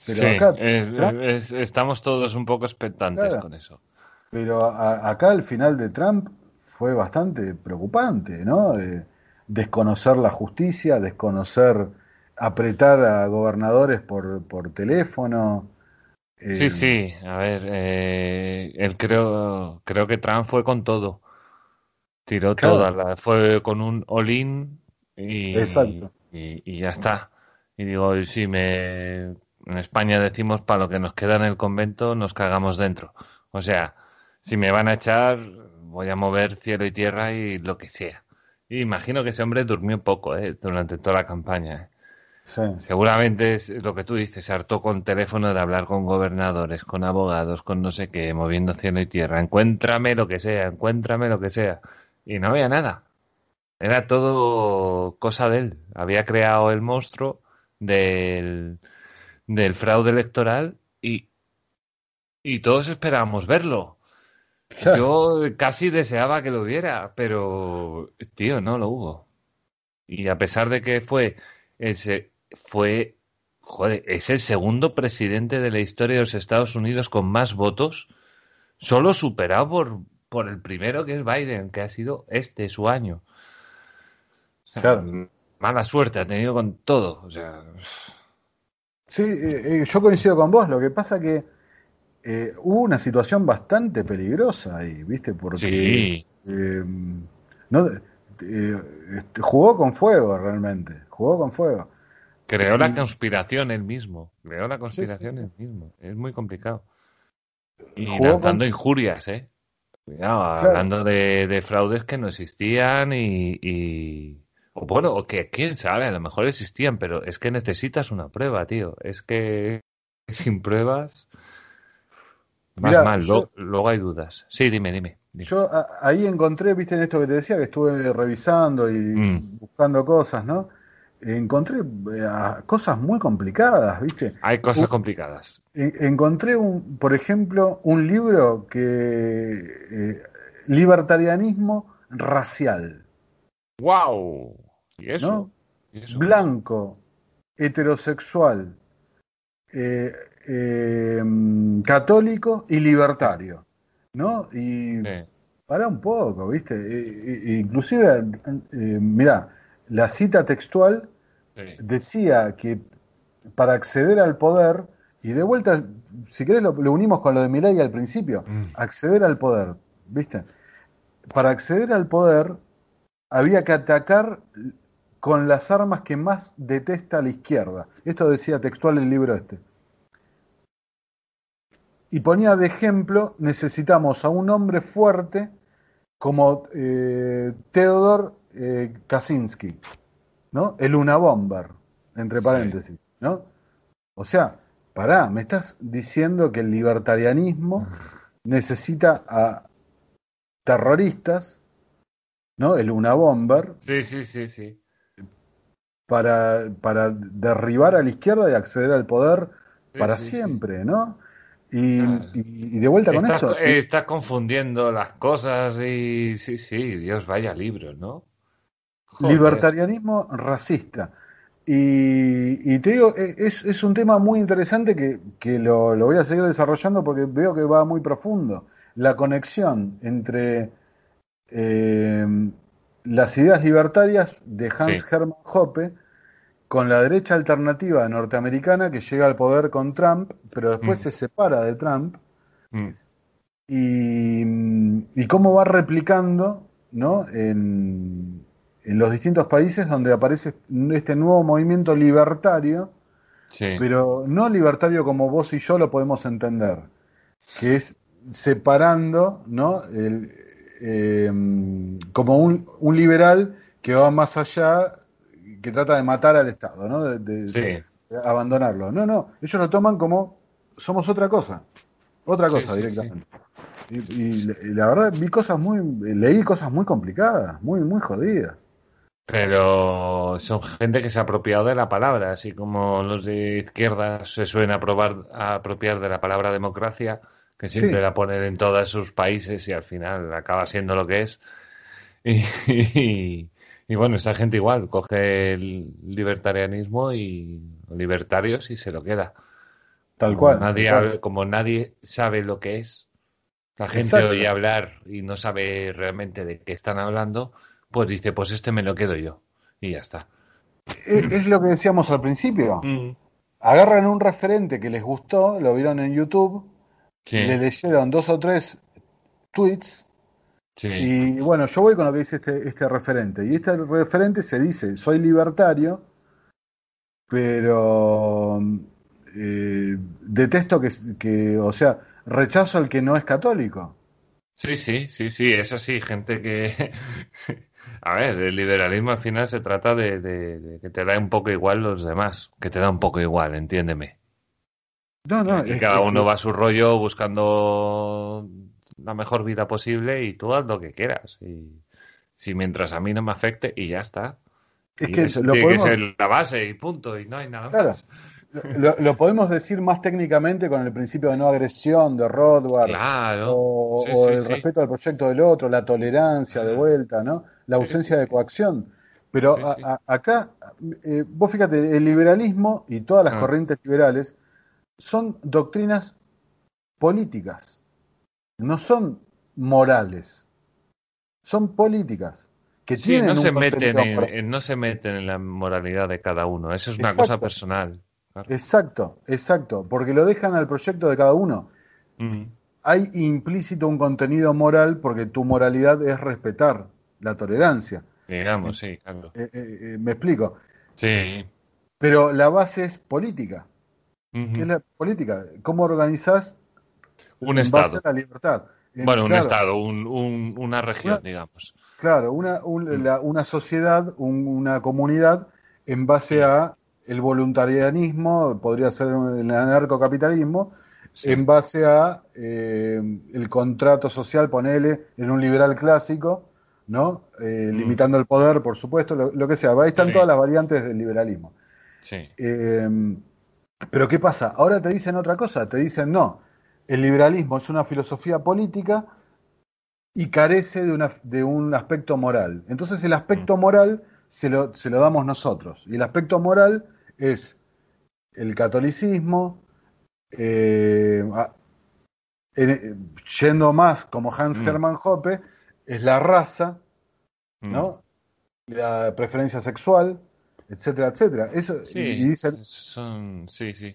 sí, estamos todos un poco expectantes con eso.
Pero acá el final de Trump fue bastante preocupante, ¿no? desconocer la justicia, desconocer, apretar a gobernadores por, por teléfono.
Sí, eh, sí, a ver, eh, él creo, creo que Trump fue con todo. Tiró toda, fue con un all-in y, y, y, ya está. Y digo, si me en España decimos para lo que nos queda en el convento nos cagamos dentro. O sea, si me van a echar, voy a mover cielo y tierra y lo que sea. Y imagino que ese hombre durmió poco ¿eh? durante toda la campaña. ¿eh? Seguramente es lo que tú dices, se hartó con teléfono de hablar con gobernadores, con abogados, con no sé qué, moviendo cielo y tierra. Encuéntrame lo que sea, encuéntrame lo que sea. Y no había nada. Era todo cosa de él. Había creado el monstruo del del fraude electoral y, y todos esperábamos verlo. Yo casi deseaba que lo hubiera, pero tío, no lo hubo. Y a pesar de que fue ese fue joder, es el segundo presidente de la historia de los Estados Unidos con más votos, solo superado por, por el primero que es Biden, que ha sido este su año. Mala suerte ha tenido con todo, o sea,
Sí, eh, eh, yo coincido con vos. Lo que pasa que eh, hubo una situación bastante peligrosa ahí, ¿viste? Porque no, este, jugó con fuego realmente, jugó con fuego.
Creó la conspiración él mismo, creó la conspiración él mismo. Es muy complicado. Y lanzando injurias, ¿eh? Cuidado, hablando de, de, fraudes que no existían y o bueno, o que quién sabe, a lo mejor existían, pero es que necesitas una prueba, tío. Es que sin pruebas. Más mal, luego, hay dudas. Sí, dime, dime.
Yo ahí encontré, viste, en esto que te decía, que estuve revisando y mm. buscando cosas, ¿no? Encontré eh, cosas muy complicadas, ¿viste?
Hay cosas complicadas.
encontré, un, por ejemplo, un libro que. Eh, libertarianismo racial.
¡Wow! ¿Y eso?
Blanco, heterosexual, eh, eh, católico y libertario, ¿no? Y para un poco, ¿viste? E, e, inclusive, eh, mira, la cita textual decía que para acceder al poder, y de vuelta, si querés lo, unimos con lo de Milei al principio, mm. acceder al poder, ¿viste? Para acceder al poder había que atacar con las armas que más detesta la izquierda. Esto decía textual el libro este. Y ponía de ejemplo, necesitamos a un hombre fuerte como eh, Theodor eh, Kaczynski, ¿no? El una bomber, entre paréntesis, ¿no? O sea, pará, me estás diciendo que el libertarianismo necesita a terroristas, ¿no? El una bomber.
Sí, sí, sí, sí.
Para, para derribar a la izquierda y acceder al poder para siempre, ¿no? Y, de vuelta con
estás,
esto.
Estás confundiendo las cosas y sí, sí, Dios vaya libros, ¿no?
Libertarianismo racista. Y, te digo, e, es, un tema muy interesante que, lo, voy a seguir desarrollando porque veo que va muy profundo. La conexión entre eh, las ideas libertarias de Hans Hermann Hoppe con la derecha alternativa norteamericana que llega al poder con Trump, pero después mm. se separa de Trump, mm. y, cómo va replicando ¿no? en, los distintos países donde aparece este nuevo movimiento libertario, pero no libertario como vos y yo lo podemos entender, que es separando ¿no? Eh, como un, un liberal que va más allá que trata de matar al Estado, ¿no? De, abandonarlo. No, no, ellos lo toman como somos otra cosa, otra cosa directamente. y, la verdad vi cosas muy, leí cosas muy complicadas, muy, muy jodidas.
Pero son gente que se ha apropiado de la palabra, así como los de izquierda se suelen aprobar, apropiar de la palabra democracia, que siempre la ponen en todos sus países y al final acaba siendo lo que es. y, y bueno, esta gente igual, coge el libertarianismo y libertarios y se lo queda.
Tal cual.
Nadie, Como nadie sabe lo que es, la gente oye hablar y no sabe realmente de qué están hablando, pues dice, pues este me lo quedo yo. Y ya está.
Es, lo que decíamos al principio. Mm. Agarran un referente que les gustó, lo vieron en YouTube, le leyeron dos o tres tweets y bueno, yo voy con lo que dice este, este referente. Y este referente se dice, soy libertario, pero eh, detesto que, que, o sea, rechazo al que no es católico.
Sí, sí, sí, sí, es así, gente que... A ver, el liberalismo al final se trata de, de, que te da un poco igual los demás, que te da un poco igual, entiéndeme. No, no. Y cada uno va a su rollo buscando la mejor vida posible y tú haz lo que quieras. Y si mientras a mí no me afecte y ya está. Es que lo podemos... la base y punto, y no hay nada más.
Lo, podemos decir más técnicamente con el principio de no agresión de Rothbard o, el respeto al proyecto del otro, la tolerancia de vuelta, ¿no? La ausencia de coacción. Pero acá, eh, vos fíjate, el liberalismo y todas las ah. corrientes liberales son doctrinas políticas no son morales, son políticas. Que tienen
no, se meten en, no se meten en la moralidad de cada uno, eso es una cosa personal.
Exacto, exacto, porque lo dejan al proyecto de cada uno. Mm. Hay implícito un contenido moral porque tu moralidad es respetar la tolerancia.
Digamos, sí, claro.
Eh, eh, eh, me explico.
Sí.
Pero la base es política. ¿Qué es la política? ¿Cómo organizás
un estado. la libertad. bueno, un estado, una región, digamos.
Claro, una, una sociedad, una comunidad en base a el voluntarianismo, podría ser el anarcocapitalismo, en base a eh, el contrato social, ponele, en un liberal clásico, ¿no? Eh, mm. Limitando el poder, por supuesto, lo, que sea. Ahí están todas las variantes del liberalismo.
Sí.
Eh, pero ¿qué pasa? Ahora te dicen otra cosa, te dicen no, el liberalismo es una filosofía política y carece de, una, de un aspecto moral. Entonces el aspecto mm. moral se lo, se lo damos nosotros. Y el aspecto moral es el catolicismo, eh, yendo más como Hans mm. Hermann Hoppe, es la raza, mm. ¿no? La preferencia sexual, etcétera, etcétera. Eso,
sí, y dicen, son, sí, sí.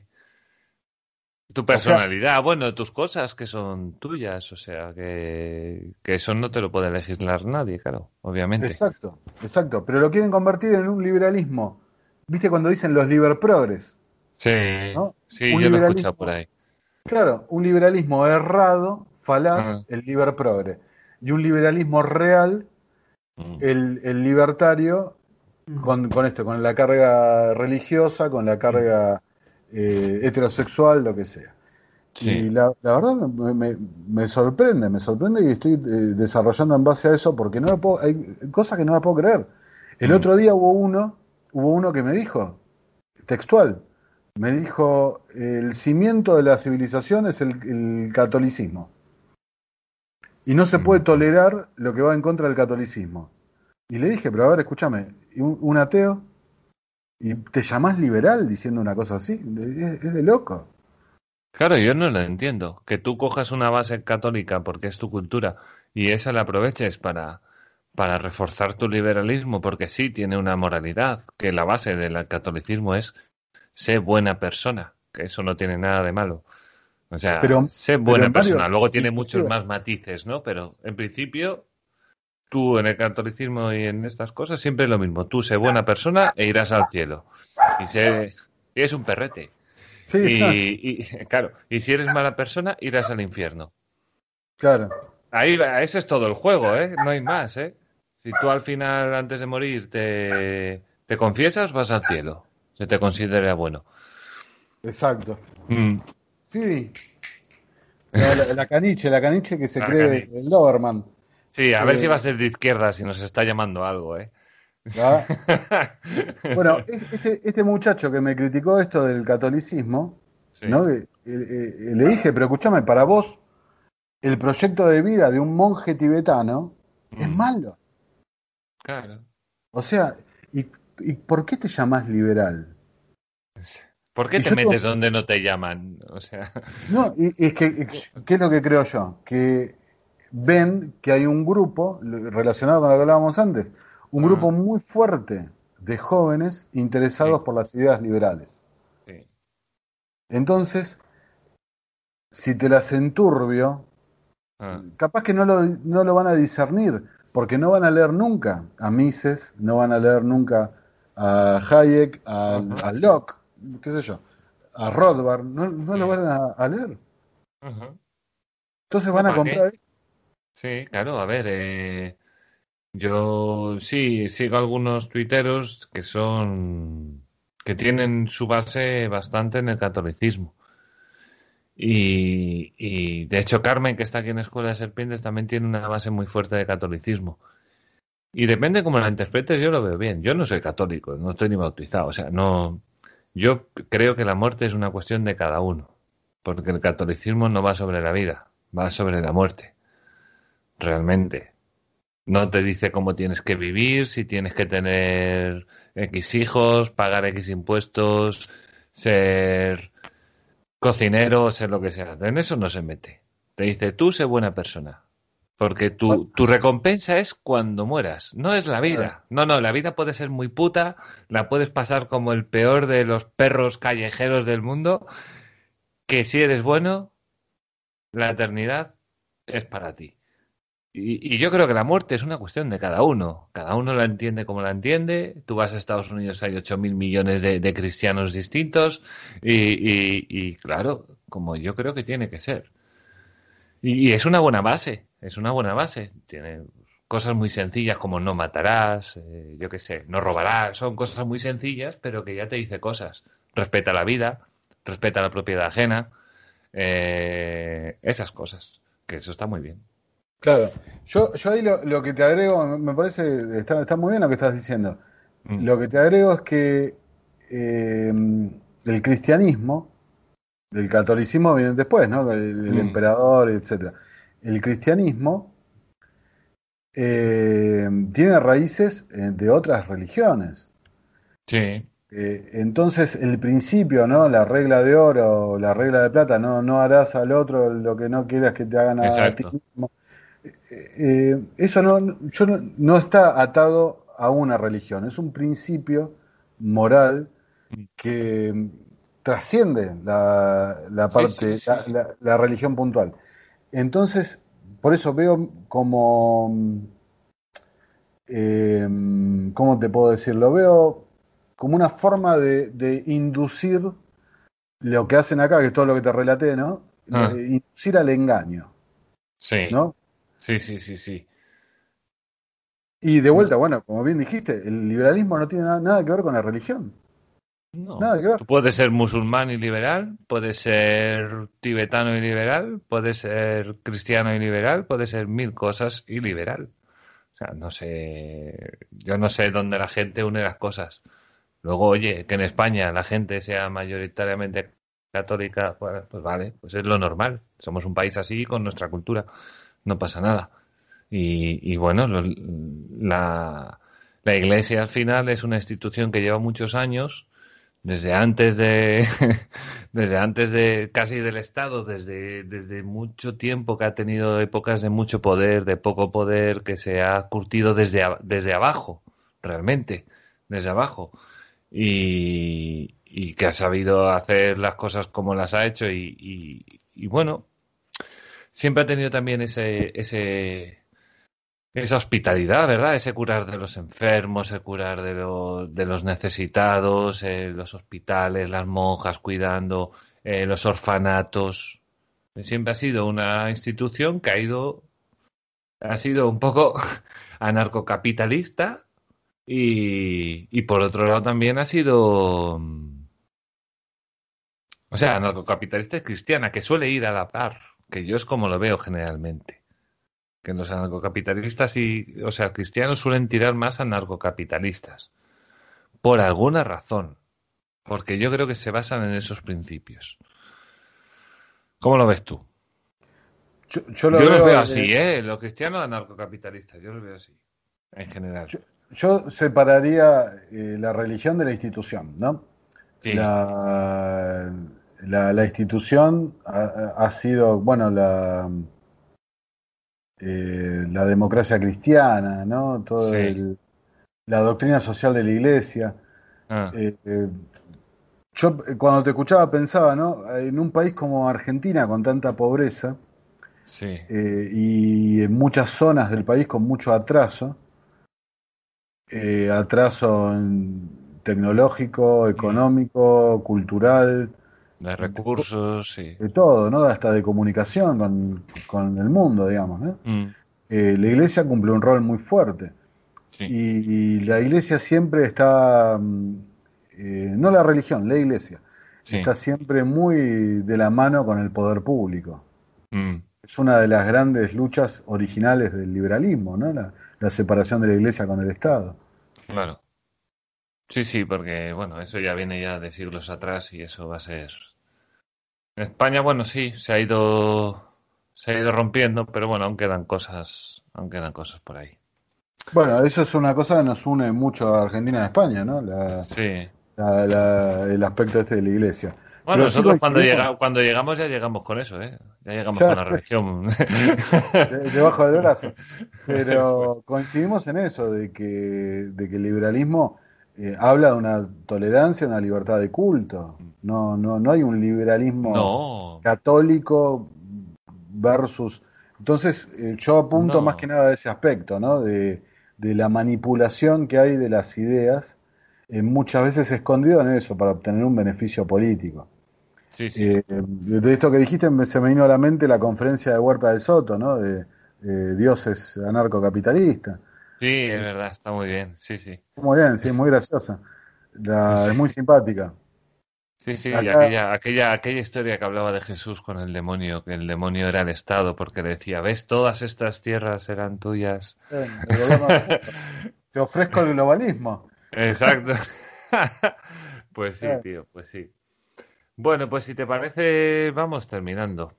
Tu personalidad, bueno, tus cosas que son tuyas, o sea, que, que, eso no te lo puede legislar nadie, claro, obviamente.
Exacto, exacto, pero lo quieren convertir en un liberalismo. ¿Viste cuando dicen los liber progres?
Sí, sí, yo lo he escuchado por ahí.
Claro, un liberalismo errado, falaz, el liber progre. Y un liberalismo real, mm. el, el, libertario, con, con, esto, con la carga religiosa, con la carga eh, heterosexual, lo que sea. Y la, verdad me, sorprende, me sorprende y estoy eh, desarrollando en base a eso porque no puedo, hay cosas que no la puedo creer. El mm. otro día hubo uno, hubo uno que me dijo, textual, me dijo, el cimiento de la civilización es el, catolicismo. Y no se puede mm. tolerar lo que va en contra del catolicismo. Y le dije, pero a ver, escúchame, un ateo y te llamás liberal diciendo una cosa así. Es, de loco.
Claro, yo no lo entiendo. Que tú cojas una base católica porque es tu cultura y esa la aproveches para, para reforzar tu liberalismo porque sí tiene una moralidad, que la base del catolicismo es ser buena persona, que eso no tiene nada de malo. O sea, pero, ser buena persona. Luego tiene muchos más matices, ¿no? Pero en principio tú en el catolicismo y en estas cosas siempre es lo mismo. Tú sé buena persona e irás al cielo. Y sé, es un perrete. Sí, y, claro. y si eres mala persona, irás al infierno.
Claro.
Ahí, ese es todo el juego, ¿eh? No hay más, ¿eh? Si tú al final, antes de morir, te, te confiesas, vas al cielo. Se te considera bueno.
Exacto. Mm. Sí. La, caniche, la caniche que se cree el Doberman.
Sí, a ver si eh, va a ser de izquierda, si nos está llamando algo, ¿eh?
bueno, este, este muchacho que me criticó esto del catolicismo, ¿no? Eh, eh, le dije, pero escúchame, para vos, el proyecto de vida de un monje tibetano es mm. malo.
Claro.
O sea, ¿y, ¿y por qué te llamas liberal?
¿Por qué te metes donde no te llaman? O sea.
No, y, es que, ¿qué es lo que creo yo? Que ven que hay un grupo, relacionado con lo que hablábamos antes, un grupo muy fuerte de jóvenes interesados por las ideas liberales. Entonces, si te las enturbio, ah. capaz que no lo, no lo van a discernir, porque no van a leer nunca a Mises, no van a leer nunca a Hayek, a, Locke, qué sé yo, a Rothbard, no, no lo van a, leer. Entonces van a comprar
Sí, claro, a ver, eh, yo sí sigo algunos tuiteros que son que tienen su base bastante en el catolicismo. Y, de hecho Carmen, que está aquí en Escuela de Serpientes, también tiene una base muy fuerte de catolicismo. Y depende cómo la interpretes, yo lo veo bien. Yo no soy católico, no estoy ni bautizado. O sea, no. Yo creo que la muerte es una cuestión de cada uno. Porque el catolicismo no va sobre la vida, va sobre la muerte realmente. No te dice cómo tienes que vivir, si tienes que tener X hijos, pagar X impuestos, ser cocinero, ser lo que sea. En eso no se mete. Te dice, tú sé buena persona. Porque tu, tu recompensa es cuando mueras, no es la vida. No, no, la vida puede ser muy puta, la puedes pasar como el peor de los perros callejeros del mundo, que si eres bueno, la eternidad es para ti. Y, yo creo que la muerte es una cuestión de cada uno. Cada uno la entiende como la entiende. Tú vas a Estados Unidos, hay 8 mil millones de, cristianos distintos. Y, claro, como yo creo que tiene que ser. Y, es una buena base. Es una buena base. Tiene cosas muy sencillas como no matarás, eh, yo qué sé, no robarás. Son cosas muy sencillas, pero que ya te dice cosas. Respeta la vida, respeta la propiedad ajena. Eh, esas cosas. Que eso está muy bien.
Claro, yo, yo ahí lo, que te agrego, me parece, está, está muy bien lo que estás diciendo. Mm. Lo que te agrego es que eh, el cristianismo, el catolicismo viene después, ¿no? El, mm. emperador, etcétera. El cristianismo eh, tiene raíces eh, de otras religiones.
Sí.
Eh, entonces, el principio, ¿no? La regla de oro, la regla de plata, no, no harás al otro lo que no quieras que te hagan a, ti mismo. Eh, eh, eso no, yo no, está atado a una religión, es un principio moral que trasciende la, parte, La, religión puntual. Entonces, por eso veo como, ¿cómo te puedo decir? Lo veo como una forma de, inducir lo que hacen acá, que es todo lo que te relaté, ¿no? Ah. Inducir al engaño.
Sí. ¿No? Sí, sí, sí, sí.
Y de vuelta, bueno, como bien dijiste, el liberalismo no tiene nada, que ver con la religión.
No. Nada que ver. Tú puedes ser musulmán y liberal, puedes ser tibetano y liberal, puedes ser cristiano y liberal, puedes ser mil cosas y liberal. O sea, no sé, yo no sé dónde la gente une las cosas. Luego, oye, que en España la gente sea mayoritariamente católica, pues, pues vale, pues es lo normal. Somos un país así con nuestra cultura, no pasa nada. Y, bueno, la, la Iglesia al final es una institución que lleva muchos años, desde antes de, desde antes de casi del Estado, desde, desde mucho tiempo que ha tenido épocas de mucho poder, de poco poder, que se ha curtido desde, desde abajo, realmente, desde abajo y, que ha sabido hacer las cosas como las ha hecho y, bueno, siempre ha tenido también ese, ese, esa hospitalidad, ¿verdad? Ese curar de los enfermos, ese curar de, de los necesitados, eh, los hospitales, las monjas cuidando, eh, los orfanatos. Siempre ha sido una institución que ha ido, ha sido un poco anarcocapitalista, y, por otro lado también ha sido... O sea, anarcocapitalista es cristiana, que suele ir a la par, que yo es como lo veo generalmente. Que los anarcocapitalistas y, o sea, cristianos suelen tirar más anarcocapitalistas. Por alguna razón. Porque yo creo que se basan en esos principios. ¿Cómo lo ves tú? Yo, lo los veo así, ¿eh? Los cristianos anarcocapitalistas, yo los veo así, en general
yo separaría eh, la religión de la institución, ¿no? La, la, institución ha, sido, bueno, la, eh, la democracia cristiana, ¿no? Todo la doctrina social de la iglesia. Ah. Eh, yo cuando te escuchaba pensaba, ¿no? En un país como Argentina con tanta pobreza y en muchas zonas del país con mucho atraso, eh, atraso tecnológico, económico, cultural.
De recursos, sí.
De todo, ¿no? Hasta de comunicación con, el mundo, digamos, mm. eh, la iglesia cumple un rol muy fuerte. Y, la iglesia siempre está, mm, eh, no la religión, la iglesia, está siempre muy de la mano con el poder público. Mm. Es una de las grandes luchas originales del liberalismo, ¿no? La, la separación de la Iglesia con el Estado.
Claro. Sí, sí, porque bueno, eso ya viene ya de siglos atrás y eso va a ser. En España, bueno, sí, se ha ido se ha ido rompiendo, pero bueno, aún quedan cosas, aún quedan cosas por ahí.
Bueno, eso es una cosa que nos une mucho a Argentina y a España, ¿no? La,
sí.
el aspecto este de la iglesia.
Bueno, nosotros cuando, cuando llegamos ya llegamos con eso, ¿eh? Ya llegamos con la religión.
Debajo del brazo. Pero coincidimos en eso, de que, de que el liberalismo eh, habla de una tolerancia, una libertad de culto. No, no, no hay un liberalismo católico versus... Entonces, eh, yo apunto más que nada a ese aspecto, ¿no? De, de la manipulación que hay de las ideas, eh, muchas veces escondido en eso, para obtener un beneficio político. Eh, de esto que dijiste se me vino a la mente la conferencia de Huerta de Soto, ¿no? De dioses anarcocapitalista.
Sí, es verdad, está muy bien, sí, sí.
Muy bien, sí, muy graciosa. Es muy simpática.
Sí, sí, aquella, aquella, aquella historia que hablaba de Jesús con el demonio, que el demonio era el Estado, porque decía, ¿ves? Todas estas tierras eran tuyas.
te ofrezco el globalismo.
Exacto. pues sí, tío, pues sí. Bueno, pues si te parece, vamos terminando.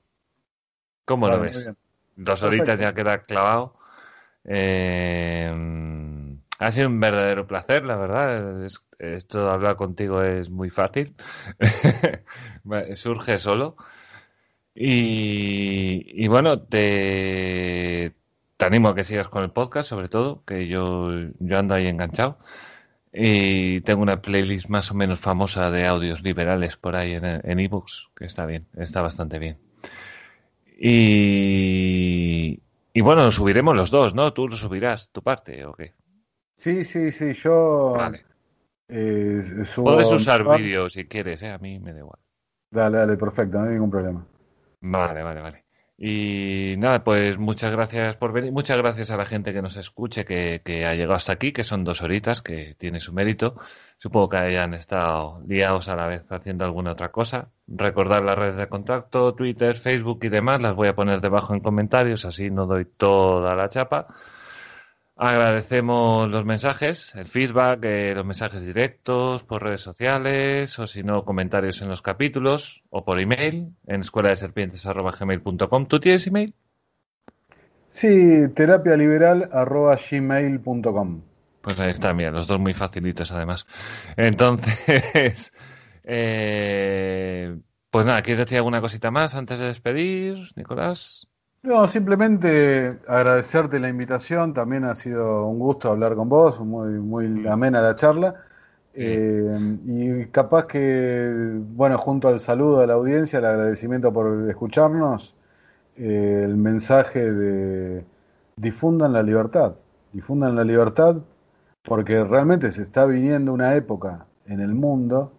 ¿Cómo lo ves? Dos horitas ya queda clavado. Eh, Ha sido un verdadero placer, la verdad. esto de hablar contigo es muy fácil. Surge solo. Y, bueno, te, te animo a que sigas con el podcast, sobre todo, que yo, yo ando ahí enganchado. Y tengo una playlist más o menos famosa de audios liberales por ahí en ebooks, que está bien, está bastante bien. Y, y bueno, lo subiremos los dos, ¿no? Tú subirás, tu parte, ¿o qué?
Sí, sí, sí, yo...
Vale. Eh, Puedes usar vídeos si quieres, ¿eh? A mí me da igual.
Dale, dale, perfecto, no hay ningún problema.
Vale, vale, vale. Y nada, pues muchas gracias por venir. Muchas gracias a la gente que nos escuche, que, ha llegado hasta aquí, que son dos horitas, que tiene su mérito. Supongo que hayan estado liados a la vez haciendo alguna otra cosa. Recordar las redes de contacto, Twitter, Facebook y demás, las voy a poner debajo en comentarios, así no doy toda la chapa. Agradecemos los mensajes, el feedback, eh, los mensajes directos por redes sociales o si no comentarios en los capítulos o por email en escuela de serpientes.gmail.com. ¿Tú tienes email?
Sí, terapialiberal.gmail.com.
Pues ahí está, mira, los dos muy facilitos además. Entonces, eh, pues nada, ¿quieres decir alguna cosita más antes de despedir, Nicolás?
No, simplemente agradecerte la invitación, también ha sido un gusto hablar con vos, muy, muy amena la charla. Eh, y capaz que, bueno, junto al saludo a la audiencia, el agradecimiento por escucharnos, eh, el mensaje de difundan la libertad, difundan la libertad, porque realmente se está viniendo una época en el mundo,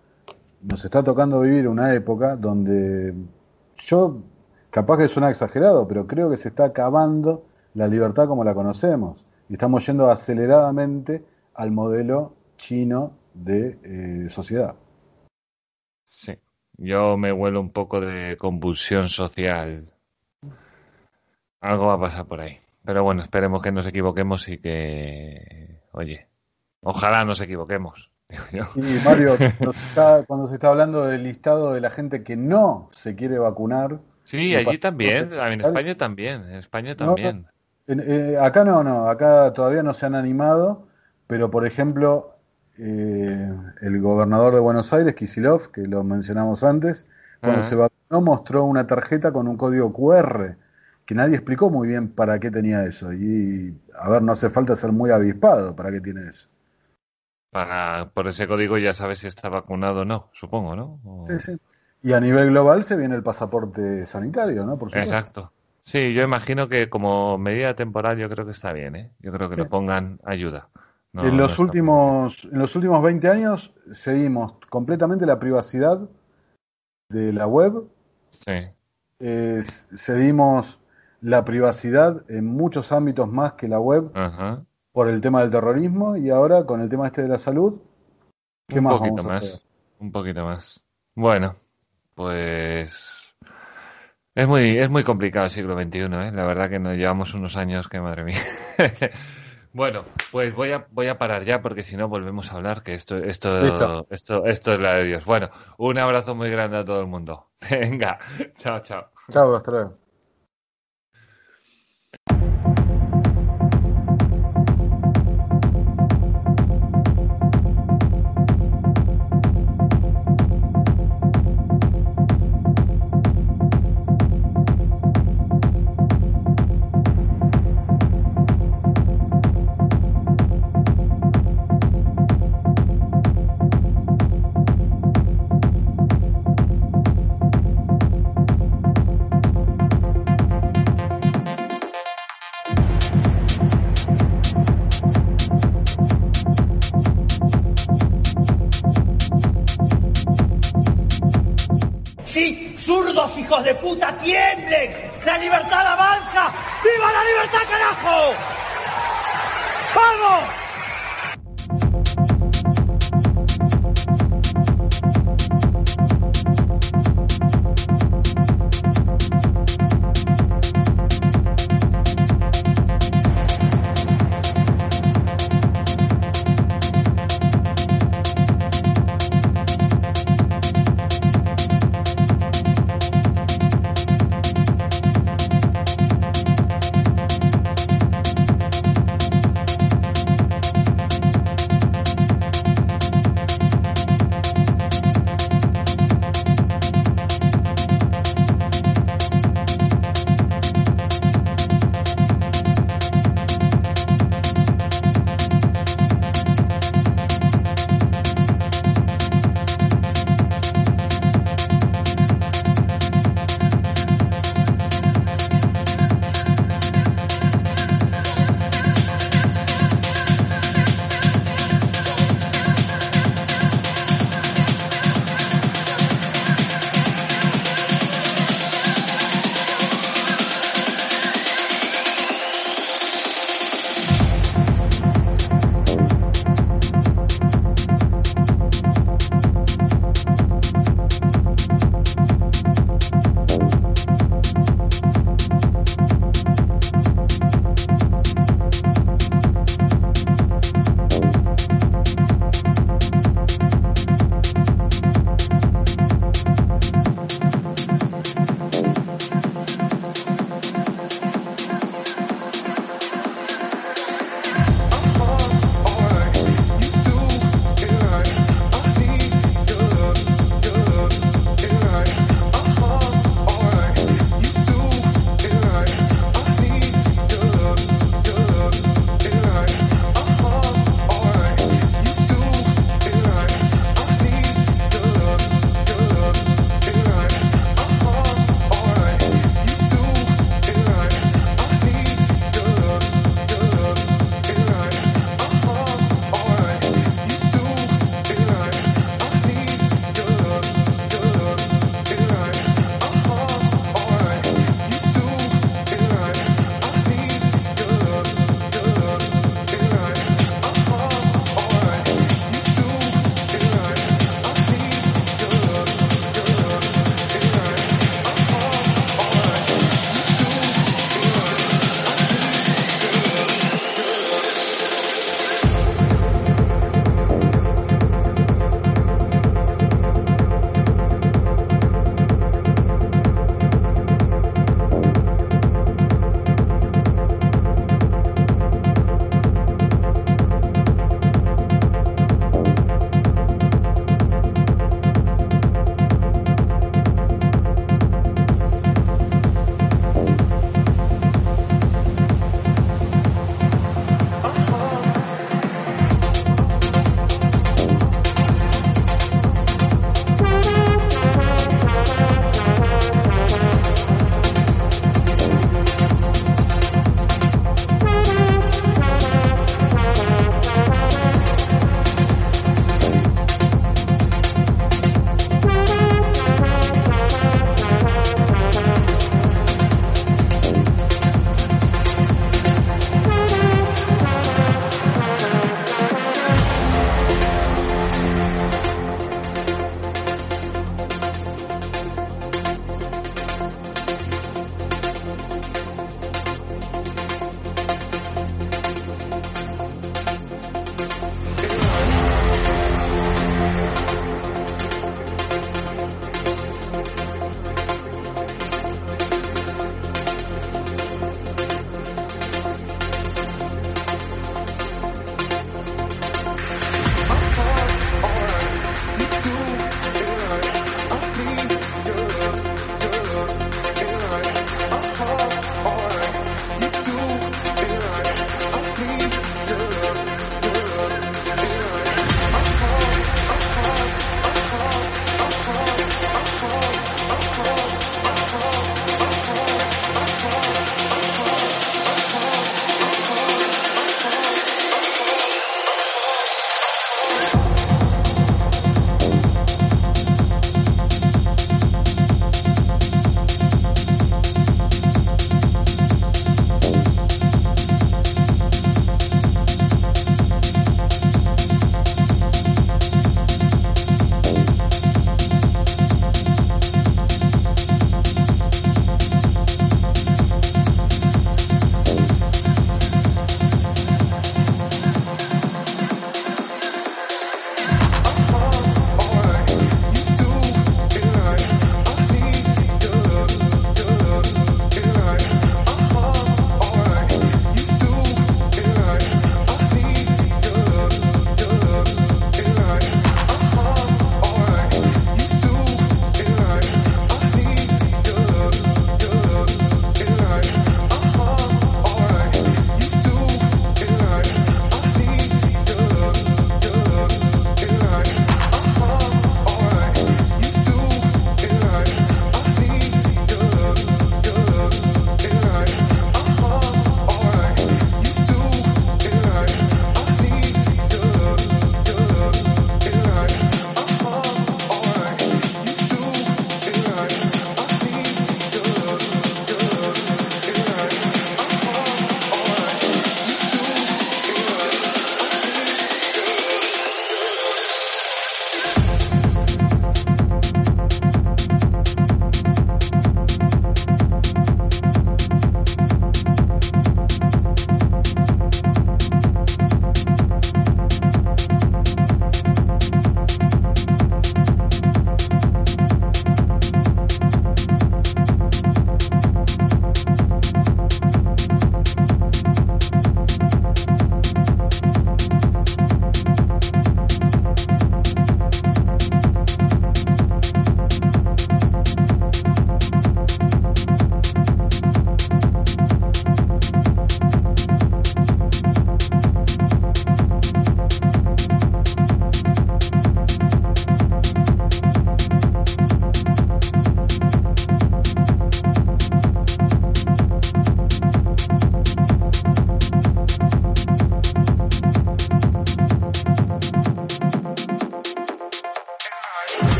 nos está tocando vivir una época donde yo Capaz que suena exagerado, pero creo que se está acabando la libertad como la conocemos. Y estamos yendo aceleradamente al modelo chino de eh, sociedad.
Sí, yo me huelo un poco de convulsión social. Algo va a pasar por ahí. Pero bueno, esperemos que nos equivoquemos y que, oye, ojalá nos equivoquemos.
Y Mario, cuando se está hablando del listado de la gente que no se quiere vacunar,
Sí, allí también, en España también, en España también.
Eh, acá no, no, acá todavía no se han animado, pero por ejemplo, eh, el gobernador de Buenos Aires, Kisilov, que lo mencionamos antes, cuando se vacunó mostró una tarjeta con un código QR, que nadie explicó muy bien para qué tenía eso. Y, a ver, no hace falta ser muy avispado para qué tiene eso.
Para, por ese código ya sabes si está vacunado o no, supongo, ¿no?
Sí, sí. Y a nivel global se viene el pasaporte sanitario, ¿no?
Por Exacto. Sí, yo imagino que como medida temporal yo creo que está bien, ¿eh? Yo creo que lo pongan ayuda.
en, los últimos, en los últimos 20 años seguimos completamente la privacidad de la web.
Sí.
cedimos la privacidad en muchos ámbitos más que la web por el tema del terrorismo y ahora con el tema este de la salud.
¿Qué Un más poquito más. Un poquito más. Bueno, pues es muy, es muy complicado el siglo XXI, ¿eh? La verdad que nos llevamos unos años que madre mía. bueno, pues voy a, voy a parar ya porque si no volvemos a hablar que esto, esto, esto, esto es la de Dios. Bueno, un abrazo muy grande a todo el mundo. Venga, chao, chao.
Chao, hasta luego.
De puta, tiemblen. La libertad avanza. ¡Viva la libertad, carajo! ¡Vamos!